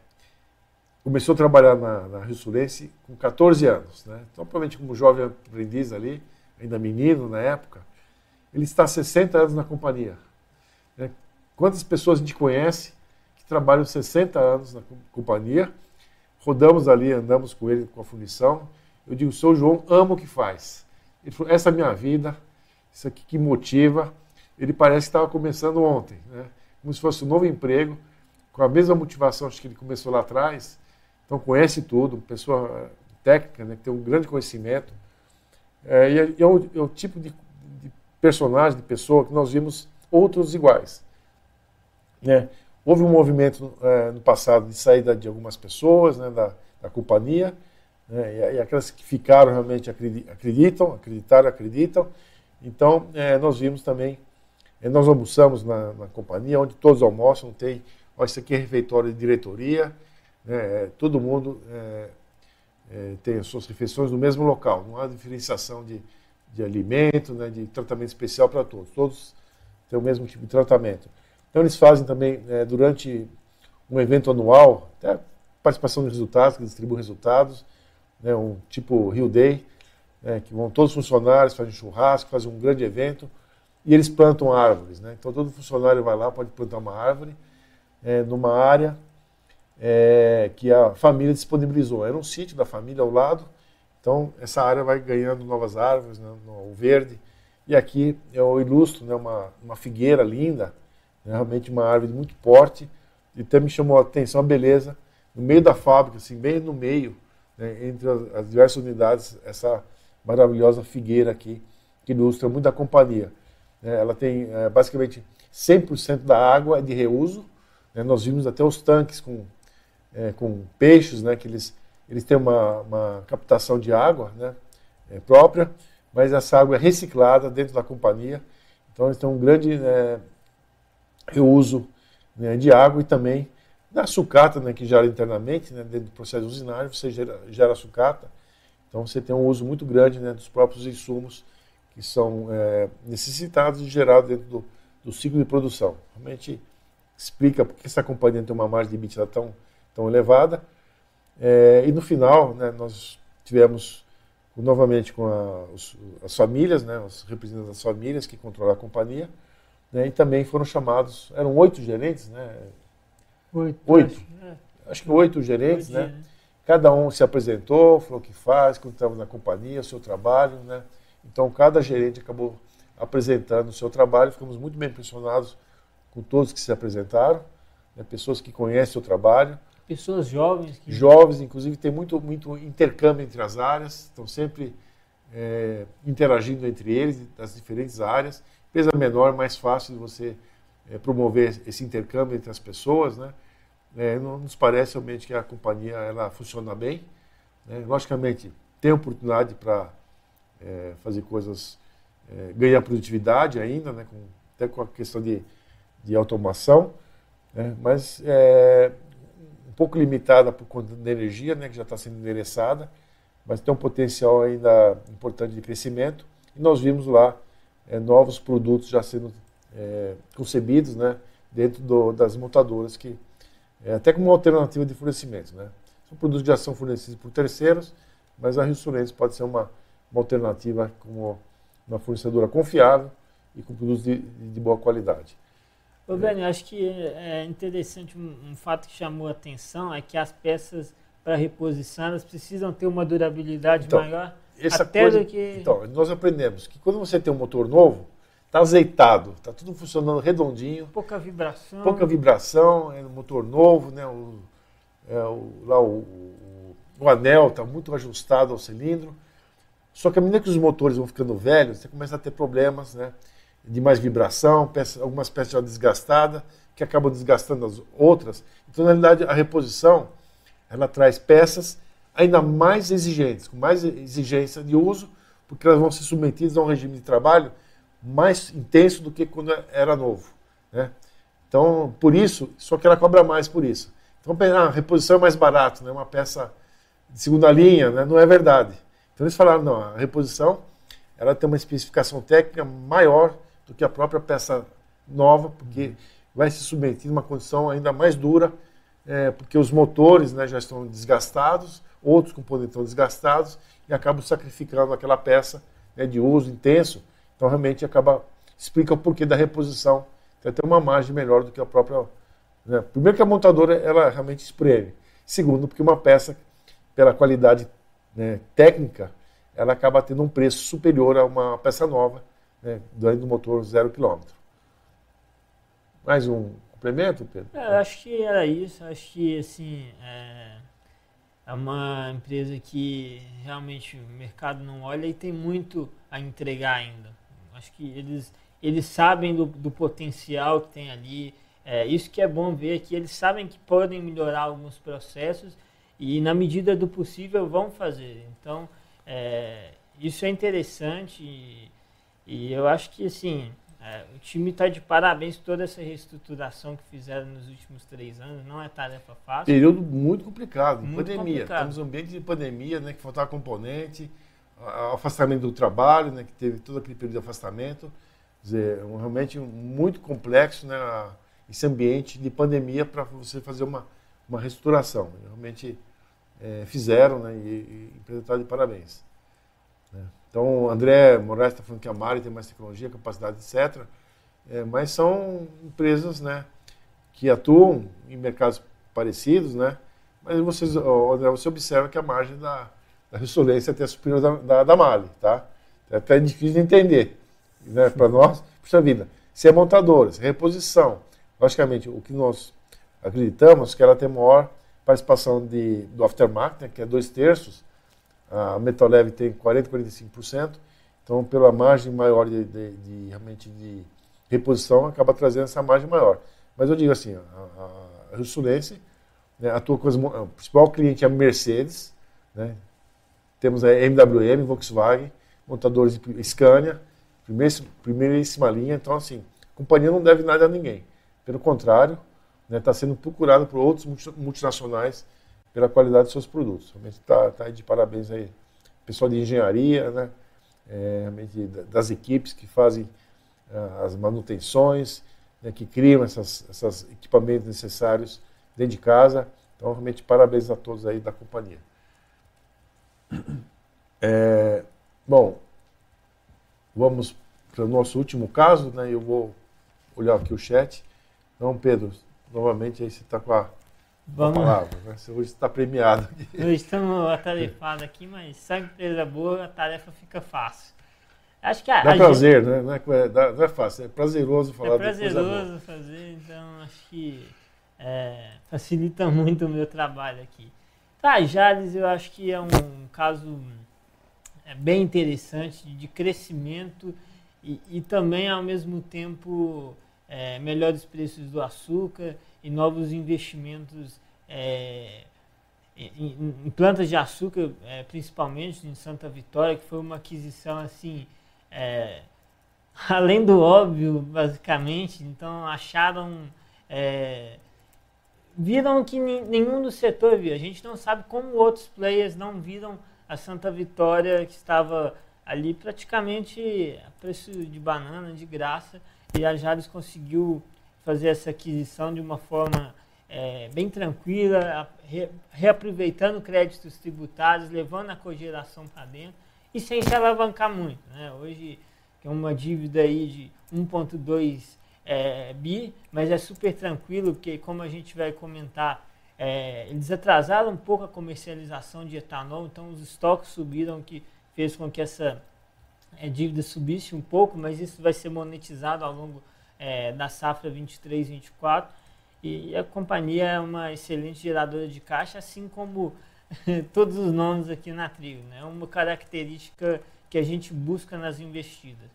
[SPEAKER 1] começou a trabalhar na, na Rio Sulense com 14 anos, né? Então, provavelmente como jovem aprendiz ali, ainda menino na época, ele está há 60 anos na companhia. Né? Quantas pessoas a gente conhece que trabalham 60 anos na companhia? Rodamos ali, andamos com ele com a fundição. Eu digo, sou João, amo o que faz. Ele falou, essa é a minha vida, isso aqui que motiva. Ele parece que estava começando ontem, né? como se fosse um novo emprego, com a mesma motivação acho que ele começou lá atrás. Então conhece tudo, pessoa técnica, né, tem um grande conhecimento. É, e é, é, o, é o tipo de, de, personagem, de pessoa que nós vimos outros iguais. Né? Houve um movimento é, no passado de saída de algumas pessoas né, da, da companhia, né, e, e, aquelas que ficaram realmente acreditam, acreditaram, acreditam. Então, é, nós vimos também, é, nós almoçamos na, na, companhia, onde todos almoçam, tem, ó, isso aqui é refeitório de diretoria, né, é, todo mundo é, tem as suas refeições no mesmo local, não há diferenciação de, de alimento, né, de tratamento especial para todos. Todos têm o mesmo tipo de tratamento. Então eles fazem também, é, durante um evento anual, até participação de resultados, que distribuem resultados, né, um tipo Rio Day, né, que vão todos os funcionários, fazem churrasco, fazem um grande evento, e eles plantam árvores. Né? Então todo funcionário vai lá, pode plantar uma árvore é, numa área é, que a família disponibilizou. Era um sítio da família ao lado, então essa área vai ganhando novas árvores, né, no verde. E aqui eu ilustro né, uma, uma figueira linda, né, realmente uma árvore muito forte, e até me chamou a atenção a beleza, no meio da fábrica, assim, bem no meio, né, entre as, as, diversas unidades, essa maravilhosa figueira aqui, que ilustra muito a companhia. Né, ela tem é, basicamente 100% da água de reuso, né, nós vimos até os tanques com é, com peixes, né, que eles, eles têm uma, uma captação de água né, é, própria, mas essa água é reciclada dentro da companhia. Então eles têm um grande é, reuso né, de água e também da sucata, né, que gera internamente, né, dentro do processo usinário, você gera, gera sucata. Então você tem um uso muito grande né, dos próprios insumos que são é, necessitados e gerados dentro do, do, ciclo de produção. Realmente explica porque essa companhia tem uma margem de EBITDA tão, tão elevada. É, e no final, né, nós tivemos novamente com a, os, as famílias, né, os representantes das famílias que controlam a companhia, né, e também foram chamados, eram oito gerentes, né?
[SPEAKER 2] Oito.
[SPEAKER 1] Oito. Acho, é. acho que oito gerentes, oito, né? Cada um se apresentou, falou o que faz, quando estava na companhia, o seu trabalho, né? Então cada gerente acabou apresentando o seu trabalho, ficamos muito bem impressionados com todos que se apresentaram, né, pessoas que conhecem o trabalho,
[SPEAKER 2] Pessoas jovens. Que...
[SPEAKER 1] Jovens, inclusive, tem muito, muito intercâmbio entre as áreas, estão sempre é, interagindo entre eles, das diferentes áreas. Empresa menor, mais fácil de você é, promover esse intercâmbio entre as pessoas, né? É, não nos parece realmente que a companhia ela funciona bem. Né? Logicamente, tem oportunidade para é, fazer coisas, é, ganhar produtividade ainda, né? com, até com a questão de, de automação, né? mas é, pouco limitada por conta da energia, né, que já está sendo endereçada, mas tem um potencial ainda importante de crescimento. E nós vimos lá é, novos produtos já sendo é, concebidos né, dentro do, das montadoras, que é, até como uma alternativa de fornecimento. Né? São produtos já são fornecidos por terceiros, mas a Rio Sulentes pode ser uma, uma alternativa como uma fornecedora confiável e com produtos de, de boa qualidade.
[SPEAKER 2] Ô, Benny, acho que é interessante um, um, fato que chamou a atenção é que as peças para reposição elas precisam ter uma durabilidade então, maior
[SPEAKER 1] essa até coisa, do que... Então, nós aprendemos que quando você tem um motor novo, está azeitado, está tudo funcionando redondinho.
[SPEAKER 2] Pouca vibração.
[SPEAKER 1] Pouca vibração, é um motor novo, né? O, é, o, lá o, o, o anel está muito ajustado ao cilindro. Só que à medida que os motores vão ficando velhos, você começa a ter problemas, né? De mais vibração, peças, algumas peças já desgastadas, que acabam desgastando as outras. Então, na realidade, a reposição ela traz peças ainda mais exigentes, com mais exigência de uso, porque elas vão ser submetidas a um regime de trabalho mais intenso do que quando era novo. Né? Então, por isso, só que ela cobra mais por isso. Então, a ah, reposição é mais barato, né? uma peça de segunda linha, né? não é verdade. Então eles falaram, não, a reposição ela tem uma especificação técnica maior do que a própria peça nova, porque vai se submeter a uma condição ainda mais dura, é, porque os motores né, já estão desgastados, outros componentes estão desgastados e acabam sacrificando aquela peça né, de uso intenso. Então realmente acaba explica o porquê da reposição. Tem uma margem melhor do que a própria. Né? Primeiro que a montadora ela realmente espreme. Segundo, porque uma peça pela qualidade né, técnica ela acaba tendo um preço superior a uma peça nova, né, do motor zero quilômetro. Mais um complemento, Pedro?
[SPEAKER 2] É, acho que era isso. Acho que assim é, é, uma empresa que realmente o mercado não olha e tem muito a entregar ainda. Acho que eles eles sabem do, do potencial que tem ali. É, isso que é bom ver que eles sabem que podem melhorar alguns processos e na medida do possível vão fazer. Então é, isso é interessante e, e, eu acho que assim é, o time está de parabéns por toda essa reestruturação que fizeram nos últimos três anos. Não é tarefa fácil.
[SPEAKER 1] Período muito complicado,
[SPEAKER 2] muito
[SPEAKER 1] pandemia.
[SPEAKER 2] Complicado.
[SPEAKER 1] Estamos em um ambiente de pandemia, né, que faltava componente, afastamento do trabalho, né, que teve todo aquele período de afastamento. Quer dizer, um, realmente muito complexo né, esse ambiente de pandemia para você fazer uma, uma reestruturação. Realmente é, fizeram né, e, e está de parabéns. Né? Então, André Moraes está falando que a Mari tem mais tecnologia, capacidade, etc. É, mas são empresas né, que atuam em mercados parecidos, né? mas vocês, André, você observa que a margem da, da ressolência é até superior da, da, da Mali. Tá? É até difícil de entender. Né? Para nós, puxa vida, se é montadora, se é reposição, logicamente, o que nós acreditamos é que ela tem maior participação de, do aftermarket, né, que é dois terços, a Metaleve tem 40%, 45%, então pela margem maior de, de, de, realmente de reposição acaba trazendo essa margem maior. Mas eu digo assim, a, a né, atua com as, o principal cliente é a Mercedes, né, temos a MWM, Volkswagen, montadores Scania, primeiríssima linha, então assim, a companhia não deve nada a ninguém. Pelo contrário, está né, tá sendo procurado por outros multinacionais pela qualidade de seus produtos. Realmente está tá de parabéns aí, pessoal de engenharia, né, é, realmente das equipes que fazem uh, as manutenções, né, que criam esses essas equipamentos necessários dentro de casa. Então, realmente, parabéns a todos aí da companhia. É, bom, vamos para o nosso último caso, né? Eu vou olhar aqui o chat. Então, Pedro, novamente aí você está com a, Vamos. palavra. Né? Você hoje está premiado. Aqui.
[SPEAKER 2] Hoje estamos atarefados aqui, mas a empresa boa, a tarefa fica fácil. Acho que a,
[SPEAKER 1] dá a prazer, gente... né? Não é, dá, não é, fácil, é prazeroso falar
[SPEAKER 2] É prazeroso fazer, então acho que é, facilita muito o meu trabalho aqui. Tá, Jales, eu acho que é um caso é, bem interessante de crescimento e, e também, ao mesmo tempo, é, melhores preços do açúcar e novos investimentos é, em, em, plantas de açúcar, é, principalmente em Santa Vitória, que foi uma aquisição assim, é, além do óbvio, basicamente. Então acharam, é, viram que nenhum do setor viu. A gente não sabe como outros players não viram a Santa Vitória que estava ali praticamente a preço de banana, de graça e a Jales conseguiu fazer essa aquisição de uma forma é, bem tranquila, re, reaproveitando créditos tributários, levando a cogeração para dentro e sem se alavancar muito. Né? Hoje é uma dívida aí de 1,2 é, bi, mas é super tranquilo, porque como a gente vai comentar, é, eles atrasaram um pouco a comercialização de etanol, então os estoques subiram, que fez com que essa é, dívida subisse um pouco, mas isso vai ser monetizado ao longo é, da safra 23, 24. E a companhia é uma excelente geradora de caixa, assim como todos os nomes aqui na trilha. Né? É uma característica que a gente busca nas investidas.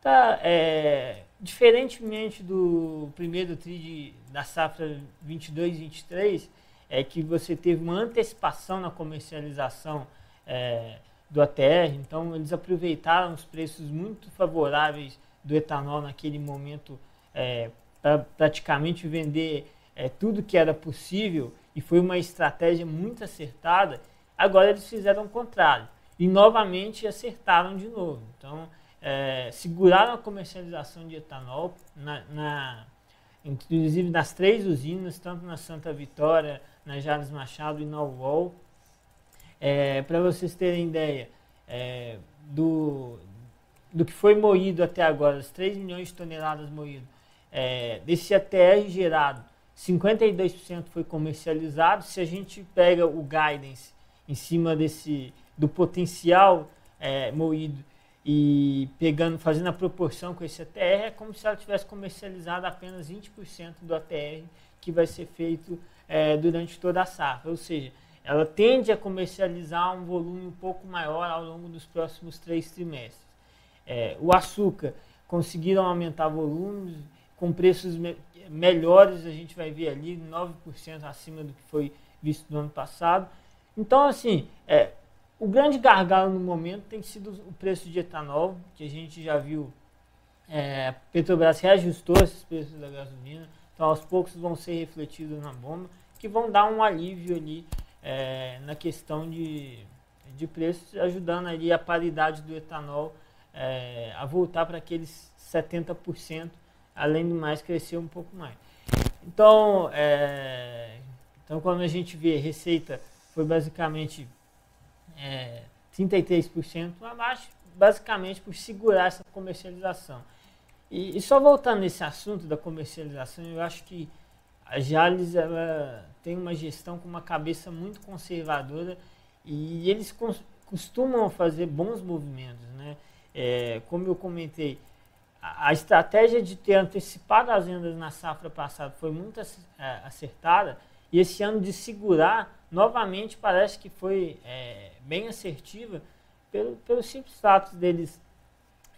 [SPEAKER 2] Tá, é, diferentemente do primeiro tri da safra 22, 23, é que você teve uma antecipação na comercialização é, do ATR, então eles aproveitaram os preços muito favoráveis do etanol naquele momento é, para praticamente vender é, tudo que era possível e foi uma estratégia muito acertada, agora eles fizeram o contrário e novamente acertaram de novo. Então, é, seguraram a comercialização de etanol, na, na, inclusive nas três usinas, tanto na Santa Vitória, na Jales Machado e na UOL. É, Para vocês terem ideia é, do, do que foi moído até agora, as 3 milhões de toneladas moídas, é, desse ATR gerado, 52% foi comercializado. Se a gente pega o guidance em cima desse do potencial é, moído e pegando, fazendo a proporção com esse ATR, é como se ela tivesse comercializado apenas 20% do ATR que vai ser feito é, durante toda a safra. Ou seja, ela tende a comercializar um volume um pouco maior ao longo dos próximos três trimestres. É, o açúcar conseguiram aumentar volumes com preços me melhores, a gente vai ver ali 9% acima do que foi visto no ano passado. Então, assim, é, o grande gargalo no momento tem sido o preço de etanol, que a gente já viu. É, Petrobras reajustou esses preços da gasolina, então aos poucos vão ser refletidos na bomba, que vão dar um alívio ali é, na questão de, de preços, ajudando ali a paridade do etanol é, a voltar para aqueles 70%, além do mais crescer um pouco mais. Então, é, então quando a gente vê receita foi basicamente é, 33% abaixo, basicamente por segurar essa comercialização. E, e, só voltando nesse assunto da comercialização, eu acho que a Jales ela tem uma gestão com uma cabeça muito conservadora e eles costumam fazer bons movimentos. Né? É, como eu comentei, a, estratégia de ter antecipado as vendas na safra passada foi muito é, acertada e esse ano de segurar novamente parece que foi é, bem assertiva pelo, pelo simples fato deles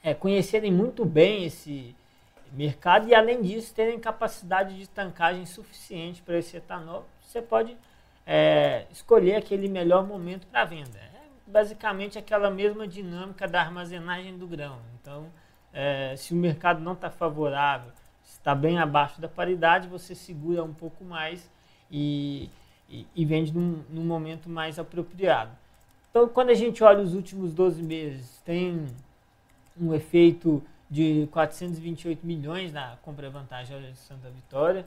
[SPEAKER 2] é, conhecerem muito bem esse mercado e, além disso, terem capacidade de tancagem suficiente para esse etanol. Você pode é, escolher aquele melhor momento para venda. Basicamente aquela mesma dinâmica da armazenagem do grão. Então, é, se o mercado não está favorável, está bem abaixo da paridade, você segura um pouco mais e e, e vende num, num, momento mais apropriado. Então, quando a gente olha os últimos 12 meses, tem um efeito de 428 milhões na compra-vantagem de Santa Vitória.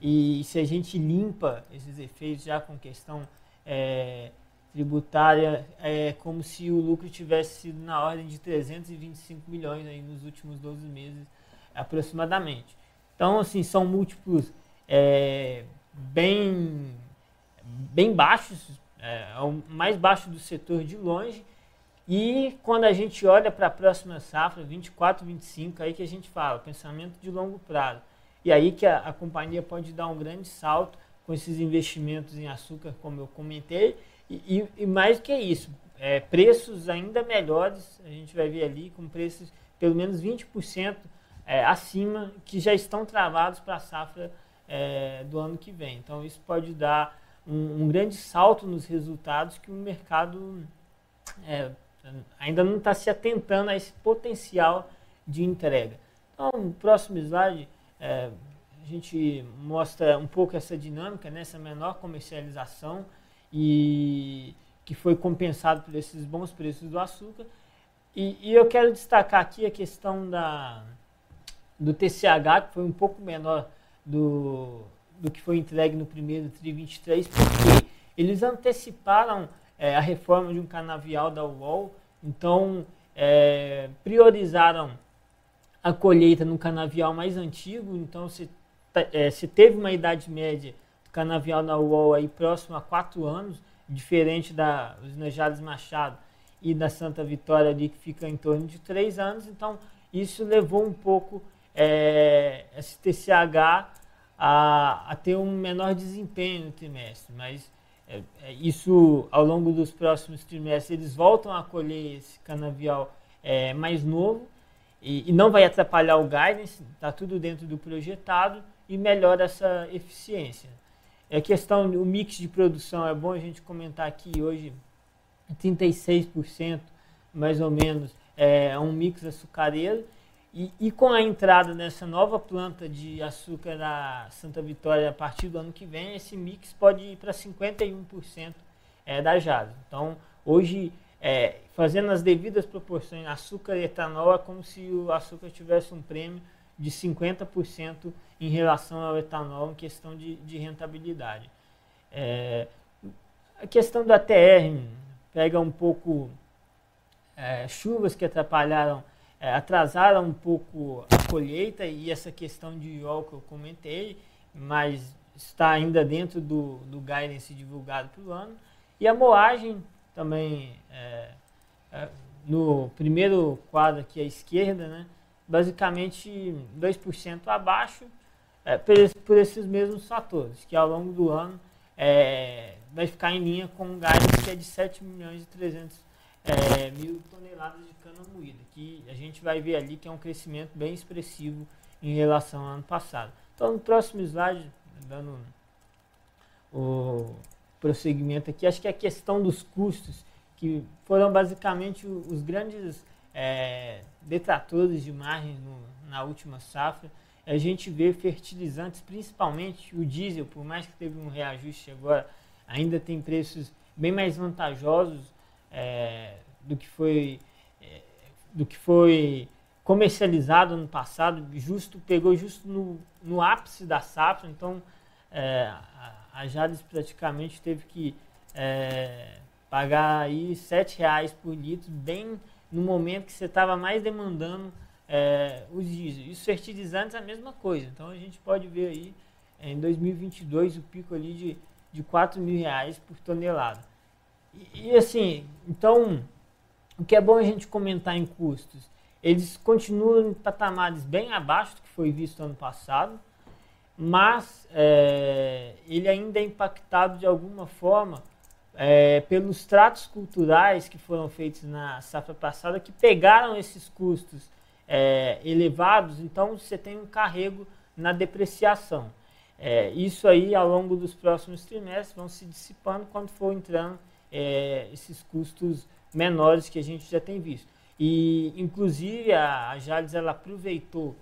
[SPEAKER 2] E se a gente limpa esses efeitos já com questão é, tributária, é como se o lucro tivesse sido na ordem de 325 milhões aí nos últimos 12 meses, aproximadamente. Então, assim, são múltiplos é, bem bem baixos, é, é, o mais baixo do setor de longe. E quando a gente olha para a próxima safra, 24, 25, aí que a gente fala, pensamento de longo prazo. E aí que a, a companhia pode dar um grande salto com esses investimentos em açúcar, como eu comentei. E, e, mais que isso, é, preços ainda melhores, a gente vai ver ali com preços pelo menos 20% é, acima, que já estão travados para a safra é, do ano que vem. Então isso pode dar um, um grande salto nos resultados que o mercado é, ainda não está se atentando a esse potencial de entrega. Então, no próximo slide, é, a gente mostra um pouco essa dinâmica, né, essa menor comercialização e que foi compensado por esses bons preços do açúcar. E, e eu quero destacar aqui a questão da, do TCH, que foi um pouco menor do, do que foi entregue no primeiro TRI 23, porque eles anteciparam é, a reforma de um canavial da UOL, então é, priorizaram a colheita no canavial mais antigo, então se, é, se teve uma idade média canavial da UOL aí próximo a quatro anos, diferente da dos Machado e da Santa Vitória ali que fica em torno de três anos, então isso levou um pouco é, esse TCH a, a ter um menor desempenho no trimestre, mas é, é, isso ao longo dos próximos trimestres eles voltam a colher esse canavial é, mais novo. E, e, não vai atrapalhar o guidance, está tudo dentro do projetado e melhora essa eficiência. É questão, o mix de produção é bom a gente comentar aqui hoje, 36% mais ou menos é um mix açucareiro E, e, com a entrada nessa nova planta de açúcar da Santa Vitória a partir do ano que vem, esse mix pode ir para 51% é, da Jales. Então, hoje, é, fazendo as devidas proporções, açúcar e etanol é como se o açúcar tivesse um prêmio de 50% em relação ao etanol em questão de, de rentabilidade. É, a questão da TR pega um pouco é, chuvas que atrapalharam, é, atrasaram um pouco a colheita e essa questão de IOL que eu comentei, mas está ainda dentro do, do guidance divulgado pelo ano. E a moagem também, é, é no primeiro quadro aqui à esquerda, né, basicamente 2% abaixo, é, por, por, esses mesmos fatores, que ao longo do ano é, vai ficar em linha com um guidance que é de 7 milhões e 300 é, mil toneladas de cana moída, que a gente vai ver ali que é um crescimento bem expressivo em relação ao ano passado. Então, no próximo slide, dando o prosseguimento aqui, acho que a questão dos custos, que foram basicamente os grandes é, detratores de margem no, na última safra, a gente vê fertilizantes, principalmente o diesel, por mais que teve um reajuste agora, ainda tem preços bem mais vantajosos é, do que foi é, do que foi comercializado no passado, justo pegou justo no, no ápice da safra, então é, a, a Jales praticamente teve que é, pagar aí sete reais por litro, bem no momento que você estava mais demandando é, os diesel. E os fertilizantes a mesma coisa. Então a gente pode ver aí em 2022 o pico ali de, de 4 mil reais por tonelada. E, e, assim, então o que é bom a gente comentar em custos, eles continuam em patamares bem abaixo do que foi visto ano passado, mas é, ele ainda é impactado de alguma forma é, pelos tratos culturais que foram feitos na safra passada, que pegaram esses custos é, elevados, então você tem um carrego na depreciação. É, isso aí, ao longo dos próximos trimestres, vão se dissipando quando for entrando é, esses custos menores que a gente já tem visto. E, inclusive, a, a Jales ela aproveitou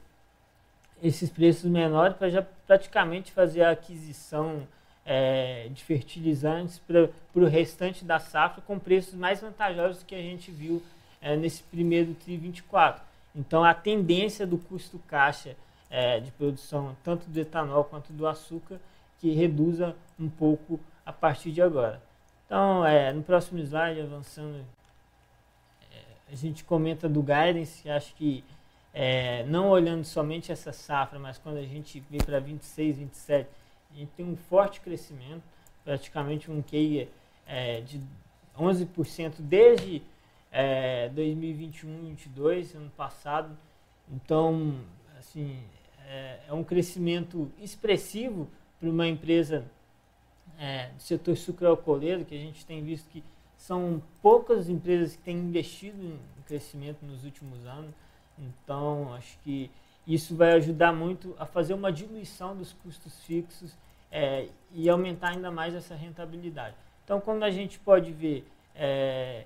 [SPEAKER 2] esses preços menores para já praticamente fazer a aquisição é, de fertilizantes para o restante da safra com preços mais vantajosos que a gente viu é, nesse primeiro TRI 24. Então, a tendência do custo caixa é, de produção, tanto do etanol quanto do açúcar, que reduza um pouco a partir de agora. Então, é, no próximo slide, avançando, é, a gente comenta do guidance, acho que é, não olhando somente essa safra, mas quando a gente vê para 26, 27, a gente tem um forte crescimento, praticamente um QI é, de 11% desde é, 2021 2022, ano passado. Então, assim, é, é um crescimento expressivo para uma empresa é, do setor sucroalcooleiro, que a gente tem visto que são poucas empresas que têm investido em crescimento nos últimos anos. Então, acho que isso vai ajudar muito a fazer uma diluição dos custos fixos é, e aumentar ainda mais essa rentabilidade. Então, quando a gente pode ver é,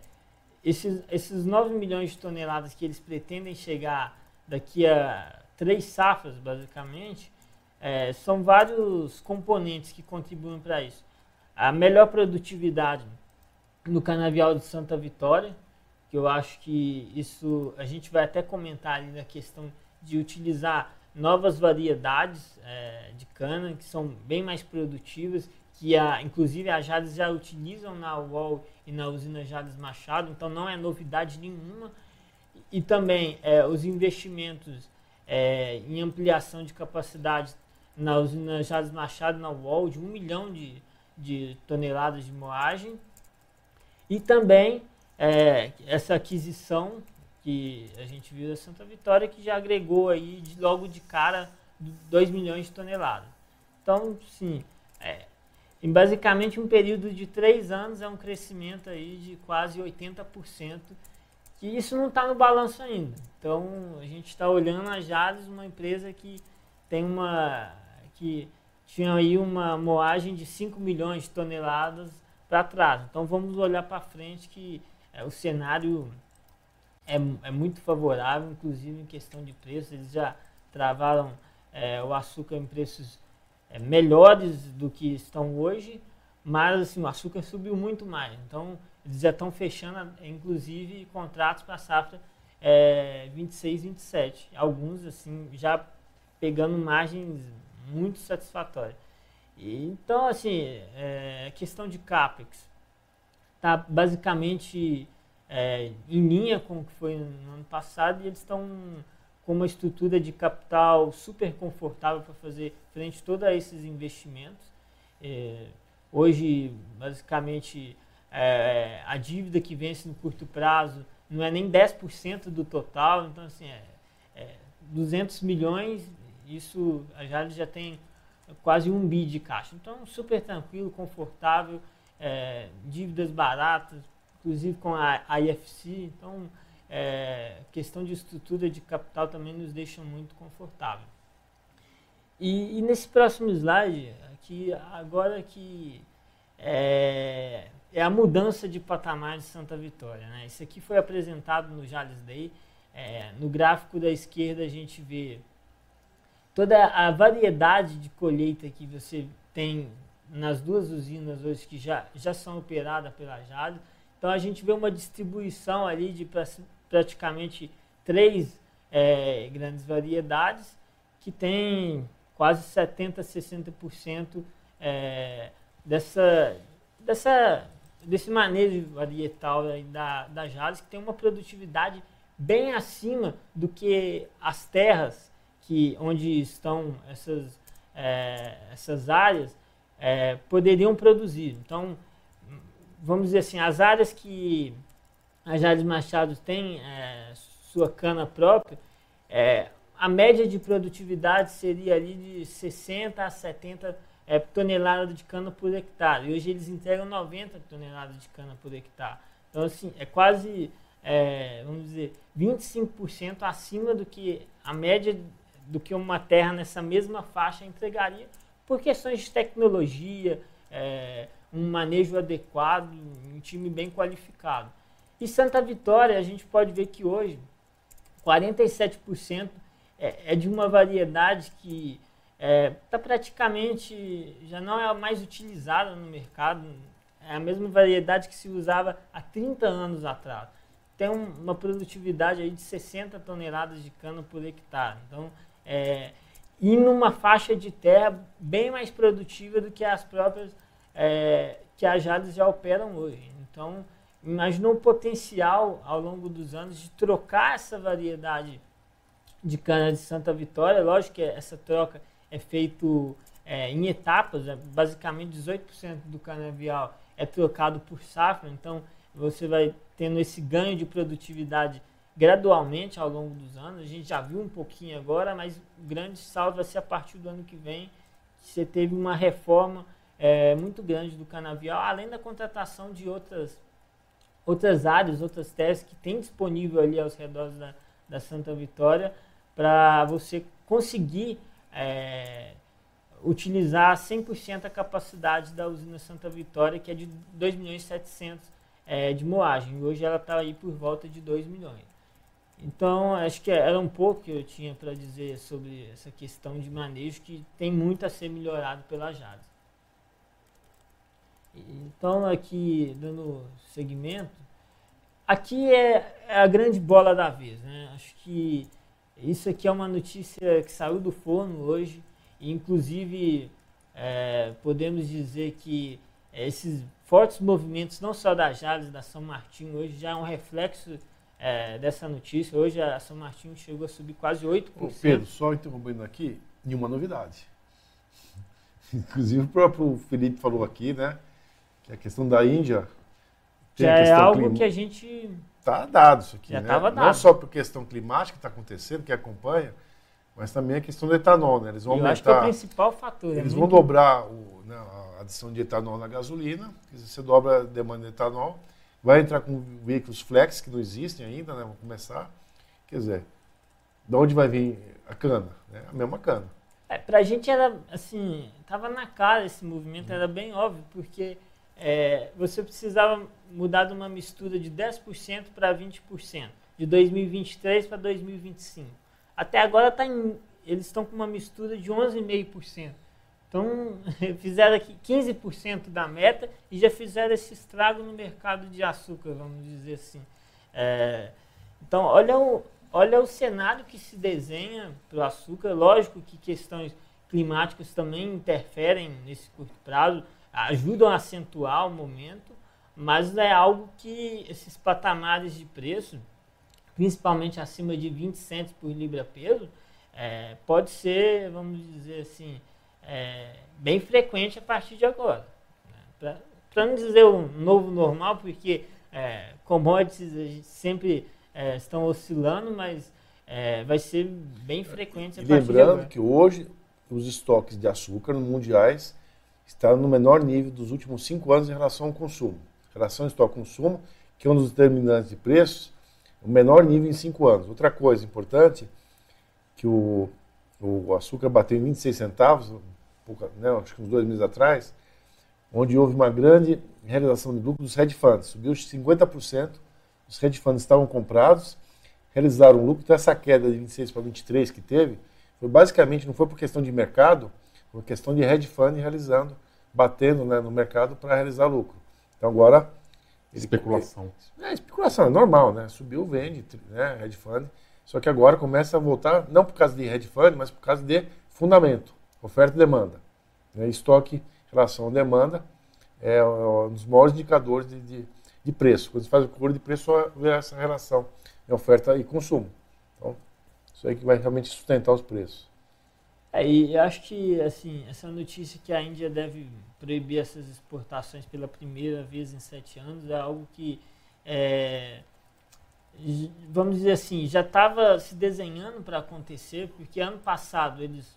[SPEAKER 2] esses, esses 9 milhões de toneladas que eles pretendem chegar daqui a três safras, basicamente, é, são vários componentes que contribuem para isso. A melhor produtividade no canavial de Santa Vitória, que eu acho que isso a gente vai até comentar ali na questão de utilizar novas variedades é, de cana que são bem mais produtivas que a, inclusive a Jades já utilizam na UOL e na usina Jades Machado, então não é novidade nenhuma. E também é, os investimentos é, em ampliação de capacidade na usina Jades Machado, na UOL, de um milhão de, de toneladas de moagem. E também essa aquisição que a gente viu da Santa Vitória, que já agregou aí de, logo de cara 2 milhões de toneladas. Então, sim, é, em basicamente um período de três anos é um crescimento aí de quase 80%, que isso não está no balanço ainda. Então a gente está olhando a Jales, uma empresa que tem uma que tinha aí uma moagem de 5 milhões de toneladas para trás. Então vamos olhar para frente que é, o cenário é, é muito favorável, inclusive em questão de preço. Eles já travaram é, o açúcar em preços é, melhores do que estão hoje, mas assim, o açúcar subiu muito mais. Então, eles já estão fechando, inclusive, contratos para a safra é, 26, 27. Alguns, assim, já pegando margens muito satisfatórias. Então, assim, é, questão de CAPEX está basicamente é, em linha com o que foi no ano passado e eles estão com uma estrutura de capital super confortável para fazer frente a todos esses investimentos. É, hoje, basicamente, é, a dívida que vence no curto prazo não é nem 10% do total, então, assim, é, é 200 milhões, isso a Jales já tem quase um bi de caixa. Então, super tranquilo, confortável, é, dívidas baratas, inclusive com a, IFC. Então, é, questão de estrutura de capital também nos deixa muito confortável. E, e nesse próximo slide, aqui, agora que é, é, a mudança de patamar de Santa Vitória. Né? Isso aqui foi apresentado no Jales Day. É, no gráfico da esquerda a gente vê toda a variedade de colheita que você tem nas duas usinas hoje que já, já são operadas pela Jales. Então a gente vê uma distribuição ali de praticamente três é, grandes variedades que tem quase 70, 60% é, dessa, dessa, desse manejo varietal da, da Jales, que tem uma produtividade bem acima do que as terras que, onde estão essas, é, essas áreas é, poderiam produzir. Então, vamos dizer assim, as áreas que a Jales Machado tem é, sua cana própria, é, a média de produtividade seria ali de 60 a 70 é, toneladas de cana por hectare. E hoje eles entregam 90 toneladas de cana por hectare. Então, assim, é quase, é, vamos dizer, 25% acima do que a média do que uma terra nessa mesma faixa entregaria por questões de tecnologia, é, um manejo adequado, um time bem qualificado. E Santa Vitória, a gente pode ver que hoje 47% é, é de uma variedade que está é, tá praticamente, já não é mais utilizada no mercado, é a mesma variedade que se usava há 30 anos atrás. Tem um, uma produtividade aí de 60 toneladas de cana por hectare. Então, é, e numa faixa de terra bem mais produtiva do que as próprias é, que as Jales já operam hoje. Então, imagina o potencial ao longo dos anos de trocar essa variedade de cana de Santa Vitória. Lógico que essa troca é feita é, em etapas, né? basicamente 18% do canavial é trocado por safra, então você vai tendo esse ganho de produtividade gradualmente ao longo dos anos. A gente já viu um pouquinho agora, mas o grande salto vai ser a partir do ano que vem. Que você teve uma reforma é, muito grande do canavial, além da contratação de outras, outras áreas, outras teses que tem disponível ali aos redores da, da Santa Vitória para você conseguir é, utilizar 100% a capacidade da usina Santa Vitória, que é de 2 milhões e 700 é, de moagem. Hoje ela está aí por volta de 2 milhões. Então, acho que era um pouco que eu tinha para dizer sobre essa questão de manejo que tem muito a ser melhorado pela JADES. Então, aqui, dando segmento, aqui é, é a grande bola da vez. Né? Acho que isso aqui é uma notícia que saiu do forno hoje, e inclusive é, podemos dizer que esses fortes movimentos, não só da Jales, da São Martinho, hoje já é um reflexo é, dessa notícia. Hoje a São Martinho chegou a subir quase 8%. Ô
[SPEAKER 1] Pedro, só interrompendo aqui, nenhuma novidade. Inclusive o próprio Felipe falou aqui, né? Que a questão da Índia.
[SPEAKER 2] Já é algo clima... que a gente.
[SPEAKER 1] Está dado isso aqui.
[SPEAKER 2] Já
[SPEAKER 1] estava
[SPEAKER 2] né? dado.
[SPEAKER 1] Não só por questão climática que está acontecendo, que acompanha, mas também a questão do etanol, né? Eles vão
[SPEAKER 2] Eu
[SPEAKER 1] aumentar.
[SPEAKER 2] acho que é o principal fator.
[SPEAKER 1] Eles
[SPEAKER 2] é
[SPEAKER 1] vão dobrar o, né, a adição de etanol na gasolina, você dobra a demanda de etanol vai entrar com veículos flex que não existem ainda, né? Vão começar. Quer dizer, de onde vai vir a cana? Né? A mesma cana.
[SPEAKER 2] É, pra gente era assim, tava na cara esse movimento, era bem óbvio, porque é, você precisava mudar de uma mistura de 10% para 20%. de 2023 para 2025. Até agora tá em, eles estão com uma mistura de 11,5%. Então, fizeram aqui 15% da meta e já fizeram esse estrago no mercado de açúcar, vamos dizer assim. É, então, olha o, olha o cenário que se desenha para o açúcar. Lógico que questões climáticas também interferem nesse curto prazo, ajudam a acentuar o momento, mas é algo que esses patamares de preço, principalmente acima de 20 centos por libra-peso, é, pode ser, vamos dizer assim, é, bem frequente a partir de agora. Né? Para não dizer um novo normal, porque é, commodities sempre é, estão oscilando, mas é, vai ser bem frequente a
[SPEAKER 1] e
[SPEAKER 2] partir
[SPEAKER 1] de agora. Lembrando que hoje os estoques de açúcar mundiais estão no menor nível dos últimos cinco anos em relação ao consumo. Em relação ao estoque-consumo, que é um dos determinantes de preços, o menor nível em cinco anos. Outra coisa importante, que o, o açúcar bateu em 26 centavos, né, acho que uns dois meses atrás, onde houve uma grande realização de lucro dos hedge funds. Subiu 50%, os hedge funds estavam comprados, realizaram lucro, então essa queda de 26 para 23 que teve, foi basicamente, não foi por questão de mercado, por questão de hedge fund realizando, batendo né, no mercado para realizar lucro. Então agora...
[SPEAKER 3] Especulação.
[SPEAKER 1] É, especulação, é normal, né? Subiu, vende, né, hedge fund. Só que agora começa a voltar, não por causa de hedge fund, mas por causa de fundamento, oferta e demanda. Né? Estoque em relação à demanda é um dos maiores indicadores de, de, de preço. Quando você faz o cura de preço, só vê essa relação de oferta e consumo. Então, isso aí que vai realmente sustentar os preços.
[SPEAKER 2] É, e acho que assim, essa notícia que a Índia deve proibir essas exportações pela primeira vez em sete anos é algo que, é, vamos dizer assim, já estava se desenhando para acontecer, porque ano passado eles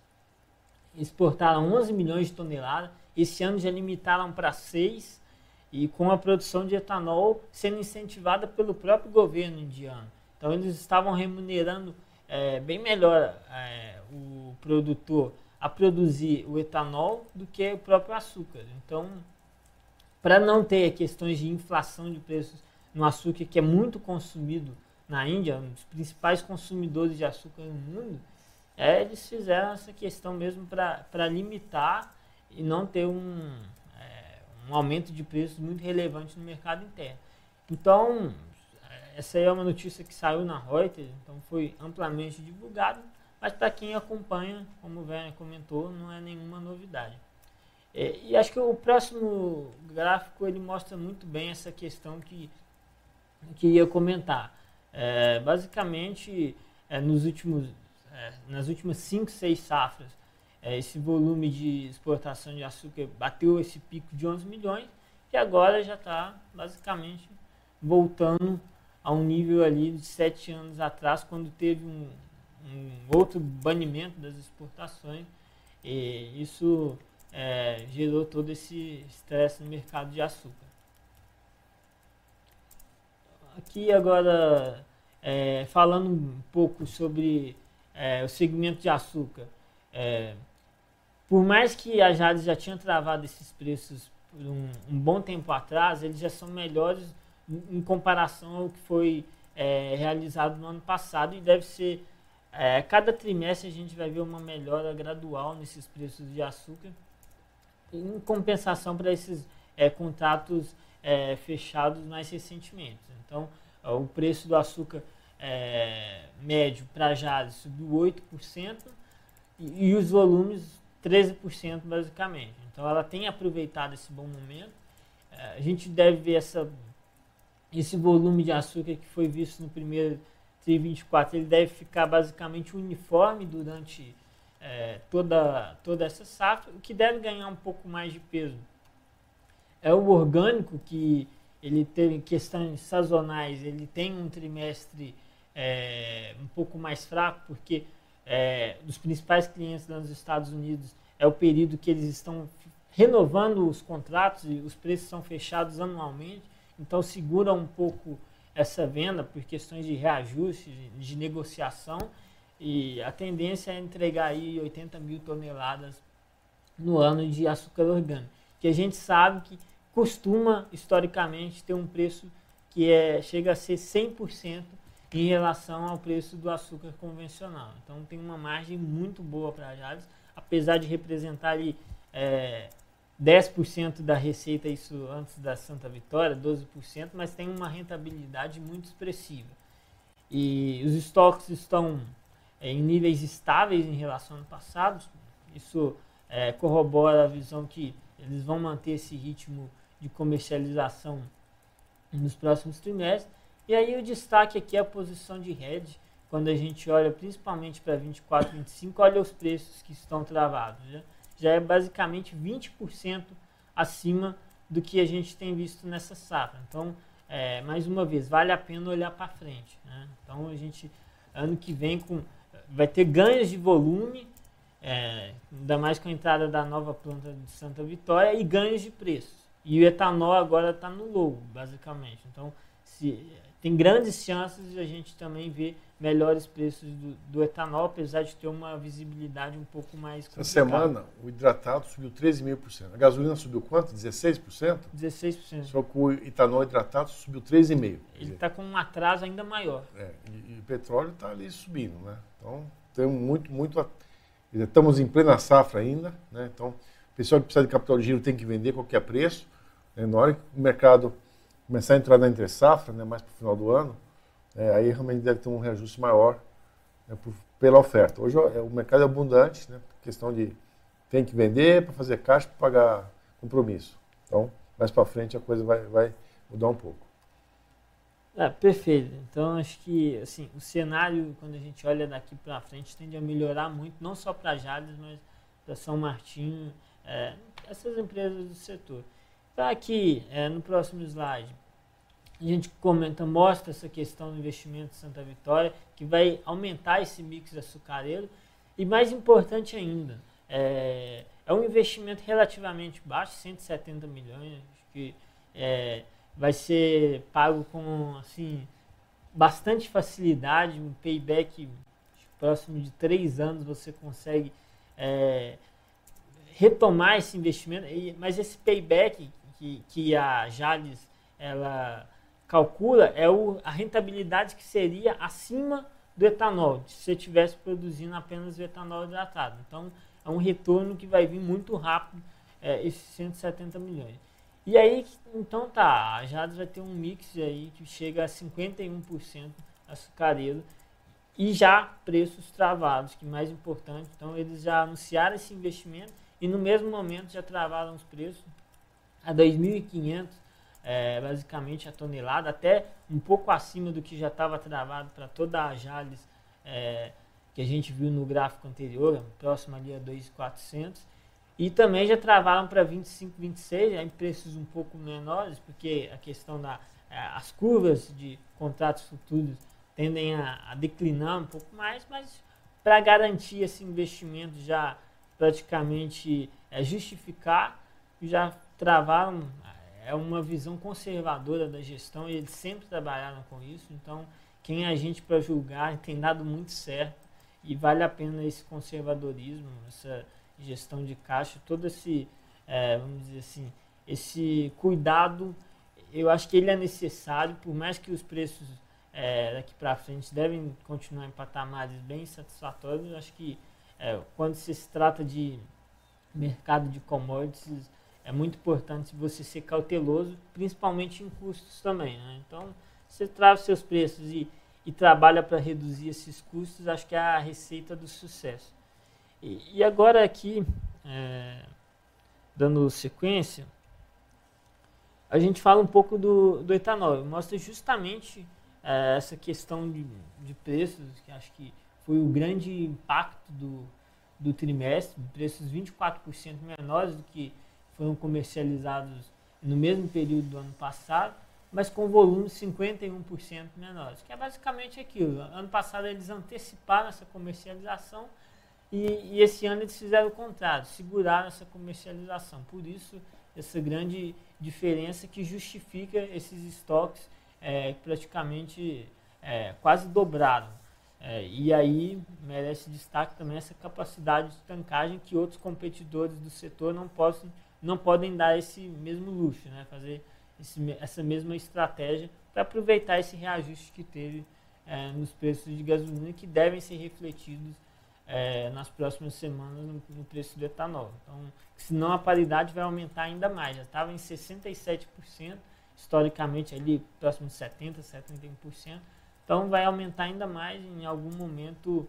[SPEAKER 2] exportaram 11 milhões de toneladas, esse ano já limitaram para 6, e com a produção de etanol sendo incentivada pelo próprio governo indiano. Então eles estavam remunerando é, bem melhor é, o produtor a produzir o etanol do que o próprio açúcar. Então, para não ter questões de inflação de preços no açúcar, que é muito consumido na Índia, um dos principais consumidores de açúcar no mundo, é, eles fizeram essa questão mesmo para limitar e não ter um, é, um aumento de preços muito relevante no mercado interno. Então, essa é uma notícia que saiu na Reuters, então foi amplamente divulgado, mas para quem acompanha, como o Werner comentou, não é nenhuma novidade. É, e acho que o próximo gráfico ele mostra muito bem essa questão que, que ia comentar. É, basicamente, é, nos últimos, é, nas últimas 5, 6 safras, é, esse volume de exportação de açúcar bateu esse pico de 11 milhões e agora já está basicamente voltando a um nível ali de sete anos atrás, quando teve um, um outro banimento das exportações. E isso é, gerou todo esse estresse no mercado de açúcar. Aqui agora, é, falando um pouco sobre é, o segmento de açúcar. É, por mais que a Jales já tinha travado esses preços por um, um bom tempo atrás, eles já são melhores em comparação ao que foi é, realizado no ano passado e deve ser é, cada trimestre a gente vai ver uma melhora gradual nesses preços de açúcar em compensação para esses é, contratos é, fechados mais recentemente. Então, o preço do açúcar é, médio para Jales subiu 8% e, e os volumes 13% basicamente. Então, ela tem aproveitado esse bom momento. É, a gente deve ver essa esse volume de açúcar que foi visto no primeiro tri 24, ele deve ficar basicamente uniforme durante é, toda, toda essa safra, o que deve ganhar um pouco mais de peso. É o orgânico que ele tem questões sazonais, ele tem um trimestre é, um pouco mais fraco, porque é, dos principais clientes nos Estados Unidos é o período que eles estão renovando os contratos e os preços são fechados anualmente então segura um pouco essa venda por questões de reajuste, de negociação e a tendência é entregar aí 80 mil toneladas no ano de açúcar orgânico, que a gente sabe que costuma historicamente ter um preço que é, chega a ser 100% em relação ao preço do açúcar convencional. Então tem uma margem muito boa para a Jales, apesar de representar ali é, 10% da receita, isso antes da Santa Vitória, 12%, mas tem uma rentabilidade muito expressiva. E os estoques estão é, em níveis estáveis em relação ao ano passado, isso é, corrobora a visão que eles vão manter esse ritmo de comercialização nos próximos trimestres. E aí o destaque aqui é a posição de hedge, quando a gente olha principalmente para 24, 25, olha os preços que estão travados. Já, já é basicamente 20% acima do que a gente tem visto nessa safra. Então, é, mais uma vez, vale a pena olhar para frente. Né? Então, a gente, ano que vem, com, vai ter ganhos de volume, é, ainda mais com a entrada da nova planta de Santa Vitória, e ganhos de preços. E o etanol agora está no low, basicamente. Então, se, tem grandes chances de a gente também ver melhores preços do, do, etanol, apesar de ter uma visibilidade um pouco mais complicada.
[SPEAKER 1] Essa semana, o hidratado subiu 13,5%. A gasolina subiu quanto? 16%?
[SPEAKER 2] 16%.
[SPEAKER 1] Só que o etanol hidratado subiu 13,5%.
[SPEAKER 2] Ele está com um atraso ainda maior.
[SPEAKER 1] É, e, e o petróleo está ali subindo, né? Então, tem muito, muito... Estamos em plena safra ainda, né? Então, o pessoal que precisa de capital de giro tem que vender a qualquer preço. Né? Na hora que o mercado começar a entrar na entre safra, né, mais para o final do ano, é, aí realmente deve ter um reajuste maior né, por, pela oferta. Hoje é, o mercado é abundante, né, questão de tem que vender para fazer caixa para pagar compromisso. Então, mais para frente a coisa vai, vai mudar um pouco.
[SPEAKER 2] É, perfeito. Então, acho que assim, o cenário, quando a gente olha daqui para frente, tende a melhorar muito, não só para Jales, mas para São Martinho, é, essas empresas do setor. Tá aqui é, no próximo slide. A gente comenta, mostra essa questão do investimento de Santa Vitória, que vai aumentar esse mix açucareiro. E mais importante ainda, é, é um investimento relativamente baixo, 170 milhões, que é, vai ser pago com assim, bastante facilidade, um payback próximo de três anos você consegue é, retomar esse investimento, mas esse payback que, que a Jales ela calcula é o, a rentabilidade que seria acima do etanol, se você estivesse produzindo apenas o etanol hidratado. Então, é um retorno que vai vir muito rápido, é, esses 170 milhões. E aí, então tá, a Jades vai ter um mix aí que chega a 51% açucareiro e já preços travados, que mais importante. Então, eles já anunciaram esse investimento e no mesmo momento já travaram os preços a 2.500 é, basicamente a tonelada, até um pouco acima do que já estava travado para toda a Jales é, que a gente viu no gráfico anterior, próximo ali a 2.400. E também já travaram para 25, 26, em preços um pouco menores, porque a questão da é, as curvas de contratos futuros tendem a, a declinar um pouco mais, mas para garantir esse investimento já praticamente é, justificar, já travaram, é uma visão conservadora da gestão e eles sempre trabalharam com isso, então quem é a gente para julgar tem dado muito certo e vale a pena esse conservadorismo, essa gestão de caixa, todo esse, é, vamos dizer assim, esse cuidado, eu acho que ele é necessário, por mais que os preços é, daqui para frente devem continuar em patamares bem satisfatórios, acho que é, quando se trata de mercado de commodities, é muito importante você ser cauteloso, principalmente em custos também. Né? Então, você traz seus preços e, e trabalha para reduzir esses custos, acho que é a receita do sucesso. E, e agora aqui, é, dando sequência, a gente fala um pouco do, do etanol. Mostra justamente é, essa questão de, de preços, que acho que foi o grande impacto do, do trimestre, preços 24% menores do que foram comercializados no mesmo período do ano passado, mas com volumes 51% menores, que é basicamente aquilo. Ano passado eles anteciparam essa comercialização e, e, esse ano eles fizeram o contrário, seguraram essa comercialização. Por isso, essa grande diferença que justifica esses estoques é, praticamente é, quase dobraram. É, e aí merece destaque também essa capacidade de tancagem que outros competidores do setor não possam não podem dar esse mesmo luxo, né? fazer esse, essa mesma estratégia para aproveitar esse reajuste que teve é, nos preços de gasolina que devem ser refletidos é, nas próximas semanas no, no, preço do etanol. Então, senão a paridade vai aumentar ainda mais. Já estava em 67%, historicamente ali próximo de 70%, 71%. Então vai aumentar ainda mais, em algum momento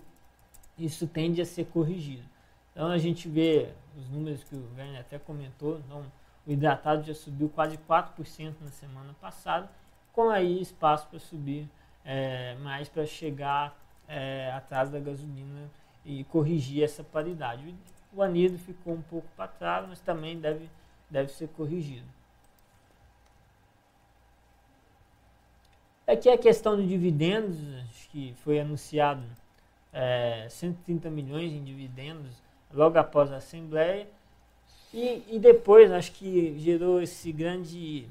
[SPEAKER 2] isso tende a ser corrigido. Então a gente vê os números que o Werner até comentou, então o hidratado já subiu quase 4% na semana passada, com aí espaço para subir é, mais para chegar é, atrás da gasolina e corrigir essa paridade. O anido ficou um pouco para trás, mas também deve, deve ser corrigido. Aqui a questão de dividendos, que foi anunciado é, 130 milhões em dividendos logo após a Assembleia. E, e depois, acho que gerou esse grande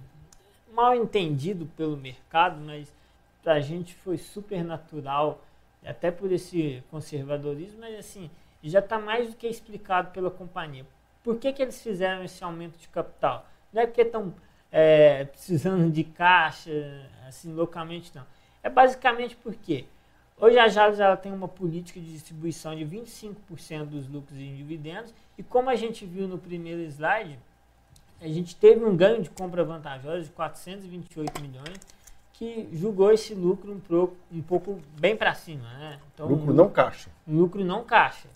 [SPEAKER 2] mal entendido pelo mercado, mas para a gente foi super natural, até por esse conservadorismo, mas assim, já está mais do que explicado pela companhia. Por que, que eles fizeram esse aumento de capital? Não é porque estão é, precisando de caixa, assim, loucamente não. É basicamente porque hoje a Jales ela tem uma política de distribuição de 25% dos lucros em dividendos e como a gente viu no primeiro slide, a gente teve um ganho de compra vantajosa de 428 milhões, que julgou esse lucro um pouco, um pouco bem para cima. Né?
[SPEAKER 1] Então, lucro não caixa.
[SPEAKER 2] Lucro não caixa.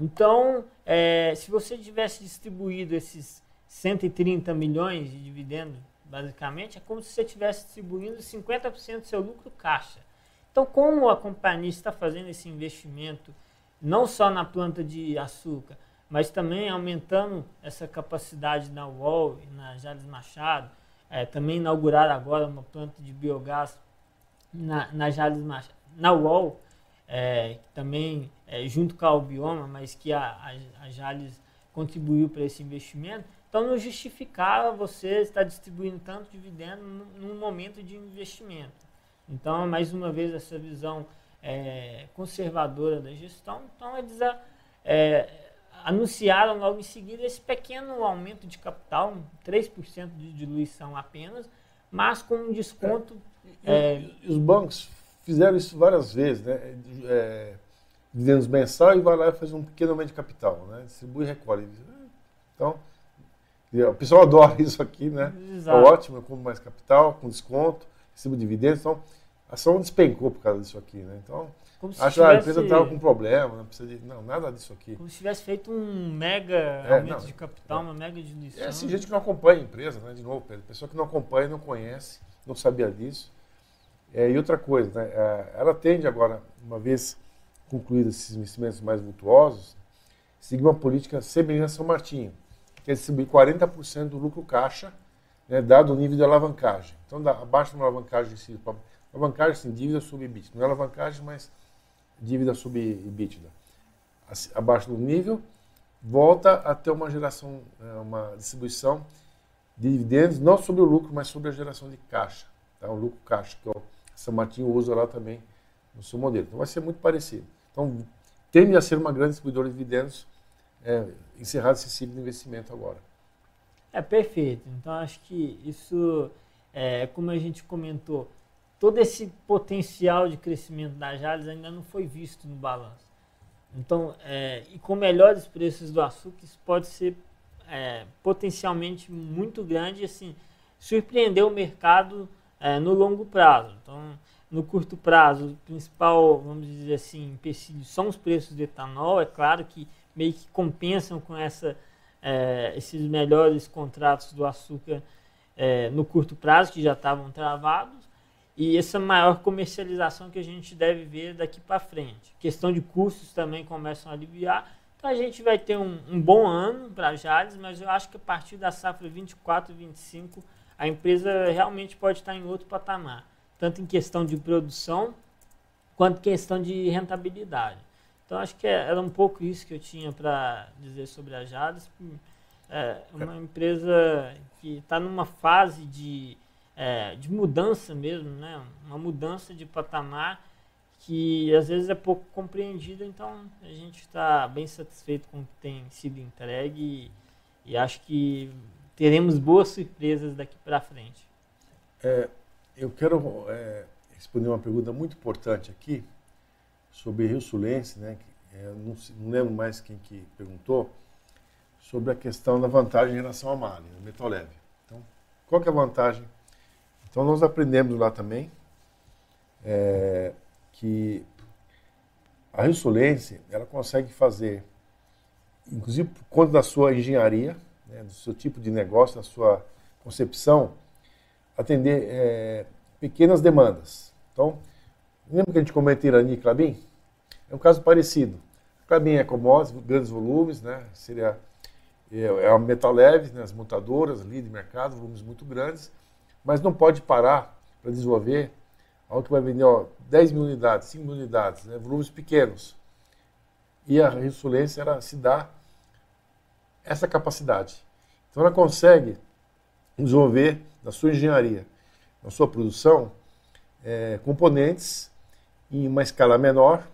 [SPEAKER 2] Então, é, se você tivesse distribuído esses 130 milhões de dividendos, basicamente, é como se você estivesse distribuindo 50% do seu lucro caixa. Então, como a companhia está fazendo esse investimento, não só na planta de açúcar, mas também aumentando essa capacidade na UOL e na Jales Machado, é, também inaugurar agora uma planta de biogás na, na Jales Machado, na UOL, é, também é, junto com a Albioma, mas que a, a, a Jales contribuiu para esse investimento, então não justificava você estar distribuindo tanto dividendo num momento de investimento. Então, mais uma vez, essa visão é, conservadora da gestão. Então, eles é, anunciaram logo em seguida esse pequeno aumento de capital, 3% de diluição apenas, mas com um desconto.
[SPEAKER 1] É, e, e os bancos fizeram isso várias vezes, né? É, dividendos mensal e vai lá e faz um pequeno aumento de capital, né? Distribui e recolhe. Então, o pessoal adora isso aqui, né? É Exato. É ótimo, eu compro mais capital, com desconto, recebo dividendos. Então, a ação despencou por causa disso aqui, né? Então, acho que a empresa estava com problema, não precisa de. Não, nada disso aqui.
[SPEAKER 2] Como se tivesse feito um mega é, aumento não, de capital, é. uma mega diluição.
[SPEAKER 1] É assim, gente que não acompanha a empresa, né? De novo, Pedro, pessoa que não acompanha, não conhece, não sabia disso. É, e outra coisa, né? É, ela tende agora, uma vez concluídos esses investimentos mais vultuosos, seguir uma política semelhante a São Martinho que é distribuir 40% do lucro caixa, né, dado o nível de alavancagem. Então, dá, abaixo de uma alavancagem, si, alavancagem sim, dívida sobre EBITDA. Não é alavancagem, mas dívida sobre EBITDA. Abaixo do nível, volta a ter uma geração, é, uma distribuição de dividendos, não sobre o lucro, mas sobre a geração de caixa. Tá? O lucro caixa, que o São Martinho usa lá também no seu modelo. Então vai ser muito parecido. Então tende a ser uma grande distribuidora de dividendos é, encerrado esse ciclo de investimento agora.
[SPEAKER 2] É perfeito. Então acho que isso, é, como a gente comentou, todo esse potencial de crescimento da Jales ainda não foi visto no balanço. Então, é, e com melhores preços do açúcar, isso pode ser é, potencialmente muito grande, assim, surpreender o mercado é, no longo prazo. Então, no curto prazo, o principal, vamos dizer assim, empecilho são os preços do etanol. É claro que meio que compensam com essa, é, esses melhores contratos do açúcar é, no curto prazo, que já estavam travados, e essa maior comercialização que a gente deve ver daqui para frente. questão de custos também começam a aliviar. Então a gente vai ter um, um bom ano para a Jales, mas eu acho que a partir da safra 24 e 25 a empresa realmente pode estar em outro patamar, tanto em questão de produção quanto em questão de rentabilidade. Então acho que é, era um pouco isso que eu tinha para dizer sobre a Jades. É uma empresa que está numa fase de, é, de mudança mesmo, né? uma mudança de patamar que às vezes é pouco compreendida, então a gente está bem satisfeito com o que tem sido entregue e, e acho que teremos boas surpresas daqui para frente.
[SPEAKER 1] É, eu quero é, responder uma pergunta muito importante aqui sobre Rio Sulense, né? É, não, não, lembro mais quem que perguntou, sobre a questão da vantagem em relação à malha, o metal leve. Então, qual que é a vantagem? Então, nós aprendemos lá também é, que a Rio Sulense, ela consegue fazer, inclusive por conta da sua engenharia, né, do seu tipo de negócio, da sua concepção, atender é, pequenas demandas. Então, lembra que a gente comentou Irani e Clabin? É um caso parecido. Clabin é commodities, grandes volumes, né? Seria é, é uma metal leve, né? as montadoras, líder de mercado, volumes muito grandes, mas não pode parar para desenvolver algo que vai vender ó, 10 mil unidades, 5 mil unidades, né? volumes pequenos. E a Insulência era se dá essa capacidade. Então ela consegue desenvolver na sua engenharia, na sua produção, é, componentes em uma escala menor,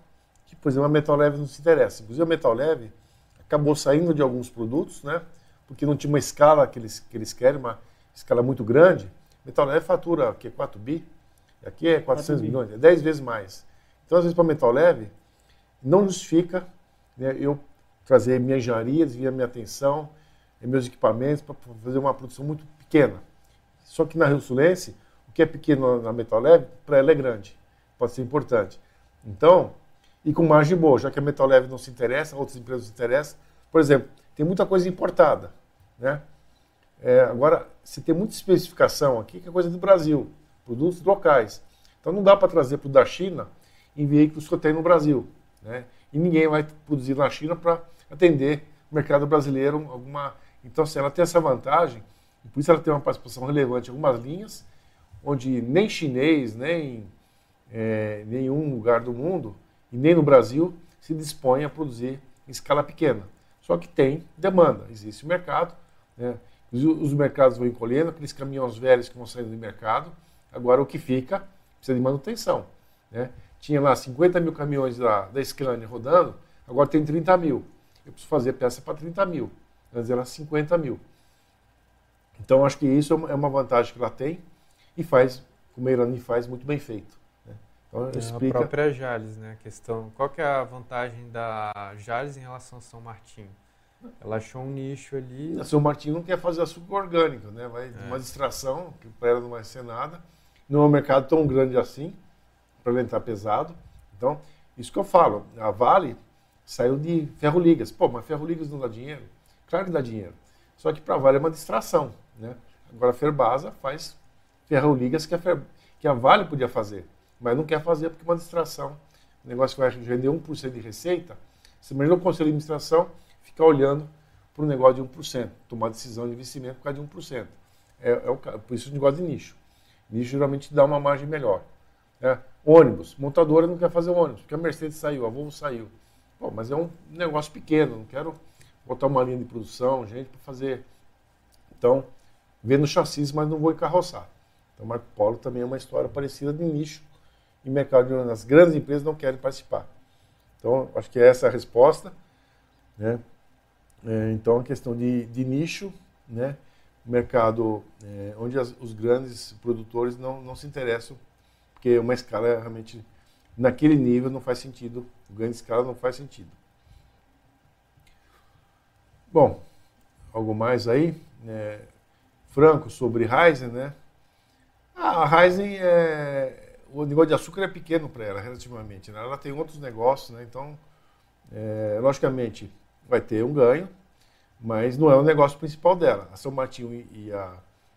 [SPEAKER 1] que, por exemplo, a metal leve não se interessa. Inclusive, a metal leve acabou saindo de alguns produtos, né? Porque não tinha uma escala que eles, que eles querem, uma escala muito grande. Metal leve fatura aqui, 4 bi, aqui é 400 milhões, é 10 vezes mais. Então, às vezes, para metal leve, não justifica né, eu trazer minha engenharia, desviar minha atenção, meus equipamentos para fazer uma produção muito pequena. Só que na Rio Sulense, o que é pequeno na metal leve, para ela é grande. Pode ser importante. Então, e com margem boa, já que a metal leve não se interessa, outras empresas se interessam. Por exemplo, tem muita coisa importada. Né? É, agora, se tem muita especificação aqui, que é coisa do Brasil, produtos locais. Então não dá para trazer para da China em veículos que eu tenho no Brasil. Né? E ninguém vai produzir na China para atender o mercado brasileiro. Alguma... Então, assim, ela tem essa vantagem, e por isso ela tem uma participação relevante em algumas linhas, onde nem chinês, nem é, nenhum lugar do mundo e nem no Brasil se dispõe a produzir em escala pequena. Só que tem demanda, existe mercado. Né? Os mercados vão encolhendo, aqueles caminhões velhos que vão saindo do mercado. Agora o que fica precisa de manutenção. Né? Tinha lá 50 mil caminhões da, da Scania rodando, agora tem 30 mil. Eu preciso fazer peça para 30 mil. Antes era 50 mil. Então acho que isso é uma vantagem que ela tem e faz, como a Irani faz, muito bem feito.
[SPEAKER 4] Então, é, explica... A própria Jales, né? A questão. Qual que é a vantagem da Jales em relação a São Martinho? Ela achou um nicho ali.
[SPEAKER 1] A São Martinho não quer fazer açúcar orgânico, né? Vai é. uma distração, que para ela não vai ser nada. Não é um mercado tão grande assim, para ele entrar pesado. Então, isso que eu falo. A Vale saiu de ferro-ligas. Pô, mas ferro-ligas não dá dinheiro? Claro que dá dinheiro. Só que para a Vale é uma distração, né? Agora a Ferbasa faz ferro-ligas que, Fer... que a Vale podia fazer mas não quer fazer porque é uma distração. O negócio vai render 1% de receita. Você imagina o conselho de administração ficar olhando para um negócio de 1%, tomar decisão de investimento por causa de 1%. É, é o, por isso o negócio de nicho. Nicho geralmente dá uma margem melhor. É, ônibus, montadora não quer fazer ônibus, porque a Mercedes saiu, a Volvo saiu. Mas é um negócio pequeno, não quero botar uma linha de produção, gente, para fazer. Então, vendo chassis, mas não vou encarroçar. Então, Marco Polo também é uma história parecida de nicho e mercado de as grandes empresas não querem participar. Então, acho que é essa a resposta. Né? É, então, a questão de, de nicho, né? mercado é, onde as, os grandes produtores não, não se interessam, porque uma escala realmente, naquele nível, não faz sentido. O grande escala não faz sentido. Bom, algo mais aí? É, Franco, sobre Ryzen, né? Ah, a Ryzen é, o negócio de açúcar é pequeno para ela, relativamente. Né? Ela tem outros negócios, né? então, é, logicamente, vai ter um ganho, mas não é o negócio principal dela. A São Martinho e a,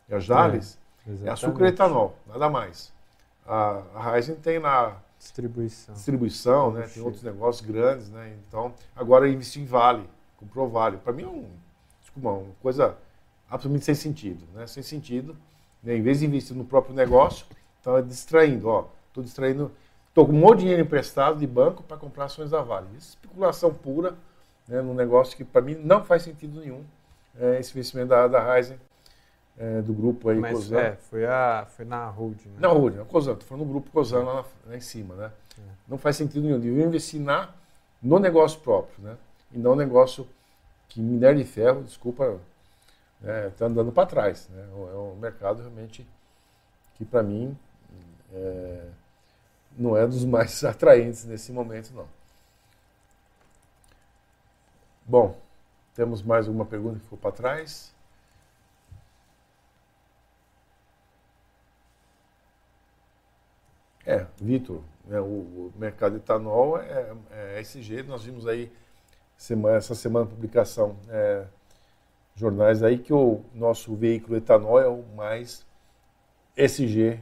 [SPEAKER 1] e a Jales é, é açúcar e etanol, nada mais. A, a Ryzen tem na
[SPEAKER 4] distribuição,
[SPEAKER 1] distribuição né? tem outros negócios grandes. Né? Então, agora investir em Vale, comprou Vale. Para mim é um, desculpa, uma coisa absolutamente sem sentido. Né? Sem sentido. Né? Em vez de investir no próprio negócio, Estava distraindo, ó. Estou distraindo. Estou com um monte de dinheiro emprestado de banco para comprar ações da Vale. Isso é especulação pura, né, num negócio que para mim não faz sentido nenhum. É, esse investimento da, da Ryzen, é, do grupo aí,
[SPEAKER 4] Mas Cosan. É, foi, a, foi na Hold, né?
[SPEAKER 1] Na Hold, na. Estou falando do grupo Cosan lá, lá em cima, né? É. Não faz sentido nenhum. Devia investir na, no negócio próprio, né? E não no negócio que minério de ferro, desculpa, está né, tá andando para trás. Né? É um mercado realmente que, para mim, é, não é dos mais atraentes nesse momento, não. Bom, temos mais alguma pergunta que ficou para trás? É, Vitor, né, o, o, mercado de etanol é, é SG, nós vimos aí semana, essa semana publicação é, jornais aí que o nosso veículo etanol é o mais SG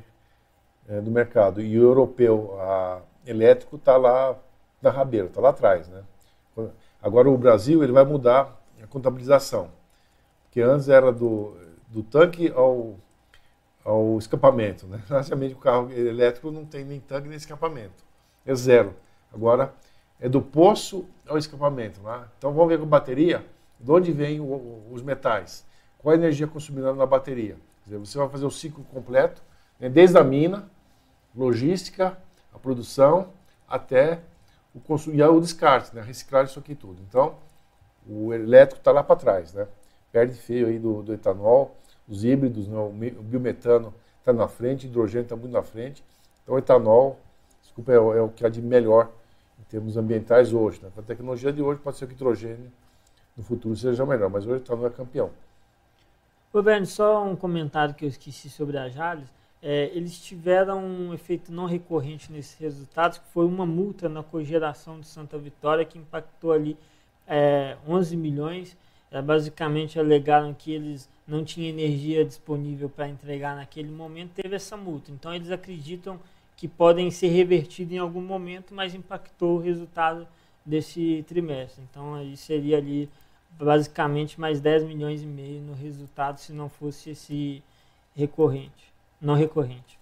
[SPEAKER 1] é, do mercado. E o europeu a, elétrico está lá na rabeira, está lá atrás. Né? Agora o Brasil ele vai mudar a contabilização. Porque antes era do, do tanque ao, ao escapamento. Né? Basicamente o carro elétrico não tem nem tanque nem escapamento. É zero. Agora é do poço ao escapamento. Né? Então vamos ver com bateria, de onde vêm os metais, qual a energia consumida na bateria. Dizer, você vai fazer o ciclo completo, né? desde a mina, logística, a produção, até o, consumo, o descarte, né? reciclar isso aqui tudo. Então, o elétrico está lá para trás, né? perde feio aí do, do etanol, os híbridos, né? o biometano está na frente, o hidrogênio está muito na frente. Então, o etanol, desculpa, é, é o que há de melhor em termos ambientais hoje. Né? Com a tecnologia de hoje, pode ser que o hidrogênio no futuro seja melhor, mas hoje o etanol é campeão.
[SPEAKER 2] Roberto, só um comentário que eu esqueci sobre a Jales. É, eles tiveram um efeito não recorrente nesses resultados, que foi uma multa na cogeração de Santa Vitória, que impactou ali é, 11 milhões. É, basicamente alegaram que eles não tinham energia disponível para entregar naquele momento, teve essa multa. Então eles acreditam que podem ser revertidos em algum momento, mas impactou o resultado desse trimestre. Então aí seria ali basicamente mais 10 milhões e meio no resultado se não fosse esse recorrente, não recorrente.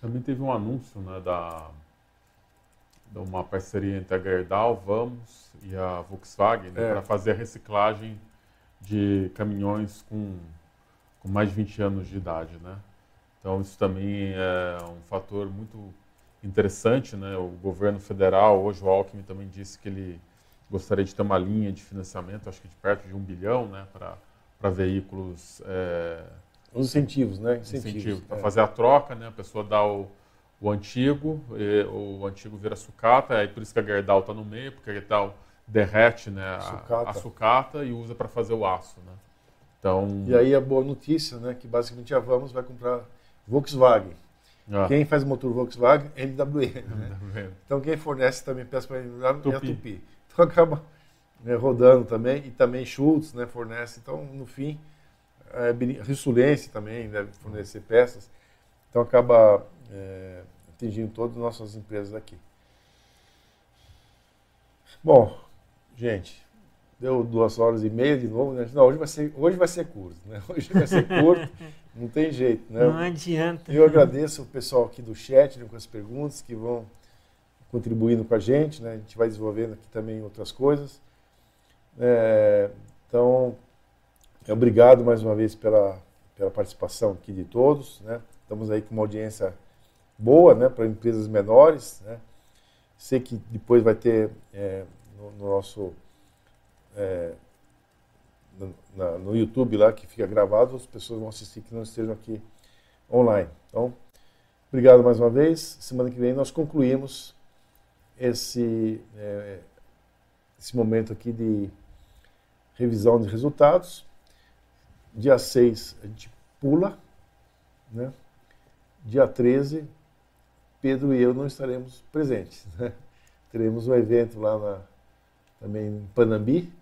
[SPEAKER 3] Também teve um anúncio né, da, de uma parceria entre a Gerdau, Vamos e a Volkswagen né, é. para fazer a reciclagem de caminhões com, com mais de 20 anos de idade. Né? Então isso também é um fator muito interessante. Né? O governo federal, hoje o Alckmin também disse que ele gostaria de ter uma linha de financiamento, acho que de perto de um bilhão, né, para veículos. É,
[SPEAKER 1] Os incentivos, né? Incentivos. incentivos
[SPEAKER 3] para é. fazer a troca, né? A pessoa dá o, o antigo, o antigo vira sucata, aí por isso que a Gerdau está no meio, porque a Gerdau derrete né, a sucata, a sucata e usa para fazer o aço, né?
[SPEAKER 1] Então... E aí a boa notícia, né, que basicamente a Vamos vai comprar Volkswagen. Ah. Quem faz motor Volkswagen? MWM. Né? Então quem fornece também peça para MWM é a Tupi. Então acaba né, rodando também, e também Schultz né, fornece. Então, no fim, é, Rissulense também deve fornecer peças. Então acaba é, atingindo todas as nossas empresas aqui. Bom, gente, deu duas horas e meia de novo, né? Não, hoje vai ser, hoje vai ser curto, né? Hoje vai ser curto, não tem jeito, né?
[SPEAKER 2] Não adianta.
[SPEAKER 1] Eu agradeço o pessoal aqui do chat né, com as perguntas que vão contribuindo com a gente, né? A gente vai desenvolvendo aqui também outras coisas. É, então, obrigado mais uma vez pela, pela participação aqui de todos, né? Estamos aí com uma audiência boa, né? Para empresas menores, né? Sei que depois vai ter é, no, no, nosso é, no, no YouTube lá que fica gravado, as pessoas vão assistir que não estejam aqui online. Então, obrigado mais uma vez. Semana que vem nós concluímos esse, é, esse momento aqui de revisão de resultados. Dia 6 a gente pula, né? Dia 13, Pedro e eu não estaremos presentes. Né? Teremos um evento lá na, também em Panambi,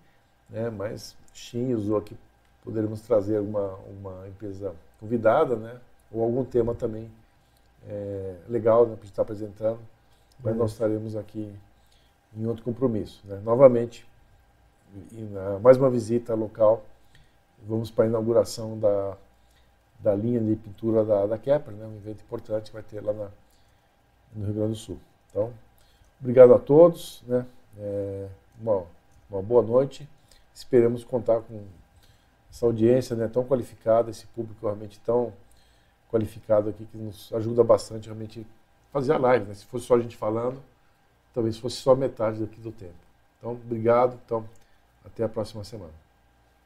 [SPEAKER 1] né? mas Xim usou aqui, poderemos trazer uma, uma empresa convidada, né? ou algum tema também é, legal né? para estar apresentando mas uhum. nós estaremos aqui em outro compromisso. Né? Novamente, mais uma visita local, vamos para a inauguração da, da linha de pintura da, da Kepler, né? um evento importante que vai ter lá na, no Rio Grande do Sul. Então, obrigado a todos, né? É, uma, uma boa noite. Esperamos contar com essa audiência né, tão qualificada, esse público realmente tão qualificado aqui, que nos ajuda bastante realmente fazer a live, né? Se fosse só a gente falando, talvez fosse só metade daqui do tempo. Então, obrigado. Então, até a próxima semana.